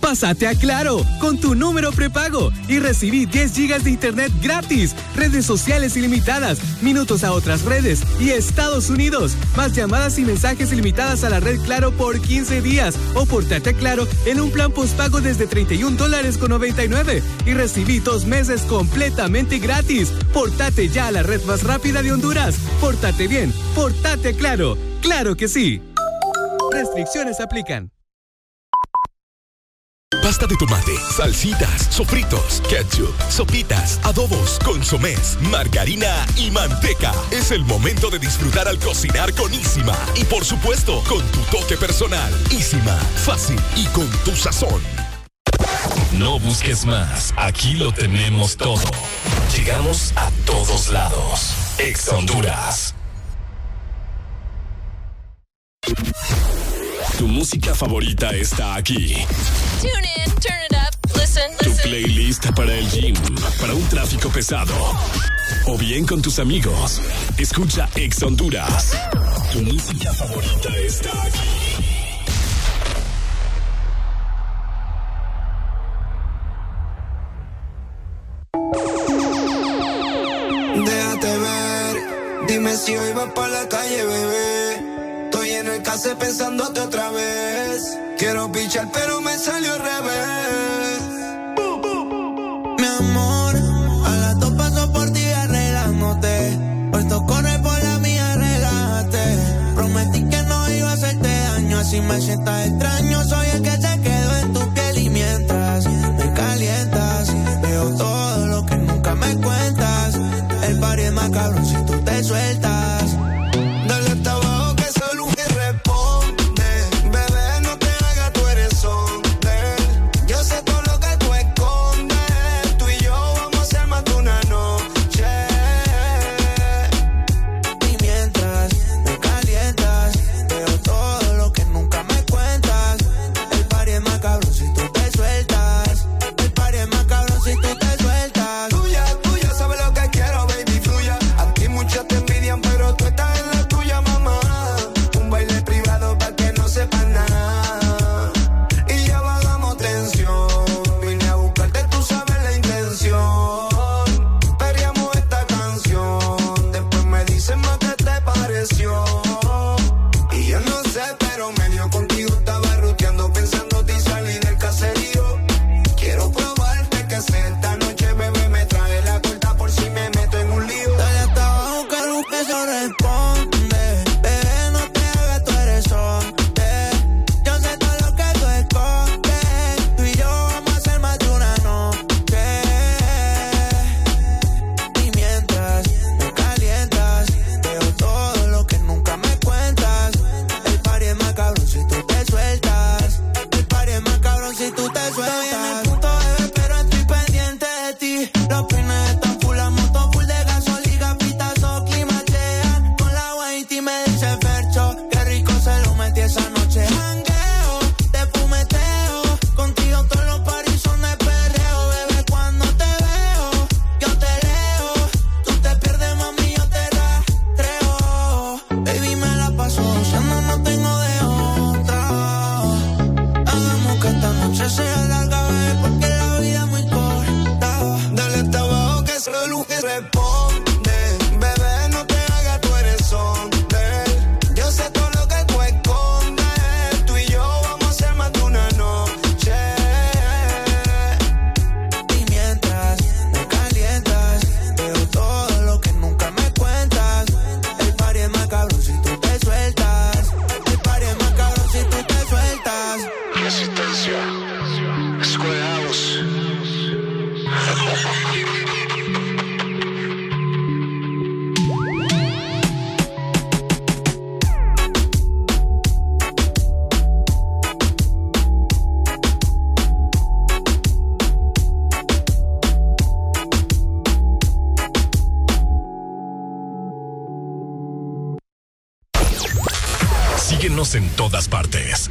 Pásate a Claro con tu número prepago y recibí 10 gigas de internet gratis, redes sociales ilimitadas, minutos a otras redes y Estados Unidos, más llamadas y mensajes ilimitadas a la red Claro por 15 días o portate a Claro en un plan postpago desde 31 dólares con 99 y recibí dos meses completamente gratis. Portate ya a la red más rápida de Honduras. Portate bien, portate a Claro. Claro que sí. Restricciones aplican. Pasta de tomate, salsitas, sofritos, ketchup, sopitas, adobos, consomés, margarina y manteca. Es el momento de disfrutar al cocinar con Isima. Y por supuesto, con tu toque personal. Isima, fácil y con tu sazón. No busques más, aquí lo tenemos todo. Llegamos a todos lados. Ex Honduras. Tu música favorita está aquí. Tune in, turn it up, listen, Tu playlist para el gym, para un tráfico pesado. O bien con tus amigos. Escucha Ex Honduras. Tu música favorita está aquí. Déjate ver, dime si hoy vas para la calle, bebé. En el case pensándote otra vez. Quiero pichar, pero me salió al revés. Mi amor, a las dos paso por ti arreglándote. Puesto corre por la mía, relájate. Prometí que no iba a hacerte daño, así me sientas extraño. Soy el que se quedó en tu piel y mientras me calientas, veo todo lo que nunca me cuentas. El party es más cabrón si tú te sueltas.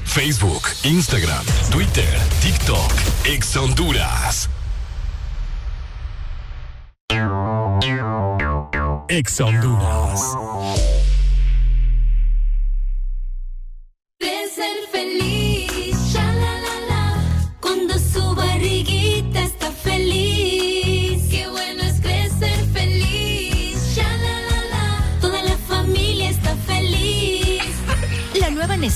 Facebook, Instagram, Twitter, TikTok, Ex Honduras. Ex Honduras.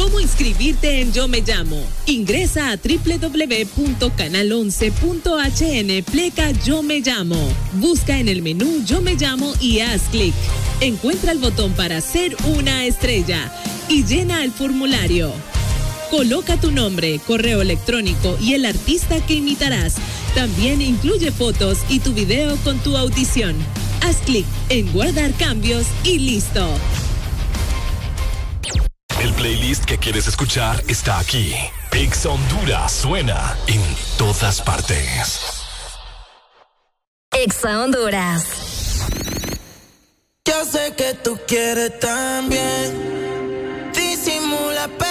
¿Cómo inscribirte en Yo Me Llamo? Ingresa a www.canal11.hn pleca Yo Me Llamo. Busca en el menú Yo Me Llamo y haz clic. Encuentra el botón para ser una estrella y llena el formulario. Coloca tu nombre, correo electrónico y el artista que imitarás. También incluye fotos y tu video con tu audición. Haz clic en guardar cambios y listo. El playlist que quieres escuchar está aquí. Ex Honduras suena en todas partes. Ex Honduras. Ya sé que tú quieres también. Disimula, pero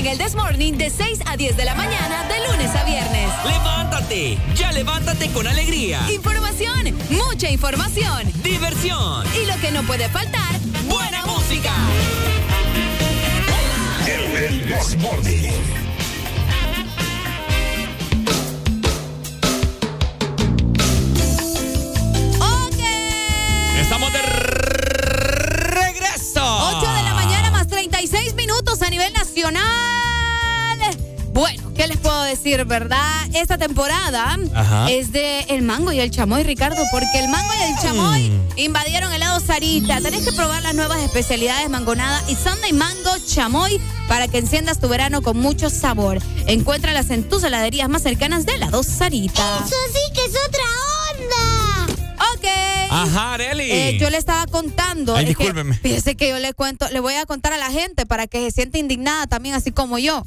en el This Morning de 6 a 10 de la mañana, de lunes a viernes. ¡Levántate! ¡Ya levántate con alegría! Información, mucha información. ¡Diversión! Y lo que no puede faltar, ¡buena música! El This Morning. Ok. Estamos de nacional. Bueno, ¿qué les puedo decir, verdad? Esta temporada Ajá. es de el mango y el chamoy, Ricardo, porque el mango y el chamoy Mm. invadieron el lado Sarita. Tenés que probar las nuevas especialidades mangonada y Sunday Mango Chamoy para que enciendas tu verano con mucho sabor. Encuéntralas en tus heladerías más cercanas de lado Sarita. Eso sí que es. Ok. Ajá, Areli. Eh, yo le estaba contando. Ay, es que, discúlpeme. fíjese que yo le cuento, le voy a contar a la gente para que se sienta indignada también, así como yo.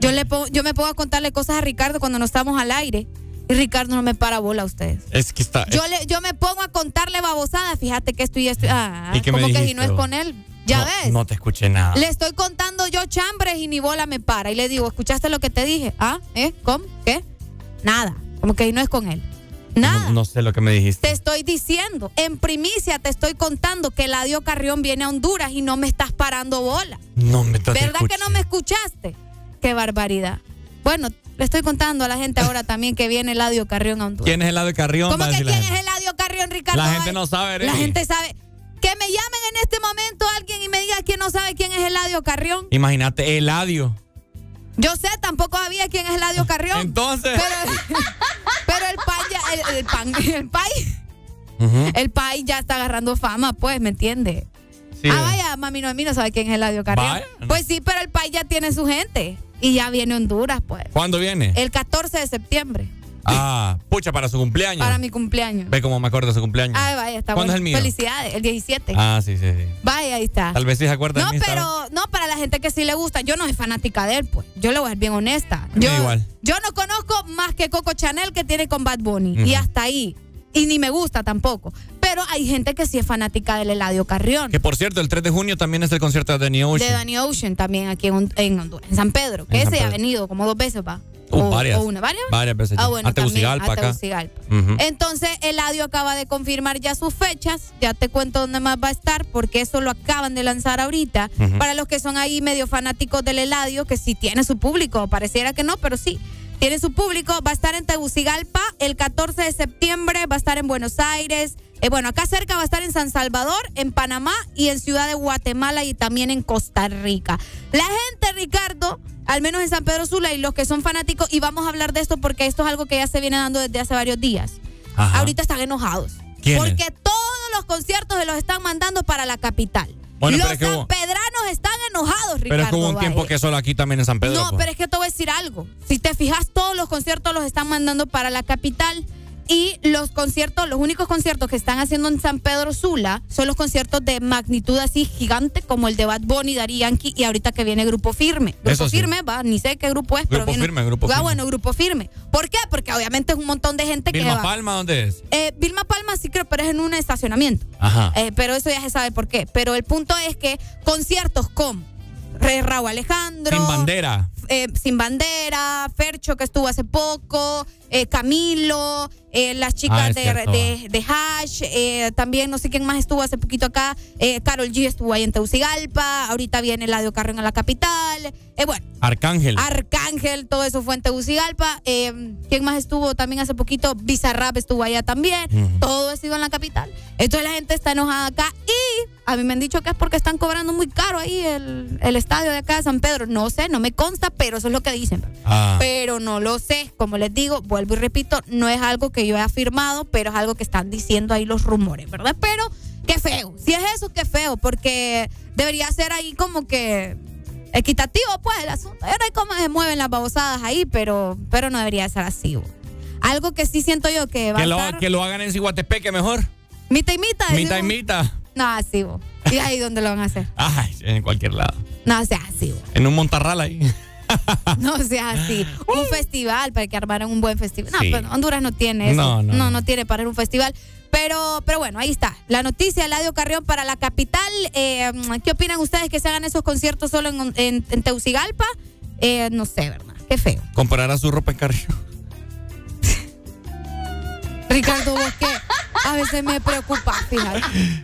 Yo le pongo- yo me pongo a contarle cosas a Ricardo cuando no estamos al aire. Y Ricardo no me para bola a ustedes. Es que está. Yo le, yo me pongo a contarle babosadas, fíjate que esto y esto. Ah, ¿Y qué me como que si no es con él. Ya no, ves. No te escuché nada. Le estoy contando yo chambres y ni bola me para. Y le digo, ¿escuchaste lo que te dije? ¿Ah? ¿Eh? ¿Cómo? ¿Qué? Nada. Como que no es con él. Nada. No, no sé lo que me dijiste. Te estoy diciendo, en primicia te estoy contando que Eladio Carrión viene a Honduras y no me estás parando bola. No me te ¿Verdad escuché. que no me escuchaste? Qué barbaridad. Bueno, le estoy contando a la gente ahora [laughs] también que viene Eladio Carrión a Honduras. ¿Quién es el lado de Carrión? ¿Cómo que la quién es Eladio Carrión, Ricardo? La gente no sabe, La Arely. gente sabe. Que me llamen en este momento alguien y me diga quién no sabe quién es Eladio Carrión. Imagínate, Eladio. Yo sé, tampoco sabía quién es Eladio [laughs] Carrión. Entonces. Pero [laughs] el el, pan, [laughs] el país, Ujú. el país ya está agarrando fama, pues, ¿me entiende? Sí. Ah, vaya, mami Noemí no sabe quién es Eladio Carrión. Pues sí, pero el país ya tiene su gente. Y ya viene Honduras, pues. ¿Cuándo viene? El 14 de septiembre, Ah, pucha, para su cumpleaños. para mi cumpleaños. Ve cómo me acuerdo de su cumpleaños. Ay, vaya, está ¿Cuándo bueno. es el mío? Felicidades, el 17. Ah, sí, sí, sí. Vaya, ahí está. Tal vez sí se acuerda No, de mí. ¿sabes? pero no para la gente que sí le gusta. Yo no soy fanática de él, pues. Yo le voy a ser bien honesta. Yo, igual. yo no conozco más que Coco Chanel que tiene con Bad Bunny. Y hasta ahí. Y ni me gusta tampoco. Pero hay gente que sí es fanática del Eladio Carrión. Que por cierto, el 3 de junio también es el concierto de Danny Ocean. De Danny Ocean también aquí en, en San Pedro. Que En ese ha venido como dos veces, va. Uh, o, varias. o una, ¿varias? Varias veces. Ah, bueno, a Tegucigalpa acá. Tegucigalpa. Entonces, Eladio acaba de confirmar ya sus fechas. Ya te cuento dónde más va a estar, porque eso lo acaban de lanzar ahorita. Para los que son ahí medio fanáticos del Eladio, que sí tiene su público, pareciera que no, pero sí. Tiene su público, va a estar en Tegucigalpa el 14 de septiembre, va a estar en Buenos Aires, eh, bueno, acá cerca va a estar en San Salvador, en Panamá y en Ciudad de Guatemala y también en Costa Rica. La gente, Ricardo, al menos en San Pedro Sula y los que son fanáticos, y vamos a hablar de esto porque esto es algo que ya se viene dando desde hace varios días. Ajá. Ahorita están enojados. ¿Quiénes? Porque todos los conciertos se los están mandando para la capital. Bueno, los es que hubo- sanpedranos están enojados, Ricardo. Pero es que hubo un Valle. tiempo que solo aquí también en San Pedro. No, pues. pero es que te voy a decir algo. Si te fijas, todos los conciertos los están mandando para la capital. Y los conciertos, los únicos conciertos que están haciendo en San Pedro Sula son los conciertos de magnitud así gigante como el de Bad Bunny, Daddy Yankee y ahorita que viene Grupo Firme. Grupo Eso sí. Firme, va, ni sé qué grupo es, pero Grupo viene. Firme, Grupo ah, Firme. bueno, Grupo Firme. ¿Por qué? Porque obviamente es un montón de gente que Vilma va. Palma, ¿dónde es? Eh, Vilma Palma sí creo, pero es en un estacionamiento. Ajá. Eh, pero eso ya se sabe por qué. Pero el punto es que conciertos con Raúl Alejandro. Sin bandera. eh, Sin Bandera, Fercho que estuvo hace poco, eh, Camilo, eh, las Ah, chicas es de, de, de Hash, eh, también no sé quién más estuvo hace poquito acá, Carol G estuvo ahí en Tegucigalpa, ahorita viene Eladio Carrión a la capital, bueno. Arcángel. Arcángel, todo eso fue en Tegucigalpa. ¿Quién más estuvo también hace poquito? Bizarrap estuvo allá también. Todo ha sido en la capital. Entonces la gente está enojada acá y a mí me han dicho que es porque están cobrando muy caro ahí el, el estadio de acá de San Pedro. No sé, no me consta, pero eso es lo que dicen. Ah. Pero no lo sé. Como les digo, vuelvo y repito, no es algo que yo he afirmado, pero es algo que están diciendo ahí los rumores, ¿verdad? Pero qué feo. Si es eso, qué feo, porque debería ser ahí como que equitativo, pues, el asunto. Sé cómo se mueven las babosadas ahí, pero, pero no debería ser así. bo. Algo que sí siento yo que va Que a lo, estar... que lo hagan en Ciguatepeque mejor. Mita y mita. Mita y mita. No, así, bo. ¿Y ahí dónde lo van a hacer? [laughs] Ay, en cualquier lado. No sea así, bo. En un montarral ahí. [laughs] No sea así. Un festival para que armaran un buen festival. No, Sí. pero Honduras no tiene eso. No, no. no, no tiene para un festival. Pero, pero bueno, ahí está. La noticia, Eladio Carrión para la capital. Eh, ¿Qué opinan ustedes que se hagan esos conciertos solo en, en, en Teucigalpa? Eh, no sé, ¿verdad? Qué feo. Comprará su ropa en Carrillo. [laughs] Ricardo, vos qué? A veces me preocupa, fíjate.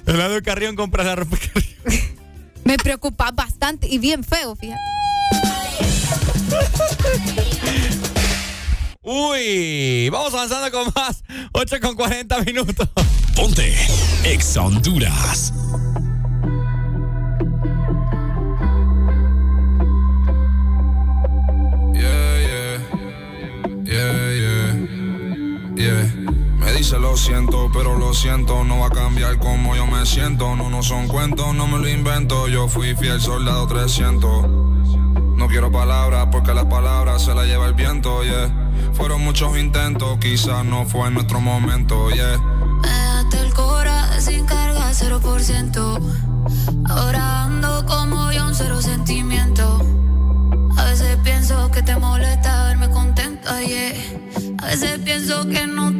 Eladio Carrión compra la ropa en Carrillo. [laughs] Me preocupa bastante y bien feo, fíjate. Uy, vamos avanzando con más. 8 con 40 minutos. Ponte Ex Honduras. Yeah, yeah, yeah, yeah, yeah. Me dice lo siento, pero lo siento, no va a cambiar como yo me siento. No, no son cuentos, no me lo invento. Yo fui fiel soldado 300. Quiero palabras porque las palabras se las lleva el viento, yeah. Fueron muchos intentos, quizás no fue nuestro momento, yeah. Me dejaste el cora sin carga, 0%. Ahora ando como yo, un cero sentimiento. A veces pienso que te molesta verme contenta, yeah. A veces pienso que no te.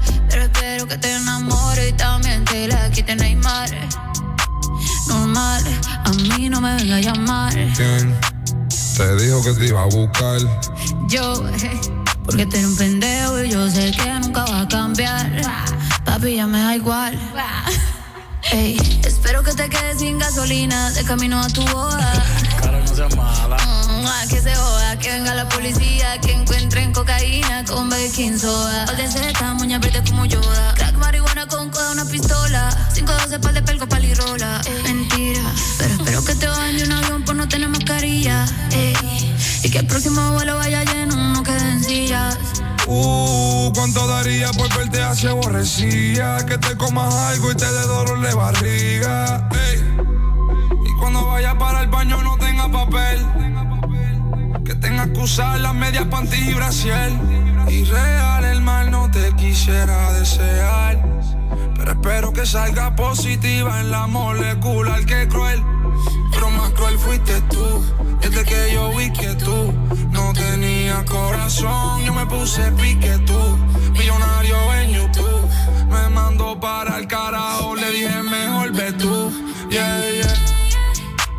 Que te enamore y también te la quite Neymar. Normal, a mí no me venga a llamar. ¿Quién te dijo que te iba a buscar? Yo, porque tú eres un pendejo y yo sé que nunca va a cambiar. Papi, ya me da igual. Ey, espero que te quedes sin gasolina de camino a tu boda. Mm, ah, que se joda, que venga la policía, que encuentren cocaína con baking soda. Ol de seta, moña verde como Yoda. Crack, marihuana con coda, una pistola. 512 pal de pelco, palirola. Eh, mentira, pero espero que te bajen de un avión por no tener mascarilla. Ey, y que el próximo vuelo vaya lleno, no queden sillas. Uh, ¿cuánto daría por verte así aborrecida? Que te comas algo y te dé dolor de barriga. Ey. Cuando vaya para el baño no tenga papel. Que tengas que usar las medias panties y brasier. Y el mal no te quisiera desear. Pero espero que salga positiva en la molecular que cruel. Pero más cruel fuiste tú. Desde que yo vi que tú no tenías corazón, yo me puse pique tú. Millonario en YouTube. Me mandó para el carajo, le dije mejor ve tú. Yeah, yeah.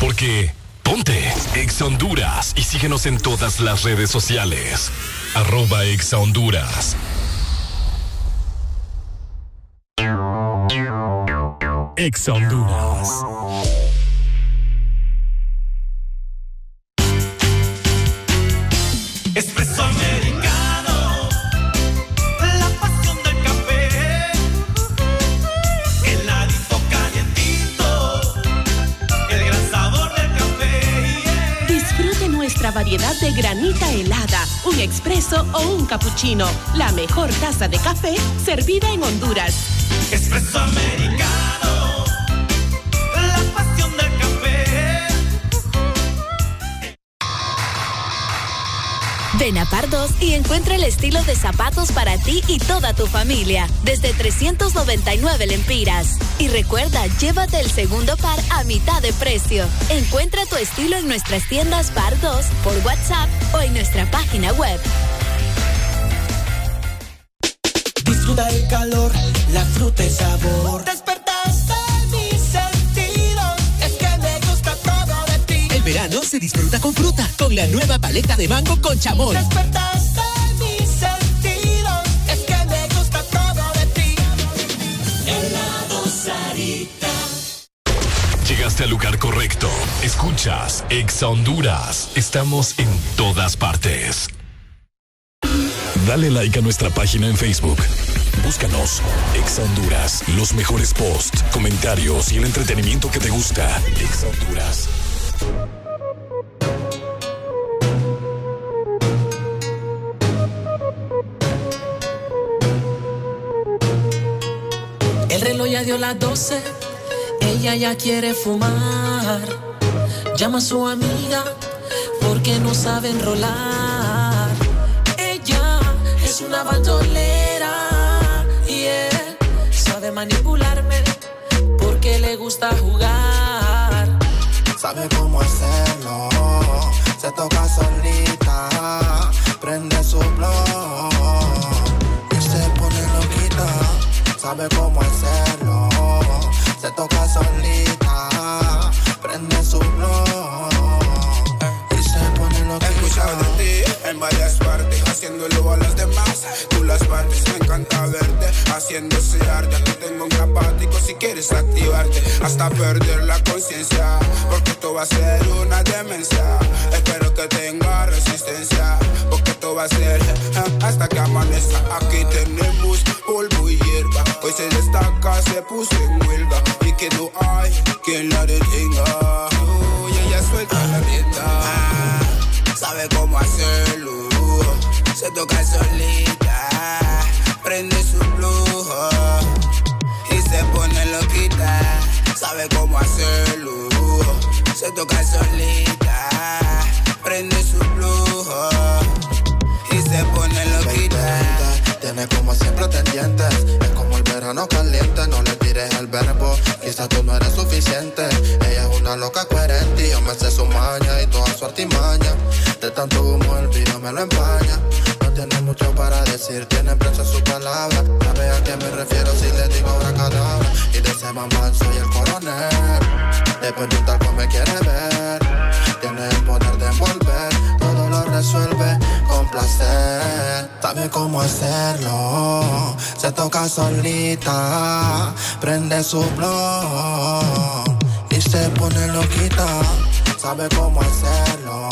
Porque ponte Exa Honduras y síguenos en todas las redes sociales. Arroba Exa Honduras. Exa Honduras. Variedad de granita helada, un expreso o un cappuccino. La mejor taza de café servida en Honduras. Ven a Pardos y encuentra el estilo de zapatos para ti y toda tu familia, desde 399 lempiras. Y recuerda, llévate el segundo par a mitad de precio. Encuentra tu estilo en nuestras tiendas Pardos, por WhatsApp o en nuestra página web. Disfruta el calor, la fruta y sabor. Verano se disfruta con fruta, con la nueva paleta de mango con chamón. Despertaste mis sentidos, es que me gusta todo de ti. Helado Sarita. Llegaste al lugar correcto. Escuchas Exa Honduras. Estamos en todas partes. Dale like a nuestra página en Facebook. Búscanos Exa Honduras. Los mejores posts, comentarios y el entretenimiento que te gusta. Exa Honduras. Ya dio las 12, ella ya quiere fumar. Llama a su amiga porque no sabe enrolar. Ella es una bandolera y él sabe manipularme porque le gusta jugar. Sabe cómo hacerlo, se toca solita, prende su blog y se pone loquita. Sabe cómo hacerlo, se toca solita, prende su blog y se pone loquita. He escuchado de ti en varias partes, haciéndolo a los demás. Tú las partes, me encanta verte, haciendo ese arte. Aquí tengo un grapático si quieres activarte, hasta perder la conciencia. Porque esto va a ser una demencia. Espero que tenga resistencia, porque esto va a ser eh, hasta que amanezca. Aquí tenemos polvo y. Hoy se destaca, se puso en huelga. Y que no hay quien la detenga. Uy, ella suelta la rienda. Sabe cómo hacerlo, se toca solita, prende su flujo y se pone loquita. Sabe cómo hacerlo, se toca solita, prende su flujo y se pone loquita. Tiene como siempre tendientes, es verano caliente, no le tires el verbo, quizás tú no eres suficiente. Ella es una loca coherente y yo me sé su maña y toda su artimaña. De tanto humo el vino me lo empaña. No tiene mucho para decir, tiene preso su palabra. Sabe a qué me refiero si le digo una cadabra. Y de ese mamá soy el coronel. De un talco me quiere ver. Tiene el poder de envolver, todo lo resuelve Sabe cómo hacerlo, se toca solita, prende su blog y se pone loquita. Sabe cómo hacerlo,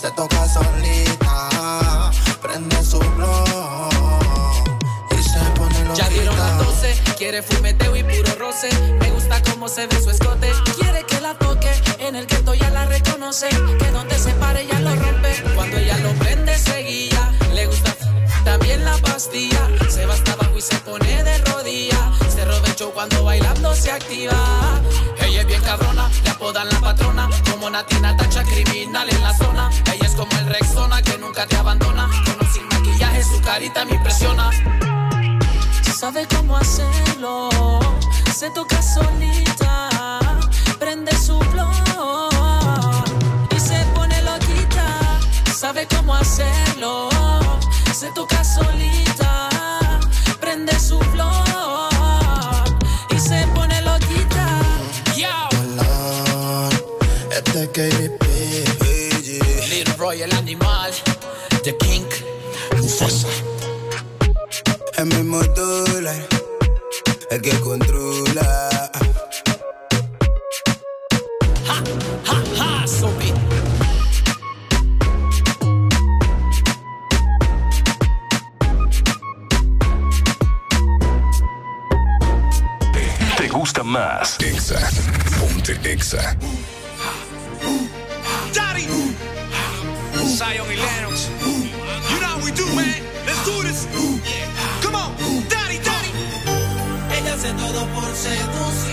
se toca solita, prende su blog y se pone loquita. Ya dieron las 12, quiere fumeteo y puro roce. Me gusta cómo se ve su escote. Quiere que la toque, en el gueto ya la reconoce. Que donde se pare ya lo rompe. Cuando ella lo también la pastilla se va hasta abajo y se pone de rodilla. Se robecho cuando bailando se activa. Ella es bien cabrona, le apodan la patrona. Como Natina tacha criminal en la zona. Ella es como el Rexona que nunca te abandona. Con sin maquillaje su carita me impresiona. Sabe cómo hacerlo, se toca solita, prende su flor y se pone loquita. Sabe cómo hacerlo se toca solita, prende su flor y se pone loquita. Yo. Hola, este KDP, Little Roy el animal, The King, Mufasa. El mismo el que controla. gusta más. Exa. Ponte Exa. Daddy. Zion y Lennox. You know how we do, man. Let's do this. Come on. Daddy, daddy. Ella hace todo por seducir.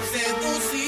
100% sim.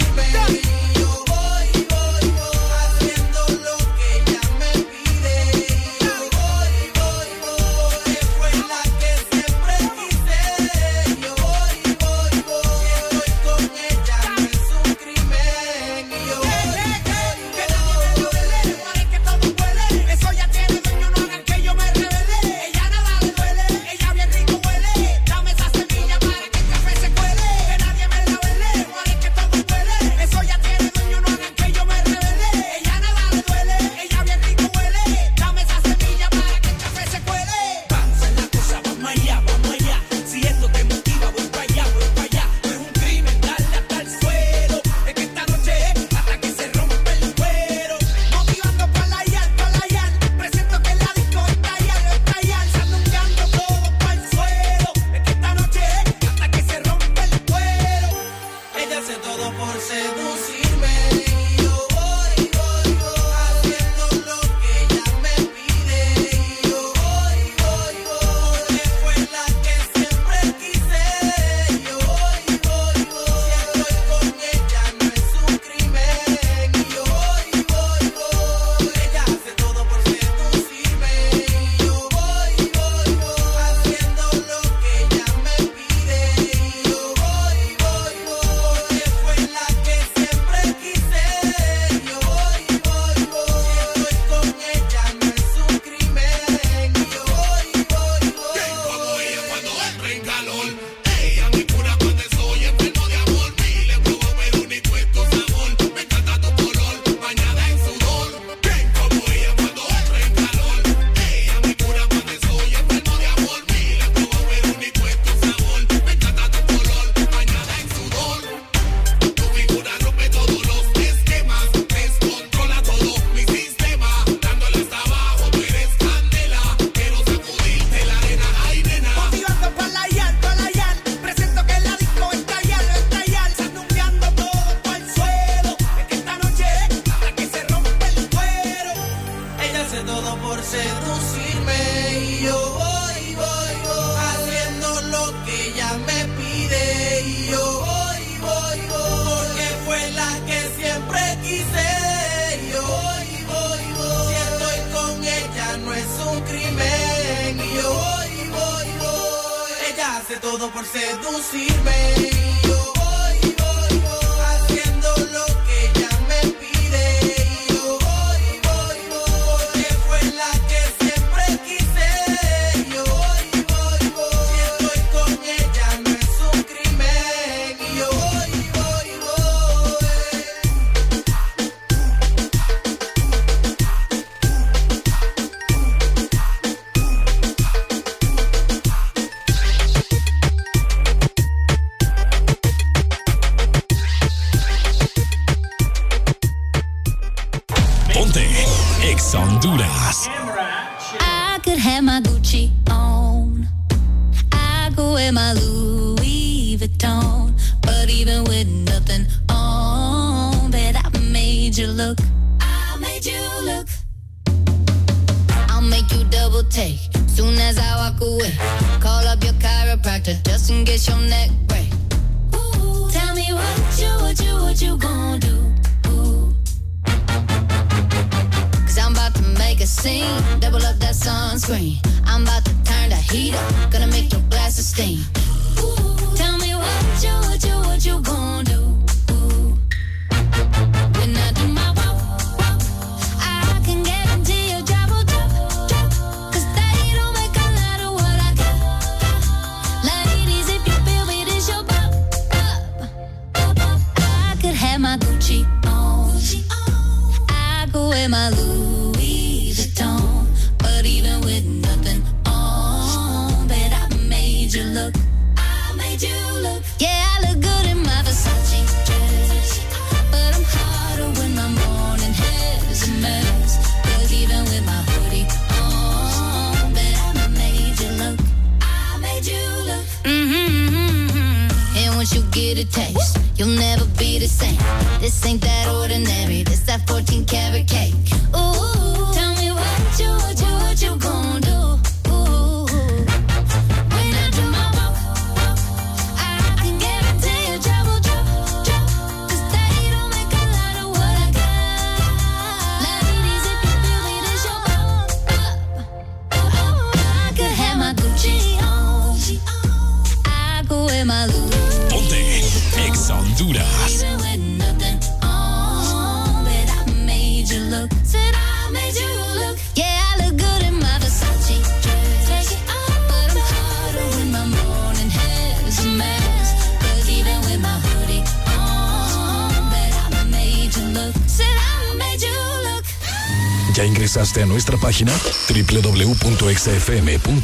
www.exafm.hn.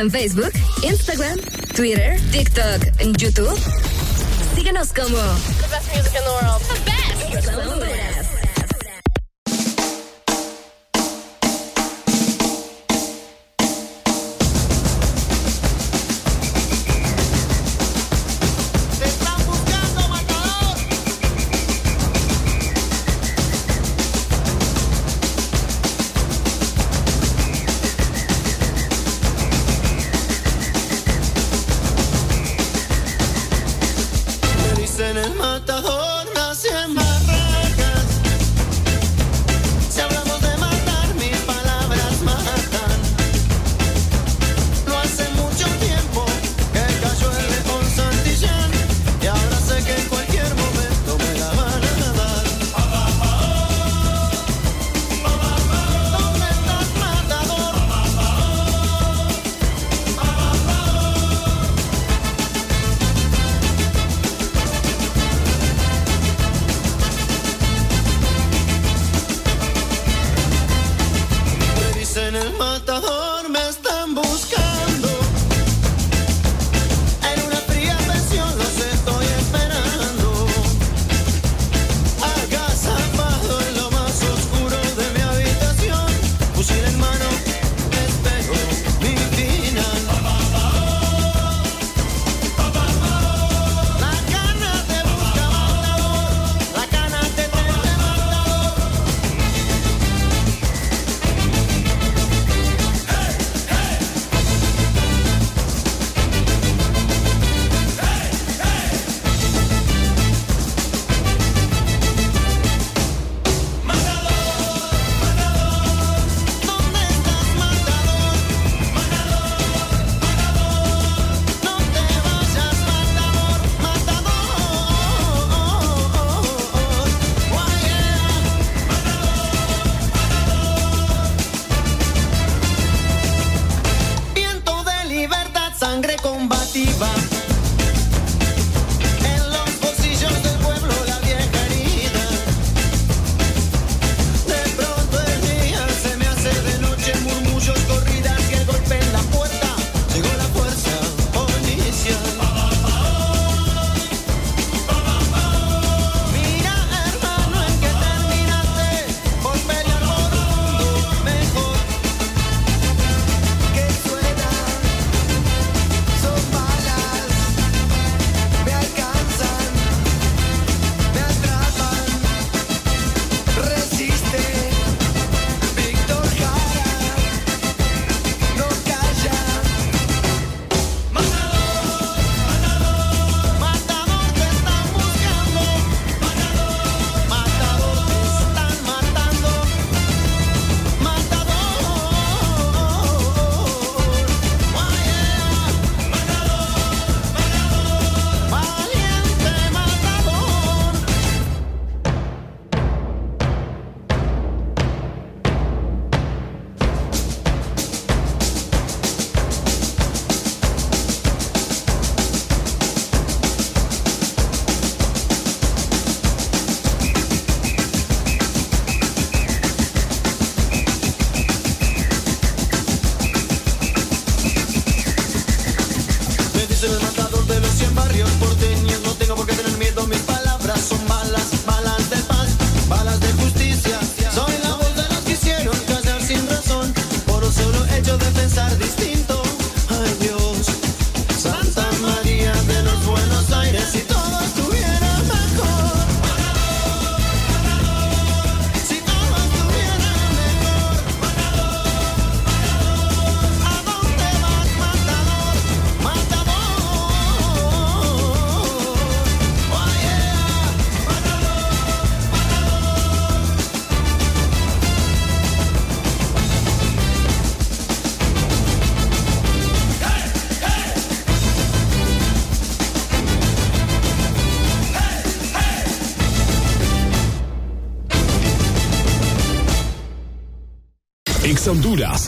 en Facebook, Instagram, Twitter, TikTok, YouTube? Síguenos como The best music in the world.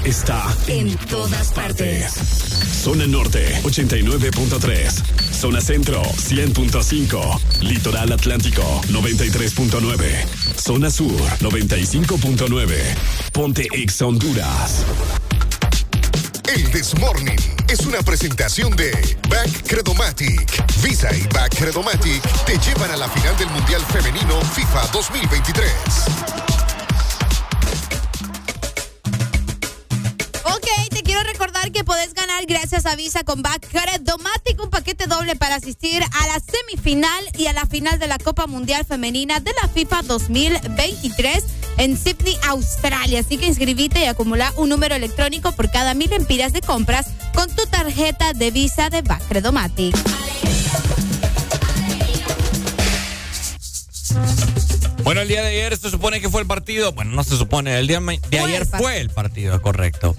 Está en, todas partes. Zona Norte 89.3. Zona Centro 100.5. Litoral Atlántico 93.9. Zona Sur 95.9. Ponte Ex Honduras. El Desmorning es una presentación de Back Credomatic. Visa y Back Credomatic te llevan a la final del Mundial Femenino FIFA 2023. Gracias a Visa con Back Credomatic un paquete doble para asistir a la semifinal y a la final de la Copa Mundial Femenina de la FIFA 2023 en Sydney, Australia. Así que inscribite y acumula un número electrónico por cada mil empiras de compras con tu tarjeta de Visa de Back Credomatic. Bueno, el día de ayer se supone que fue el partido. Bueno, no se supone. El día de ayer fue el partido, correcto.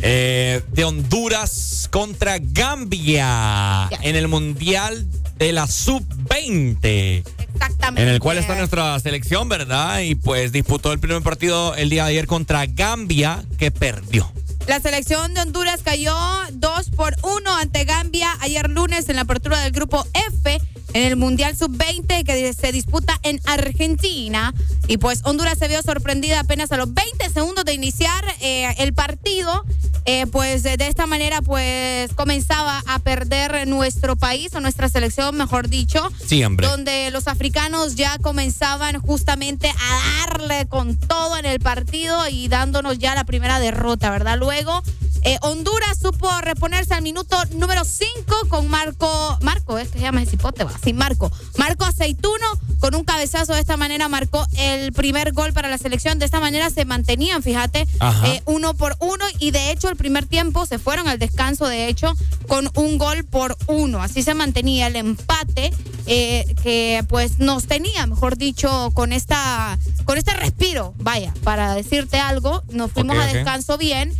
Eh, de Honduras contra Gambia en el Mundial de la Sub-20. Exactamente. En el cual está nuestra selección, ¿verdad? Y pues disputó el primer partido el día de ayer contra Gambia, que perdió. La selección de Honduras cayó 2 por 1 ante Gambia ayer lunes en la apertura del grupo F en el Mundial Sub-20 que se disputa en Argentina. Y pues Honduras se vio sorprendida apenas a los 20 segundos de iniciar eh, el partido. Eh, pues de esta manera pues comenzaba a perder nuestro país o nuestra selección, mejor dicho. Sí, hombre. Donde los africanos ya comenzaban justamente a darle con todo en el partido y dándonos ya la primera derrota, ¿verdad? Luego, eh, Honduras supo reponerse al minuto número 5 con Marco, Marco, es que se llama ese cipote, va, sí, Marco. Marco Aceituno con un cabezazo de esta manera marcó el primer gol para la selección. De esta manera se mantenían, fíjate, eh, uno por uno y de hecho el primer tiempo se fueron al descanso, de hecho, con un gol por uno. Así se mantenía el empate eh, que pues nos tenía, mejor dicho, con esta con este respiro, vaya, para decirte algo, nos fuimos a descanso bien,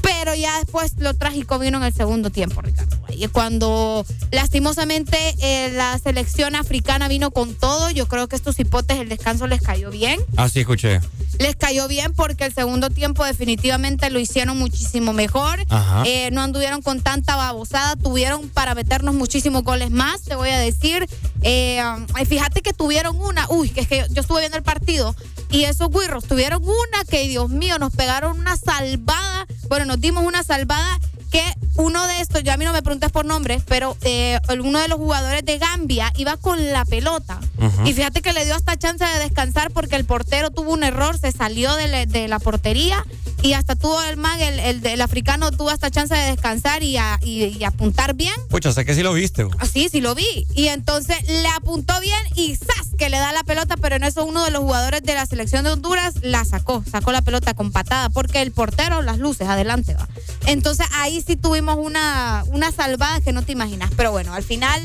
pero ya después lo trágico vino en el segundo tiempo, Ricardo. Y cuando lastimosamente eh, la selección africana vino con todo, yo creo que estos hipotes el descanso les cayó bien. Así escuché. Les cayó bien porque el segundo tiempo definitivamente lo hicieron muchísimo mejor. Ajá. Eh, no anduvieron con tanta babosada, tuvieron para meternos muchísimos goles más, te voy a decir. Eh, ay, fíjate que tuvieron una, uy, que es que yo, yo estuve viendo el partido y esos guirros tuvieron una que, Dios mío, nos pegaron una salvada. Bueno, nos dimos una salvada que uno de estos, yo a mí no me preguntes por nombres, pero eh, uno de los jugadores de Gambia iba con la pelota. Y fíjate que le dio hasta chance de descansar porque el portero tuvo un error, se salió de, la- de la portería y hasta tuvo el man, el, el, el africano tuvo hasta chance de descansar y, a- y- y apuntar bien. Pucha, sé que sí lo viste. Ah, Sí, sí lo vi. Y entonces le apuntó bien y ¡zas! que le da la pelota, pero en eso uno de los jugadores de la selección de Honduras la sacó, sacó la pelota con patada, porque el portero las luces adelante va. Entonces ahí sí tuvimos una, una salvada que no te imaginas. Pero bueno, al final,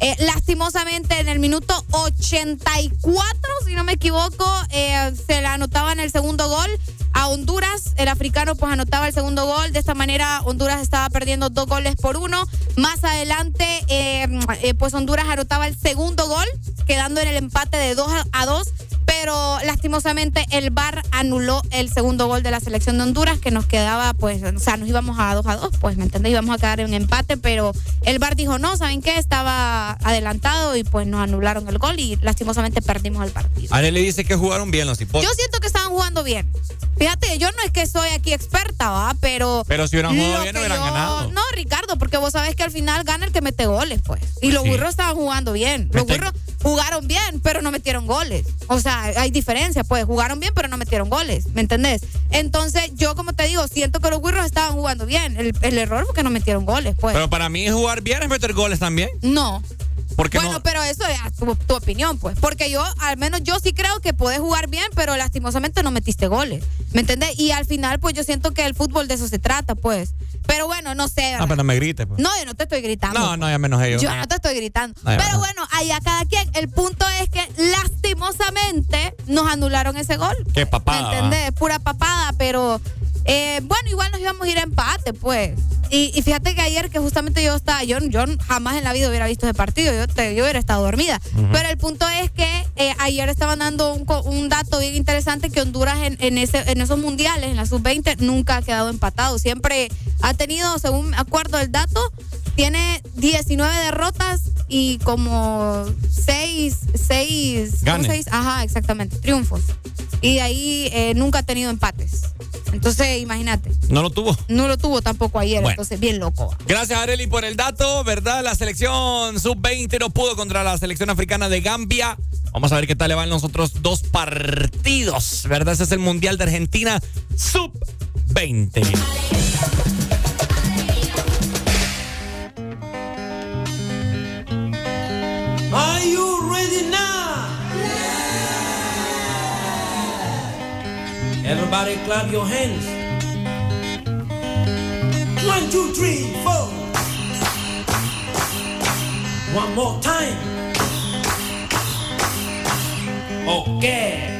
eh, lastimosamente en el minuto 84, si no me equivoco, eh, se le anotaba en el segundo gol a Honduras. El africano pues anotaba el segundo gol. De esta manera Honduras estaba perdiendo dos goles por uno. Más adelante eh, eh, pues Honduras anotaba el segundo gol, quedando en el empate de 2 a 2. Pero lastimosamente el VAR anuló el segundo gol de la selección de Honduras, que nos quedaba, pues, o sea, nos íbamos a 2 a 2, pues, ¿me entendés? Íbamos a quedar en empate, pero el VAR dijo, no, ¿saben qué? Estaba adelantado y pues nos anularon el gol y lastimosamente perdimos el partido. Arely dice que jugaron bien los hipotes. Yo siento que estaban jugando bien. Fíjate, yo no es que soy aquí experta, ¿va? Pero. Pero si hubieran jugado bien, que hubieran yo- ganado. No, Ricardo, porque vos sabés que al final gana el que mete goles, pues. Y los sí. burros estaban jugando bien. Los burros jugaron bien, pero no metieron goles. O sea, hay diferencia, pues. Jugaron bien, pero no metieron goles. ¿Me entendés? Entonces, yo, como te digo, siento que los burros estaban jugando bien. El, el error fue que no metieron goles, pues. Pero para mí jugar bien es meter goles también. no. Porque Bueno, no. pero eso es tu, tu opinión, pues. Porque yo, al menos yo sí creo que podés jugar bien, pero lastimosamente no metiste goles. ¿Me entendés? Y al final, pues yo siento que el fútbol de eso se trata, pues. Pero bueno, no sé. No, pero no me grites. pues. No, yo no te estoy gritando. No, no, ya me enojé yo. No te estoy gritando. No, Pero no. bueno, allá cada quien. El punto es que lastimosamente nos anularon ese gol. Qué ¿Me papada. entendés? Pura papada, pero eh, bueno, igual nos íbamos a ir a empate, pues. Y, y fíjate que ayer que justamente yo estaba, yo, yo jamás en la vida hubiera visto ese partido, yo, te- yo hubiera estado dormida. Pero el punto es que eh, ayer estaban dando un, dato bien interesante que Honduras en, en, ese, en esos mundiales, en la sub-20, nunca ha quedado empatado. Siempre ha tenido, según me acuerdo del dato, tiene 19 derrotas y como 6, 6, Ganes. ajá, exactamente, triunfos. Y de ahí eh, nunca ha tenido empates. Entonces, imagínate, No lo tuvo. no lo tuvo tampoco ayer, Bueno. entonces bien loco. Gracias, Areli, por el dato, ¿verdad? La selección sub-20 no pudo contra la selección africana de Gambia. Vamos a ver qué tal le van los otros dos partidos, ¿verdad? Ese es el Mundial de Argentina sub-20. Are you ready now? Everybody clap your hands. One, two, three, four. One more time. Okay.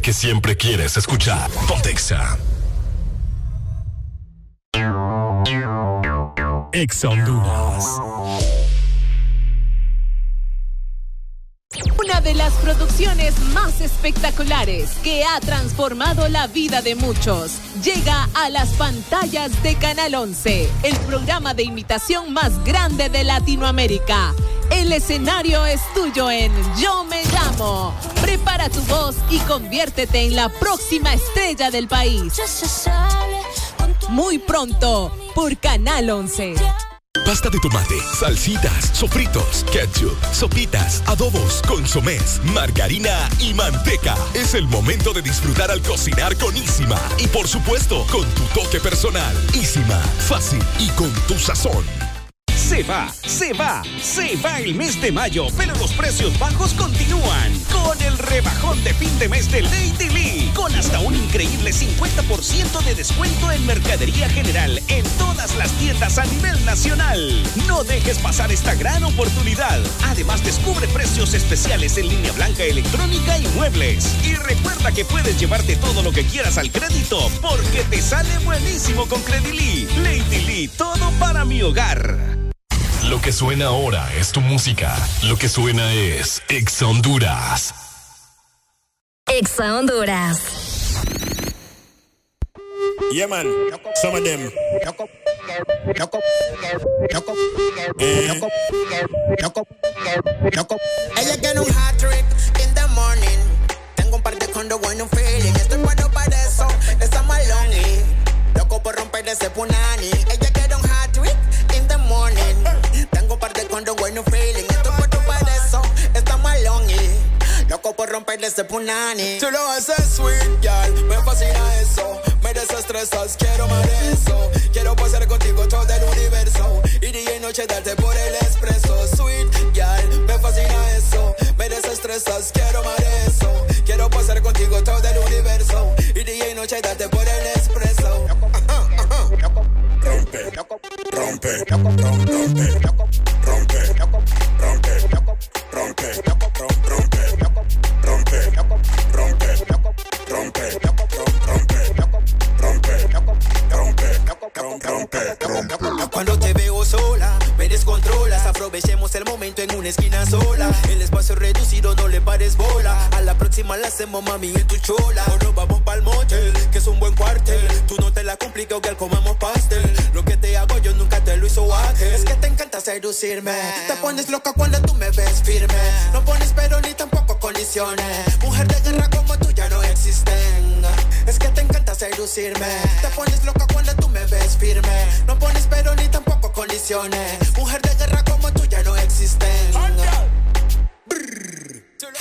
Que siempre quieres escuchar. Pontexa. Exa Honduras. Una de las producciones más espectaculares que ha transformado la vida de muchos llega a las pantallas de Canal 11, el programa de imitación más grande de Latinoamérica. El escenario es tuyo en Yo Me Llamo. Prepara tu voz y conviértete en la próxima estrella del país. Muy pronto por Canal 11. Pasta de tomate, salsitas, sofritos, ketchup, sopitas, adobos, consomés, margarina y manteca. Es el momento de disfrutar al cocinar con Isima. Y por supuesto, con tu toque personal. Isima, fácil y con tu sazón. Se va, se va, se va el mes de mayo, pero los precios bajos continúan. Con el rebajón de fin de mes de Lady Lee, con hasta un increíble 50% de descuento en mercadería general en todas las tiendas a nivel nacional. No dejes pasar esta gran oportunidad. Además, descubre precios especiales en línea blanca electrónica y muebles. Y recuerda que puedes llevarte todo lo que quieras al crédito, porque te sale buenísimo con Credilí. Lady Lee, todo para mi hogar. Lo que suena ahora es tu música. Lo que suena es Exa Honduras. Exa Honduras. Yeah, man. Some of them. Ella quiere un hat trick in the morning. Tengo un par de condo bueno feeling. Estoy bueno para eso. Esa malongi. Loco por romper ese punani. Ella quiere un Condo bueno feeling. Estoy bueno para eso. Esta malongi. Loco por romper ese punani. Tú lo haces sweet, girl, me fascina eso. Me desestresas, quiero más eso. Quiero pasar contigo todo el universo. Y día y noche darte por el expreso. Sweet, girl, me fascina eso. Me desestresas, quiero más eso. Quiero pasar contigo todo el universo. Y día y noche darte por el expreso. Rompe, rompe, rompe, rompe, Cuando te veo sola, me descontrolas. Aprovechemos el momento en una esquina sola. El espacio reducido, no le pares bola. A la próxima la hacemos, mami, en tu chola. O nos vamos pa'l motel, que es un buen cuartel. Tú no te la complicas, que comemos pastel. Lo que te hago yo nunca te lo hizo ángel. Es que te encanta seducirme. Te pones loca cuando tú me ves firme. No pones pero ni tampoco condiciones. Mujer de guerra como tú ya no existen. Es que te encanta seducirme. Te pones loca cuando tú me ves firme. No pones pero ni tampoco condiciones. Mujer de guerra como tú ya no existen.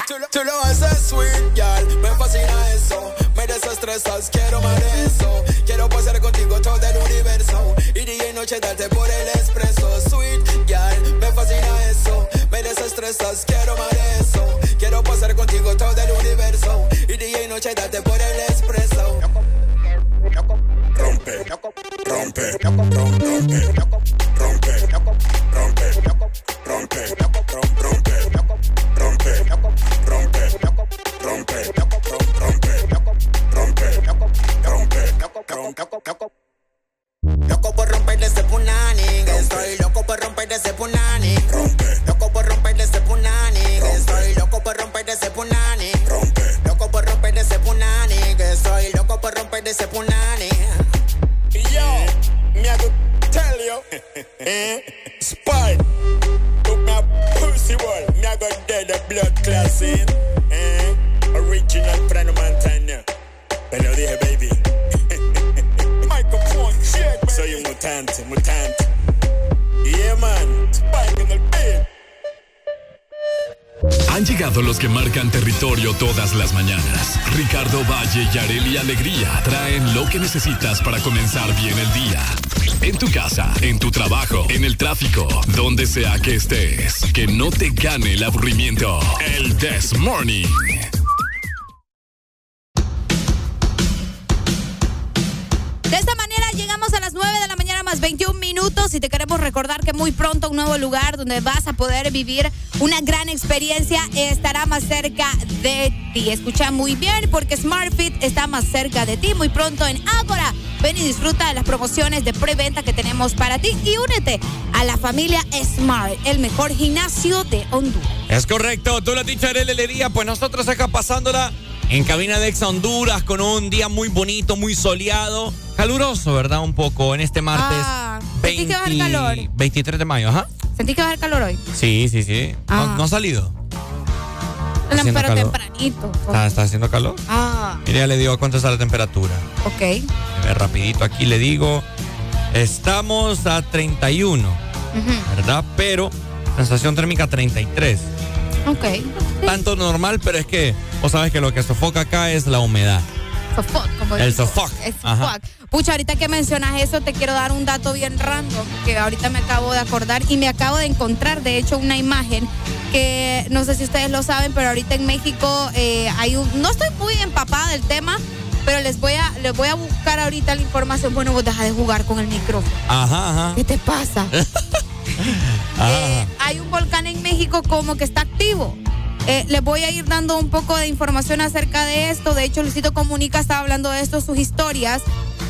Tú, lo- tú lo haces sweet, girl, me fascina eso. Me desestresas, quiero más de eso. Quiero pasar contigo todo el universo. Y día y noche darte por el expreso. Sweet, girl, me fascina eso. Desestresas, quiero más eso. Quiero pasar contigo todo el universo. Y día y noche darte por el expreso. rompe, rompe, rompe, rompe, rompe, rompe, rompe, rompe, rompe, rompe, rompe, rompe, rompe, Loco por romper ese punani. Estoy loco por romper ese punani. Loco ese punani. Loco por romper ese punani. Estoy loco por romper ese punani. Yo, me I go tell you, eh? Spy, took my pussy wall, me I go dead the blood classing, eh? Original friend of Montana, te lo dije baby. [laughs] Microphone check, baby. Soy un mutante, mutante. Yeah man, Spike en el beat. Han llegado los que marcan territorio todas las mañanas. Ricardo Valle y Areli Alegría traen lo que necesitas para comenzar bien el día. En tu casa, en tu trabajo, en el tráfico, donde sea que estés. Que no te gane el aburrimiento. El This Morning. De esta manera llegamos a las 9 de la mañana más 21 minutos y te queremos recordar que muy pronto un nuevo lugar donde vas a poder vivir una gran experiencia estará más cerca de ti. Escucha muy bien porque SmartFit está más cerca de ti muy pronto en Ágora. Ven y disfruta de las promociones de preventa que tenemos para ti y únete a la familia Smart, el mejor gimnasio de Honduras. Es correcto, tú lo has dicho, Arely Alegría. Pues nosotros acá pasándola en cabina de Exa Honduras con un día muy bonito, muy soleado, caluroso, ¿verdad? Un poco en este martes. Ah, ¿Sentí que va a haber calor? 23 de mayo, ajá. ¿Sentí que va a haber calor hoy? Sí, sí, sí. Ah. No, no ha salido. No, pero calor. tempranito. ¿Está, está haciendo calor? Ah, Mire, ya le digo cuánto está la temperatura. ok. Rapidito aquí le digo. Estamos a 31, Ujú, ¿verdad? Pero sensación térmica 33. Ok. Tanto normal, pero es que vos sabes que lo que sofoca acá es la humedad. Sofoc, como El sofoc. El sofoc. Pucha, ahorita que mencionas eso, te quiero dar un dato bien random que ahorita me acabo de acordar y me acabo de encontrar, de hecho, una imagen que no sé si ustedes lo saben, pero ahorita en México eh, hay un. No estoy muy empapada del tema, pero les voy a les voy a buscar ahorita la información. Bueno, vos deja de jugar con el micrófono. Ajá, ajá. ¿Qué te pasa? [laughs] Ajá. hay un volcán en México como que está activo. Eh, les voy a ir dando un poco de información acerca de esto. De hecho, Luisito Comunica estaba hablando de esto, sus historias.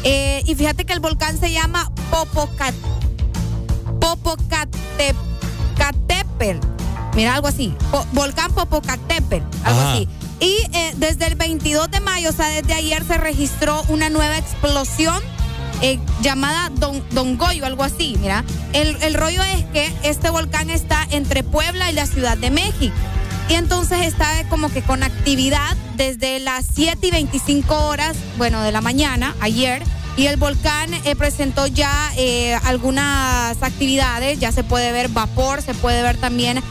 Eh, y fíjate que el volcán se llama Popocat Popocatépetl. Mira, algo así. Po- volcán Popocatépetl, algo Ajá. así. Y eh, desde el 22 de mayo, o sea, desde ayer se registró una nueva explosión eh, llamada Don, Don Goyo, algo así, mira. El, el rollo es que este volcán está entre Puebla y la Ciudad de México. Y entonces está como que con actividad desde las 7 y 25 horas, bueno, de la mañana, ayer. Y el volcán eh, presentó ya eh, algunas actividades, ya se puede ver vapor, se puede ver también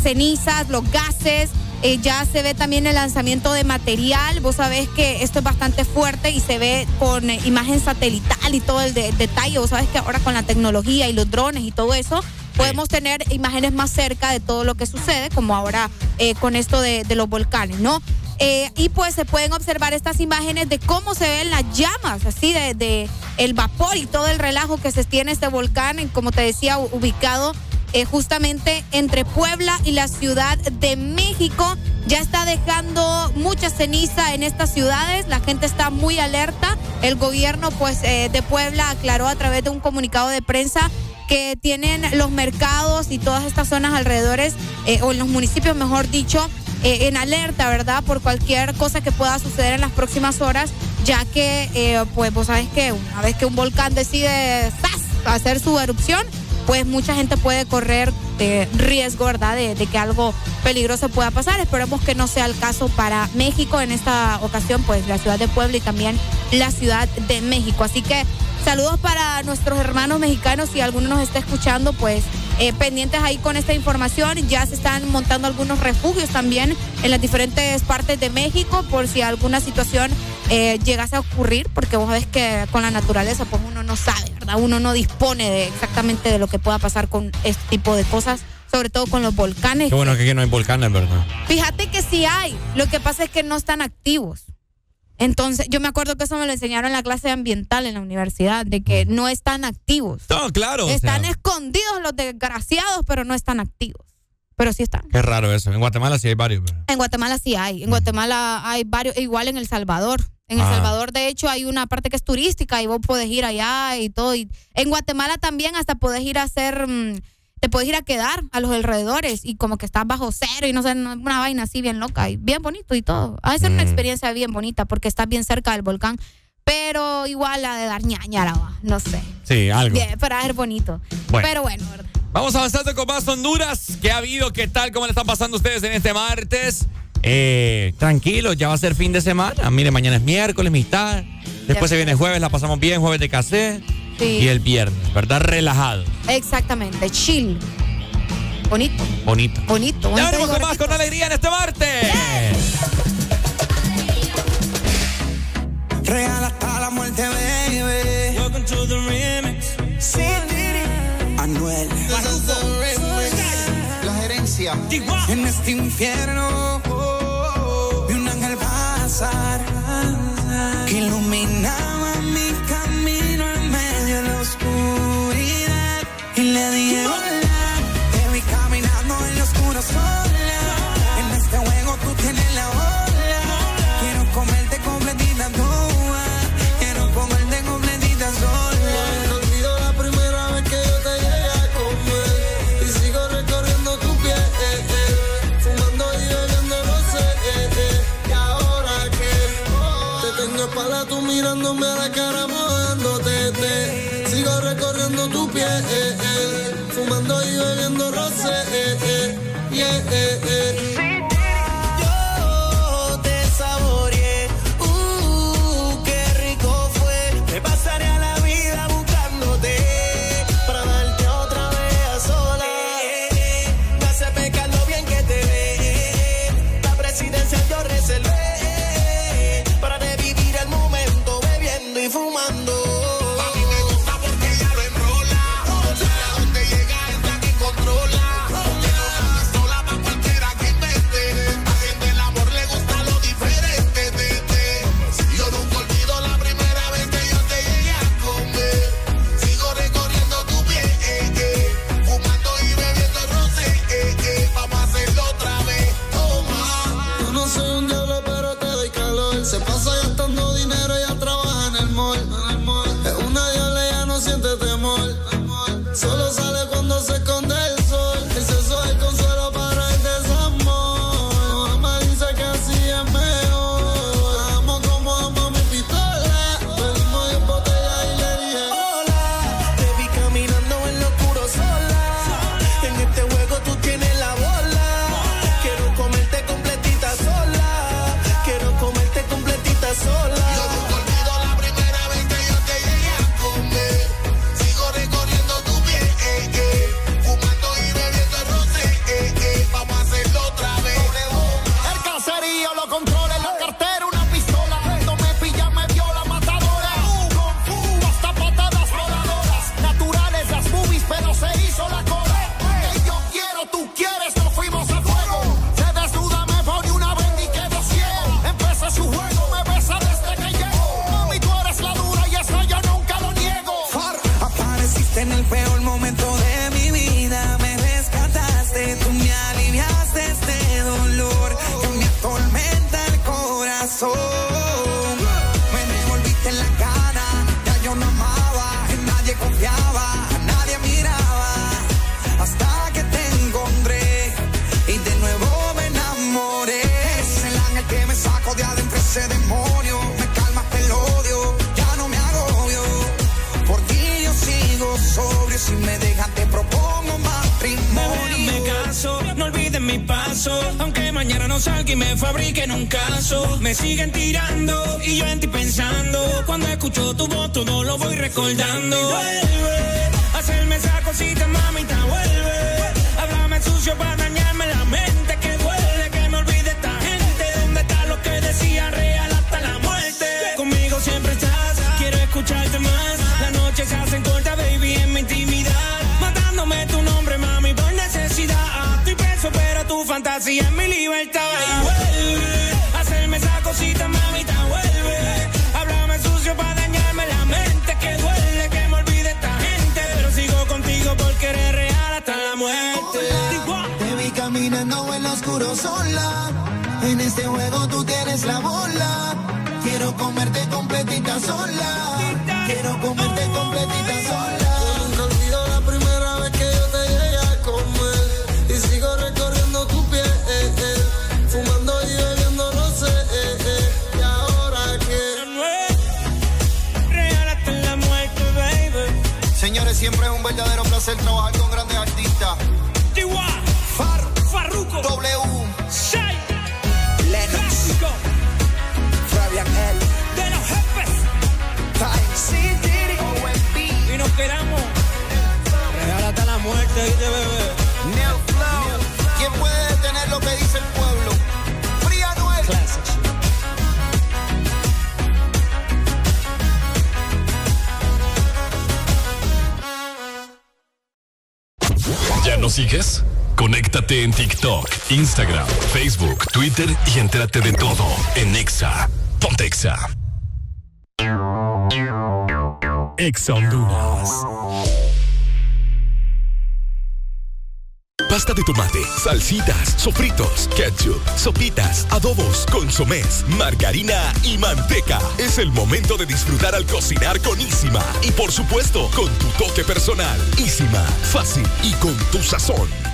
cenizas, los gases, eh, ya se ve también el lanzamiento de material. Vos sabés que esto es bastante fuerte y se ve con eh, imagen satelital y todo el de- detalle. Vos sabés que ahora con la tecnología y los drones y todo eso, podemos tener imágenes más cerca de todo lo que sucede, como ahora eh, con esto de, de los volcanes, ¿no? Eh, y pues se pueden observar estas imágenes de cómo se ven las llamas, así de, de el vapor y todo el relajo que se tiene este volcán, como te decía, ubicado eh, justamente entre Puebla y la Ciudad de México. Ya está dejando mucha ceniza en estas ciudades, la gente está muy alerta. El gobierno pues eh, de Puebla aclaró a través de un comunicado de prensa que tienen los mercados y todas estas zonas alrededores, eh, o en los municipios mejor dicho, en alerta, ¿verdad? Por cualquier cosa que pueda suceder en las próximas horas, ya que, pues vos sabes que una vez que un volcán decide hacer su erupción, pues mucha gente puede correr eh, riesgo, ¿verdad? De, que algo peligroso pueda pasar. Esperemos que no sea el caso para México en esta ocasión, pues la ciudad de Puebla y también la ciudad de México. Así que saludos para nuestros hermanos mexicanos, si alguno nos está escuchando, pues eh, pendientes ahí con esta información. Ya se están montando algunos refugios también en las diferentes partes de México por si alguna situación eh, llegase a ocurrir, porque vos sabés que con la naturaleza pues uno no sabe, ¿verdad? Uno no dispone de exactamente de lo que pueda pasar con este tipo de cosas, sobre todo con los volcanes. Qué bueno que aquí no hay volcanes, ¿verdad? Fíjate que sí hay, lo que pasa es que no están activos. Entonces, yo me acuerdo que eso me lo enseñaron en la clase ambiental en la universidad, de que no están activos. No, claro. o Están sea, escondidos los desgraciados, pero no están activos. Pero sí están. Qué raro eso. En Guatemala sí hay varios. pero- En Guatemala sí hay. En Guatemala hay varios, igual en El Salvador. En El. Salvador, de hecho, hay una parte que es turística y vos podés ir allá y todo. Y en Guatemala también hasta podés ir a hacer, mm, te podés ir a quedar a los alrededores y como que estás bajo cero y no sé, una vaina así bien loca y bien bonito y todo. Ha de ser una Mm. experiencia bien bonita porque estás bien cerca del volcán. Pero igual la de dar ñañara, va, no sé. Sí, algo. Bien, pero va a ser bonito. Bueno. Pero bueno, ¿verdad? Vamos avanzando con más Honduras. ¿Qué ha habido? ¿Qué tal? ¿Cómo le están pasando ustedes en este martes? Eh, tranquilo, ya va a ser fin de semana. Mire, mañana es miércoles, mitad. Después se viene jueves, la pasamos bien, jueves de casé. Sí. Y el viernes, ¿verdad? Relajado. Exactamente, chill. Bonito. Bonito. Bonito. ya venimos con más, con alegría en este martes. Real hasta la muerte, baby. Welcome to the remix. Sí, Anuel en este infierno. Vi un ángel pasar que iluminaba mi camino en medio de la oscuridad y le dije. mirándome a la cara mojándote. Te. Sigo recorriendo tu piel, eh, eh. fumando y bebiendo rosé. Eh, eh, yeah, eh, no salga y me fabriquen un caso. Me siguen tirando y yo en ti pensando. Cuando escucho tu voz, todo lo voy recordando. Vuelve, hacerme esa cosita, mamita, vuelve. Háblame sucio para dañar. En TikTok, Instagram, Facebook, Twitter y entérate de todo en Exa. Ponte Exa. Honduras. Pasta de tomate, salsitas, sofritos, ketchup, sopitas, adobos, consomés, margarina y manteca. Es el momento de disfrutar al cocinar con Isima. Y por supuesto, con tu toque personal. Isima, fácil y con tu sazón.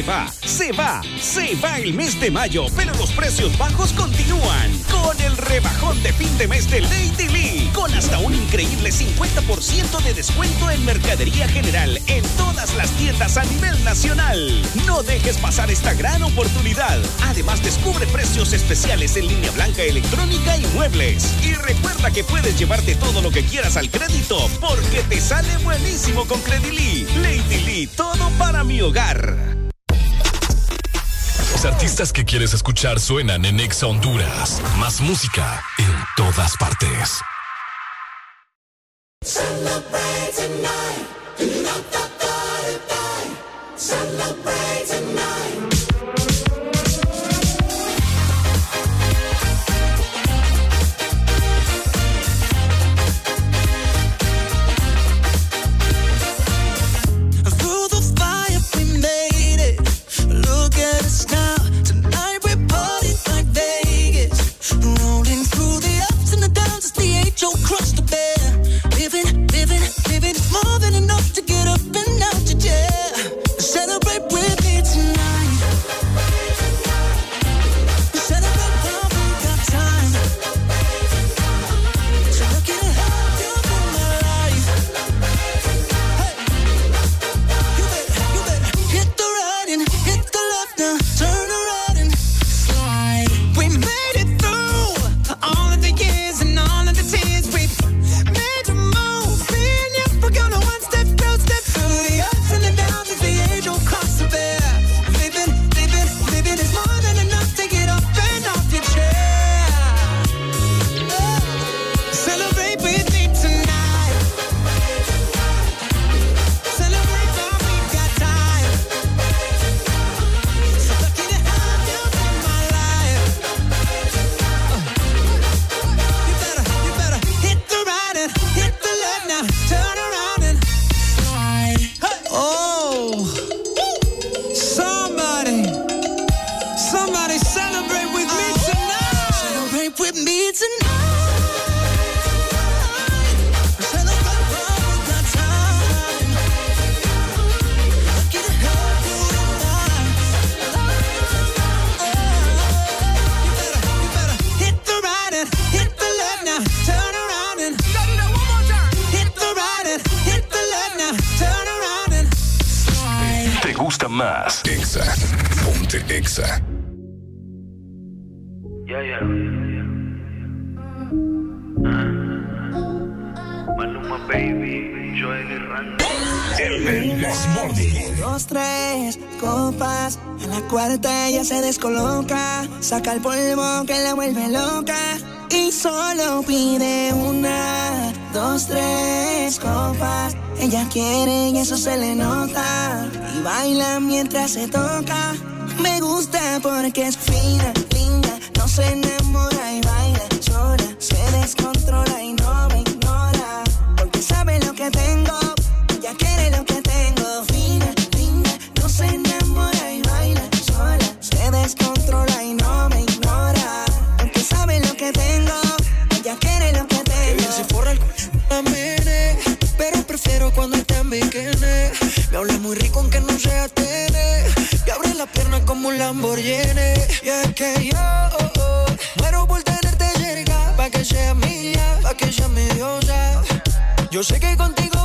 Se va, se va, se va el mes de mayo, pero los precios bajos continúan. Con el rebajón de fin de mes de Lady Lee, con hasta un increíble 50% de descuento en mercadería general en todas las tiendas a nivel nacional. No dejes pasar esta gran oportunidad. Además, descubre precios especiales en línea blanca electrónica y muebles. Y recuerda que puedes llevarte todo lo que quieras al crédito, porque te sale buenísimo con Credili. Lady Lee, todo para mi hogar. Los artistas que quieres escuchar suenan en Exa Honduras. Más música en todas partes. Más? Exa. Ponte Exa. Yeah, yeah. Maluma, baby. Joel y Randy. El Morning. Dos, tres copas. A la cuarta ella se descoloca. Saca el polvo que la vuelve loca. Y solo pide una, dos, tres copas. Ella quiere y eso se le nota. Y baila mientras se toca. Me gusta porque es fina, linda. No se enamora y baila sola. Se descontrola Lamborghini. Y es que yo oh, oh, muero por tenerte cerca, pa' que seas mía, pa' que seas mi diosa. Yo sé que contigo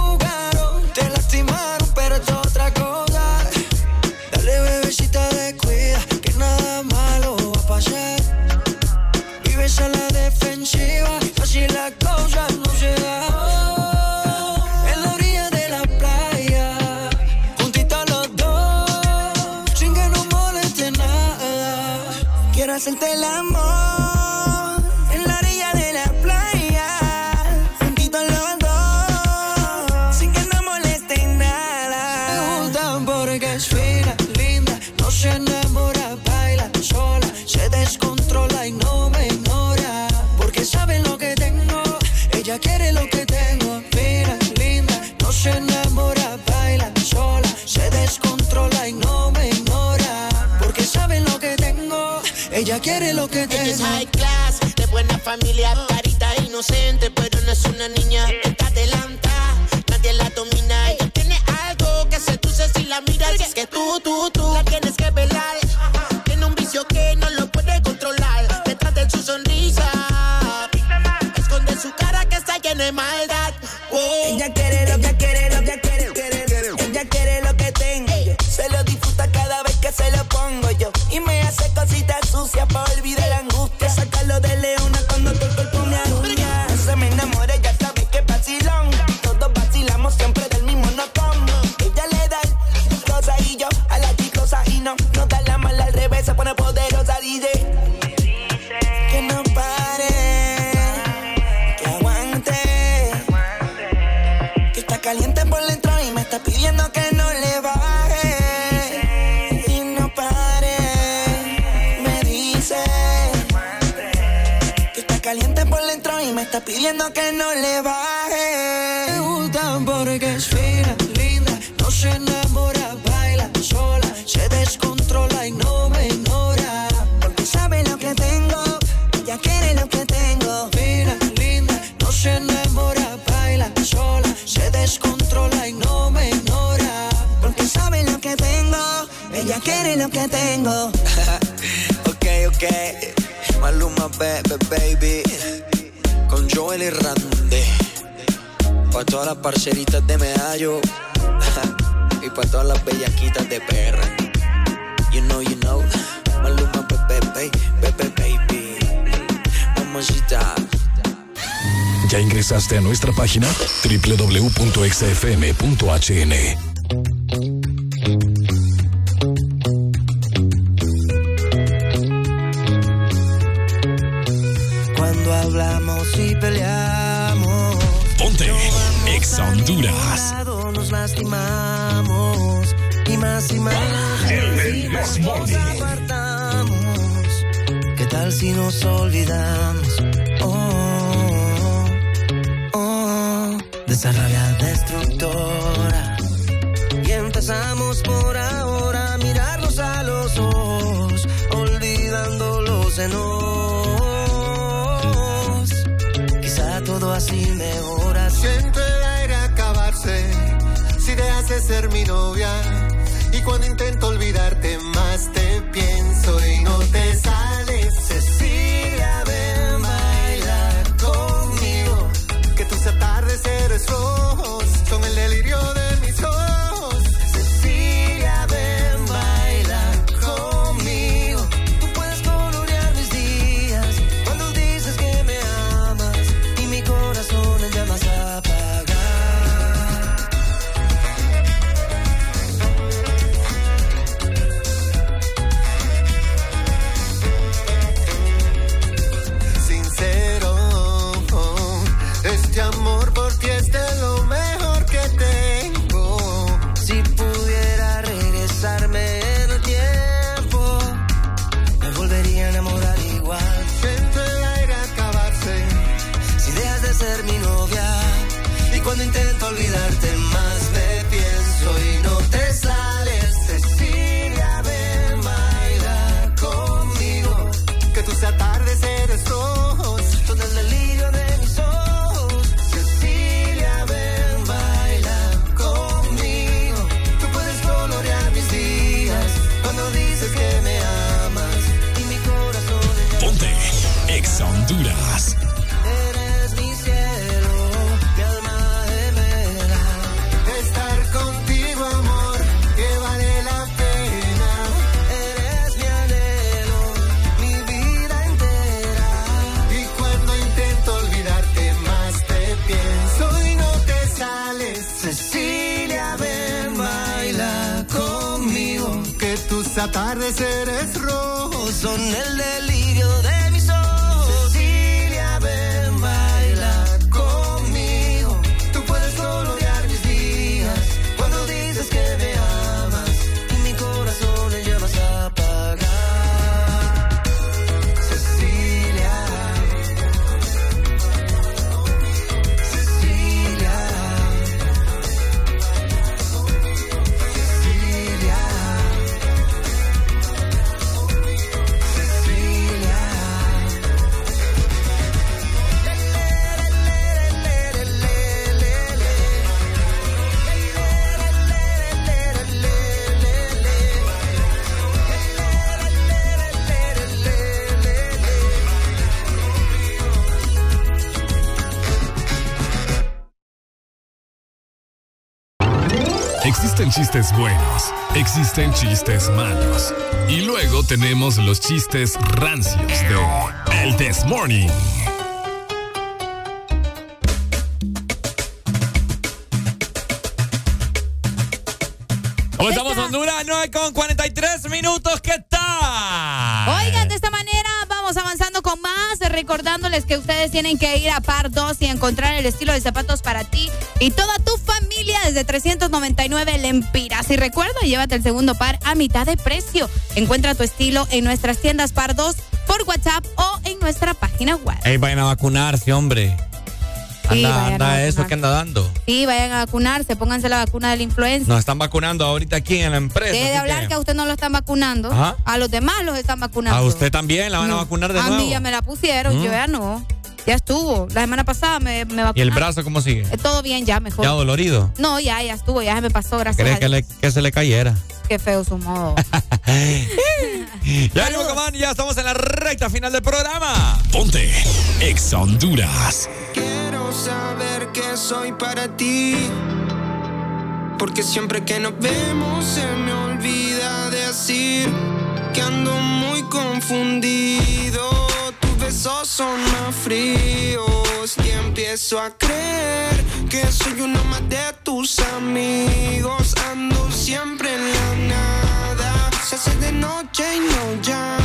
quiere lo que te es high class, de buena familia, carita inocente, pero no es una niña. Está adelanta, nadie la domina. Ella tiene algo que seduce si la miras. Es que tú, tú, tú la tienes que velar. a nuestra página www.exafm.hn chistes buenos, existen chistes malos. Y luego tenemos los chistes rancios de El This Morning. ¿Cómo estamos, Honduras? 9 con 43 minutos. ¿Qué tal? Oigan, de esta manera vamos avanzando con más, recordándoles que ustedes tienen que ir a Par 2 y encontrar el estilo de zapatos para ti y toda tu familia desde 399 lempiras. Y recuerda, llévate el segundo par a mitad de precio. Encuentra tu estilo en nuestras tiendas Par 2 por WhatsApp o en nuestra página web. Ey, vayan a vacunarse, hombre. Sí, Anda, a anda eso que anda dando. Sí, vayan a vacunarse, pónganse la vacuna de la influenza. Nos están vacunando ahorita aquí en la empresa. Deje de hablar que... que a usted no lo están vacunando. Ajá. A los demás los están vacunando. a usted también la van a vacunar de a nuevo. mí ya me la pusieron, Mm. yo ya no. Ya estuvo. La semana pasada me, me ¿Y vacunaron. el brazo cómo sigue? Eh, Todo bien, ya mejor. ¿Ya dolorido? No, ya, ya estuvo, ya se me pasó, gracias ¿Crees a que, Dios. le- que se le cayera? Qué feo su modo. [laughs] Ya, Comán, ya estamos en la recta final del programa. Ponte Ex Honduras. Quiero saber que soy para ti. Porque siempre que nos vemos se me olvida decir que ando muy confundido. Besos son más fríos y empiezo a creer que soy uno más de tus amigos. Ando siempre en la nada. Se hace de noche y no llama.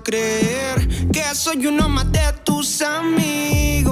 que soy uno más de tus amigos.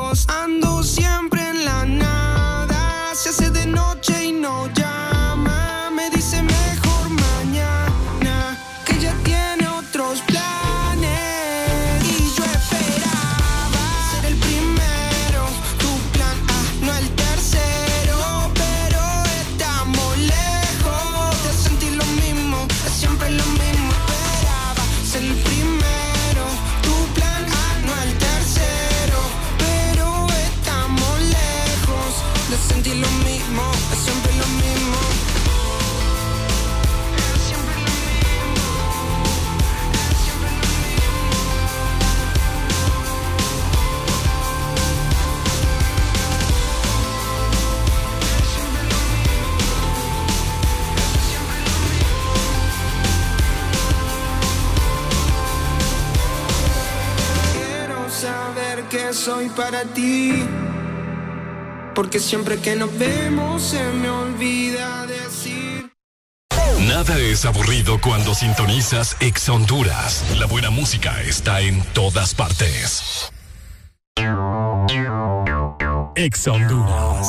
Soy para ti. Porque siempre que nos vemos se me olvida decir. Nada es aburrido cuando sintonizas Ex Honduras. La buena música está en todas partes. Ex Honduras.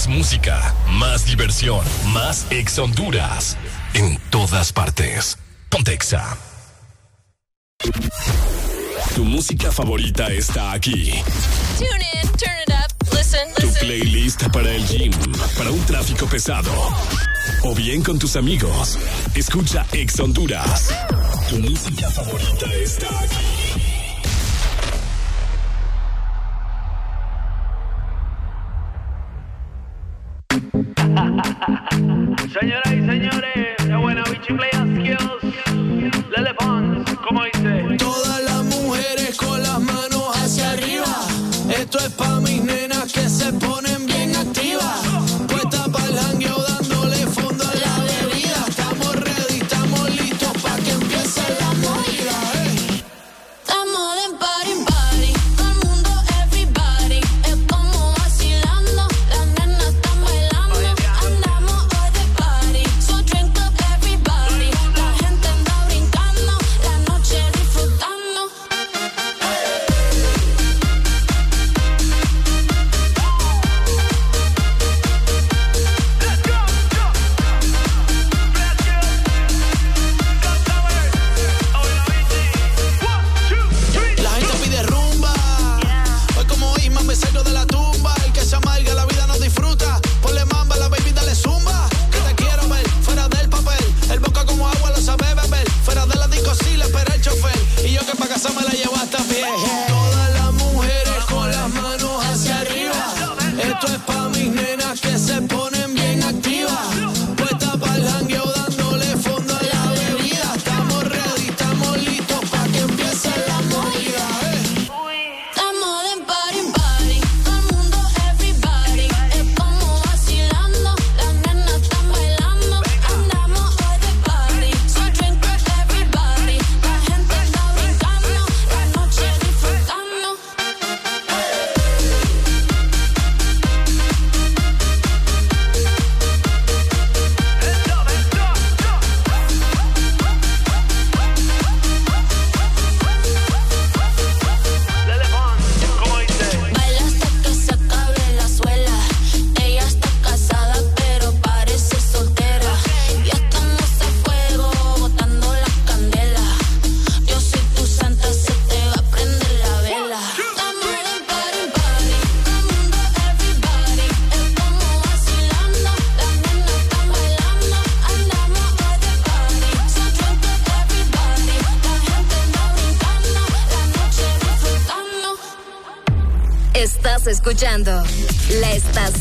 Más música, más diversión, más Ex Honduras. En todas partes. Pontexa. Tu música favorita está aquí. Tune in, turn it up, listen, Tu listen. playlist para el gym, para un tráfico pesado. O bien con tus amigos. Escucha Ex Honduras. Tu música favorita está aquí. [laughs] Señoras y señores, la buena bichi play skills. Lele Pons, ¿cómo dice? Todas las mujeres con las manos hacia arriba. Esto es pa' mis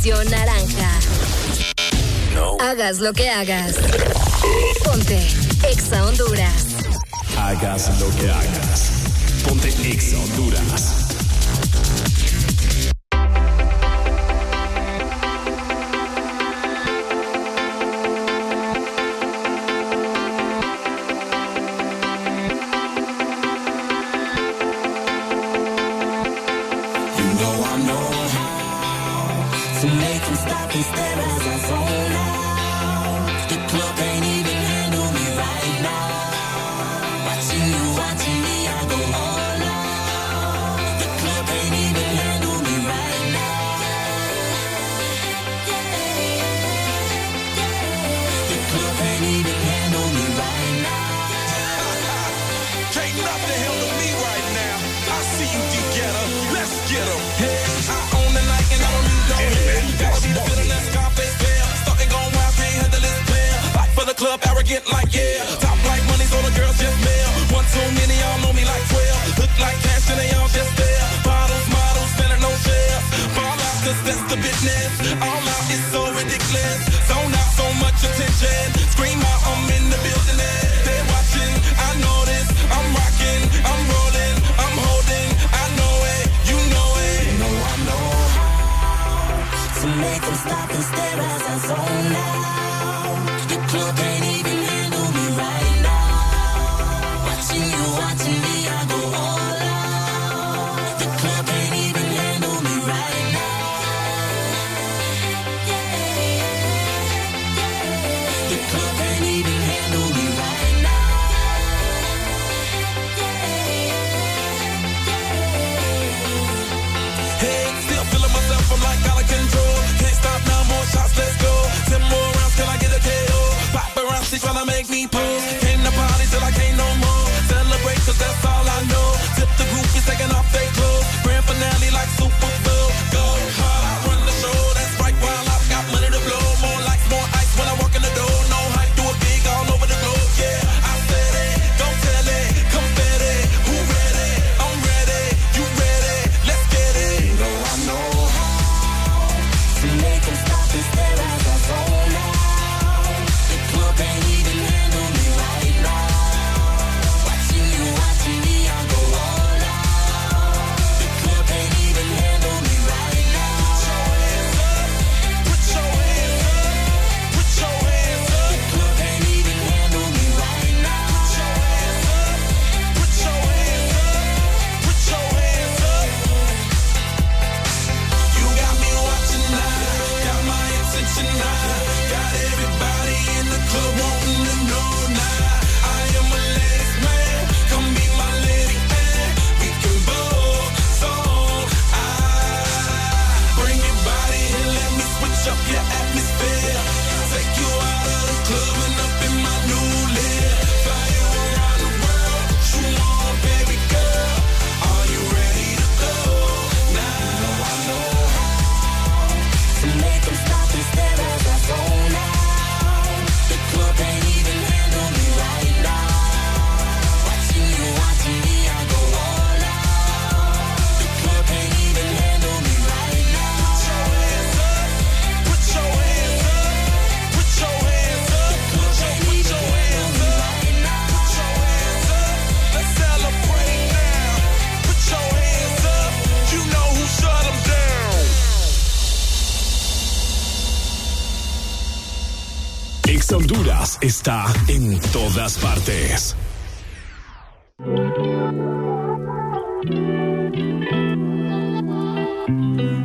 naranja. Hagas lo que hagas. Ponte Exa Honduras. Hagas lo que hagas. Ponte Ex Honduras. to Todas partes.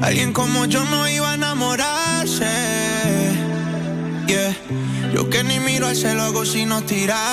Alguien como yo no iba a enamorarse. Yeah. Yo que ni miro al cielo hago sinos tirar.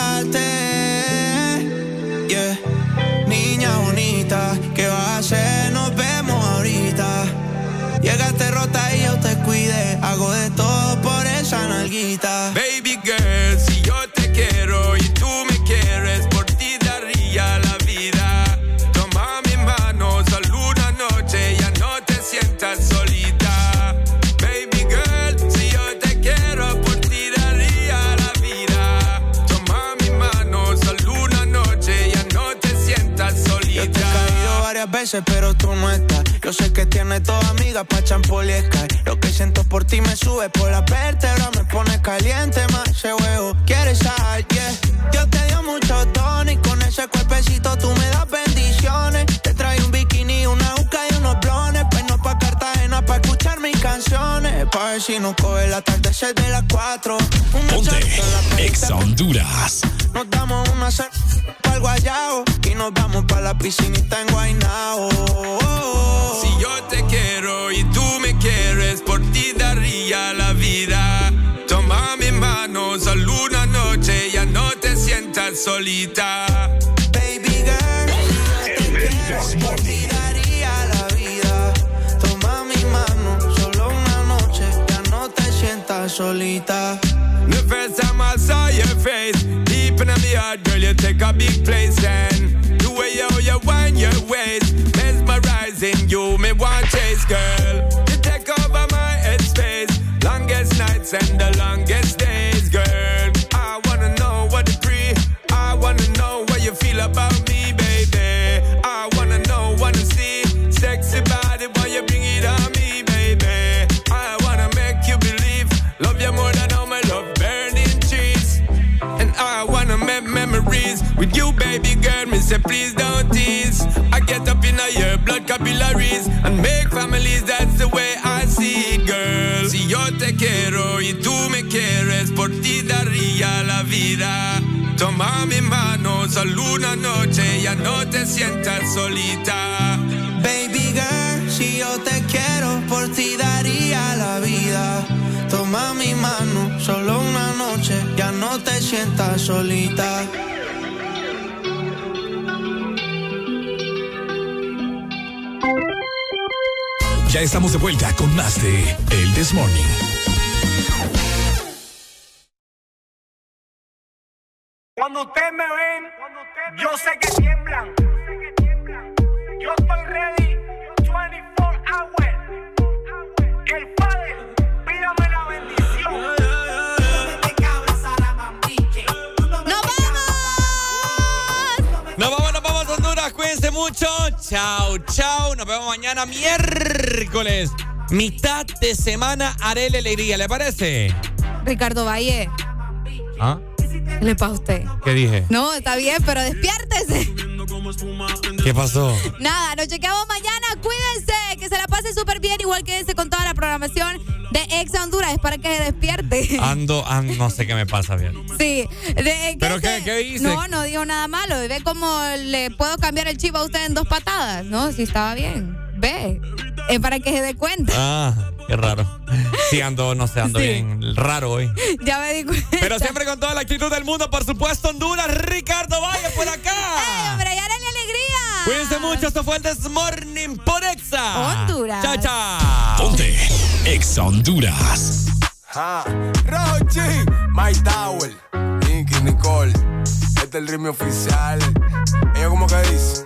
De El This Morning. De semana haré la alegría, ¿le parece? Ricardo Valle, ¿Ah? ¿qué le pasa a usted? ¿Qué dije? No, está bien, pero despiértese. ¿Qué pasó? Nada, nos chequeamos mañana. Cuídense, que se la pase súper bien. Igual quédense con toda la programación de Exa Honduras. Es para que se despierte. Ando, ando, no sé qué me pasa bien. Sí. De- ¿Pero qué- qué hice? No, no dijo nada malo. Ve cómo le puedo cambiar el chip a usted en dos patadas. No, si estaba bien. Ve. Es para que se dé cuenta. Ah, qué raro. Sí, ando, no sé, ando Sí. bien raro hoy. Ya me di cuenta. Pero siempre con toda la actitud del mundo, por supuesto, Honduras, Ricardo Valle por acá. ¡Ey, hombre, ya alegría! Cuídense mucho, esto fue el This Morning por Exa. Honduras. Chao, chao. Ponte Exa Honduras. Ah, Rochi, My Tower, Nicky Nicole, este es el ritmo oficial. Ella como que dice.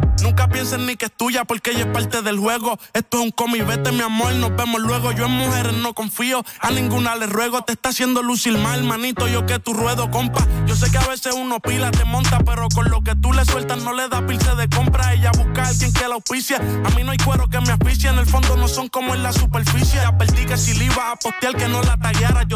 Nunca piensen ni que es tuya porque ella es parte del juego. Esto es un cómic, vete mi amor, nos vemos luego. Yo en mujeres no confío, a ninguna le ruego. Te está haciendo lucir mal, manito, yo que tu ruedo, compa. Yo sé que a veces uno pila, te monta, pero con lo que tú le sueltas no le da pilce de compra. Ella busca a alguien que la auspicia. A mí no hay cuero que me asfixie, en el fondo no son como en la superficie. Advertí que si le iba a postear que no la tagueara.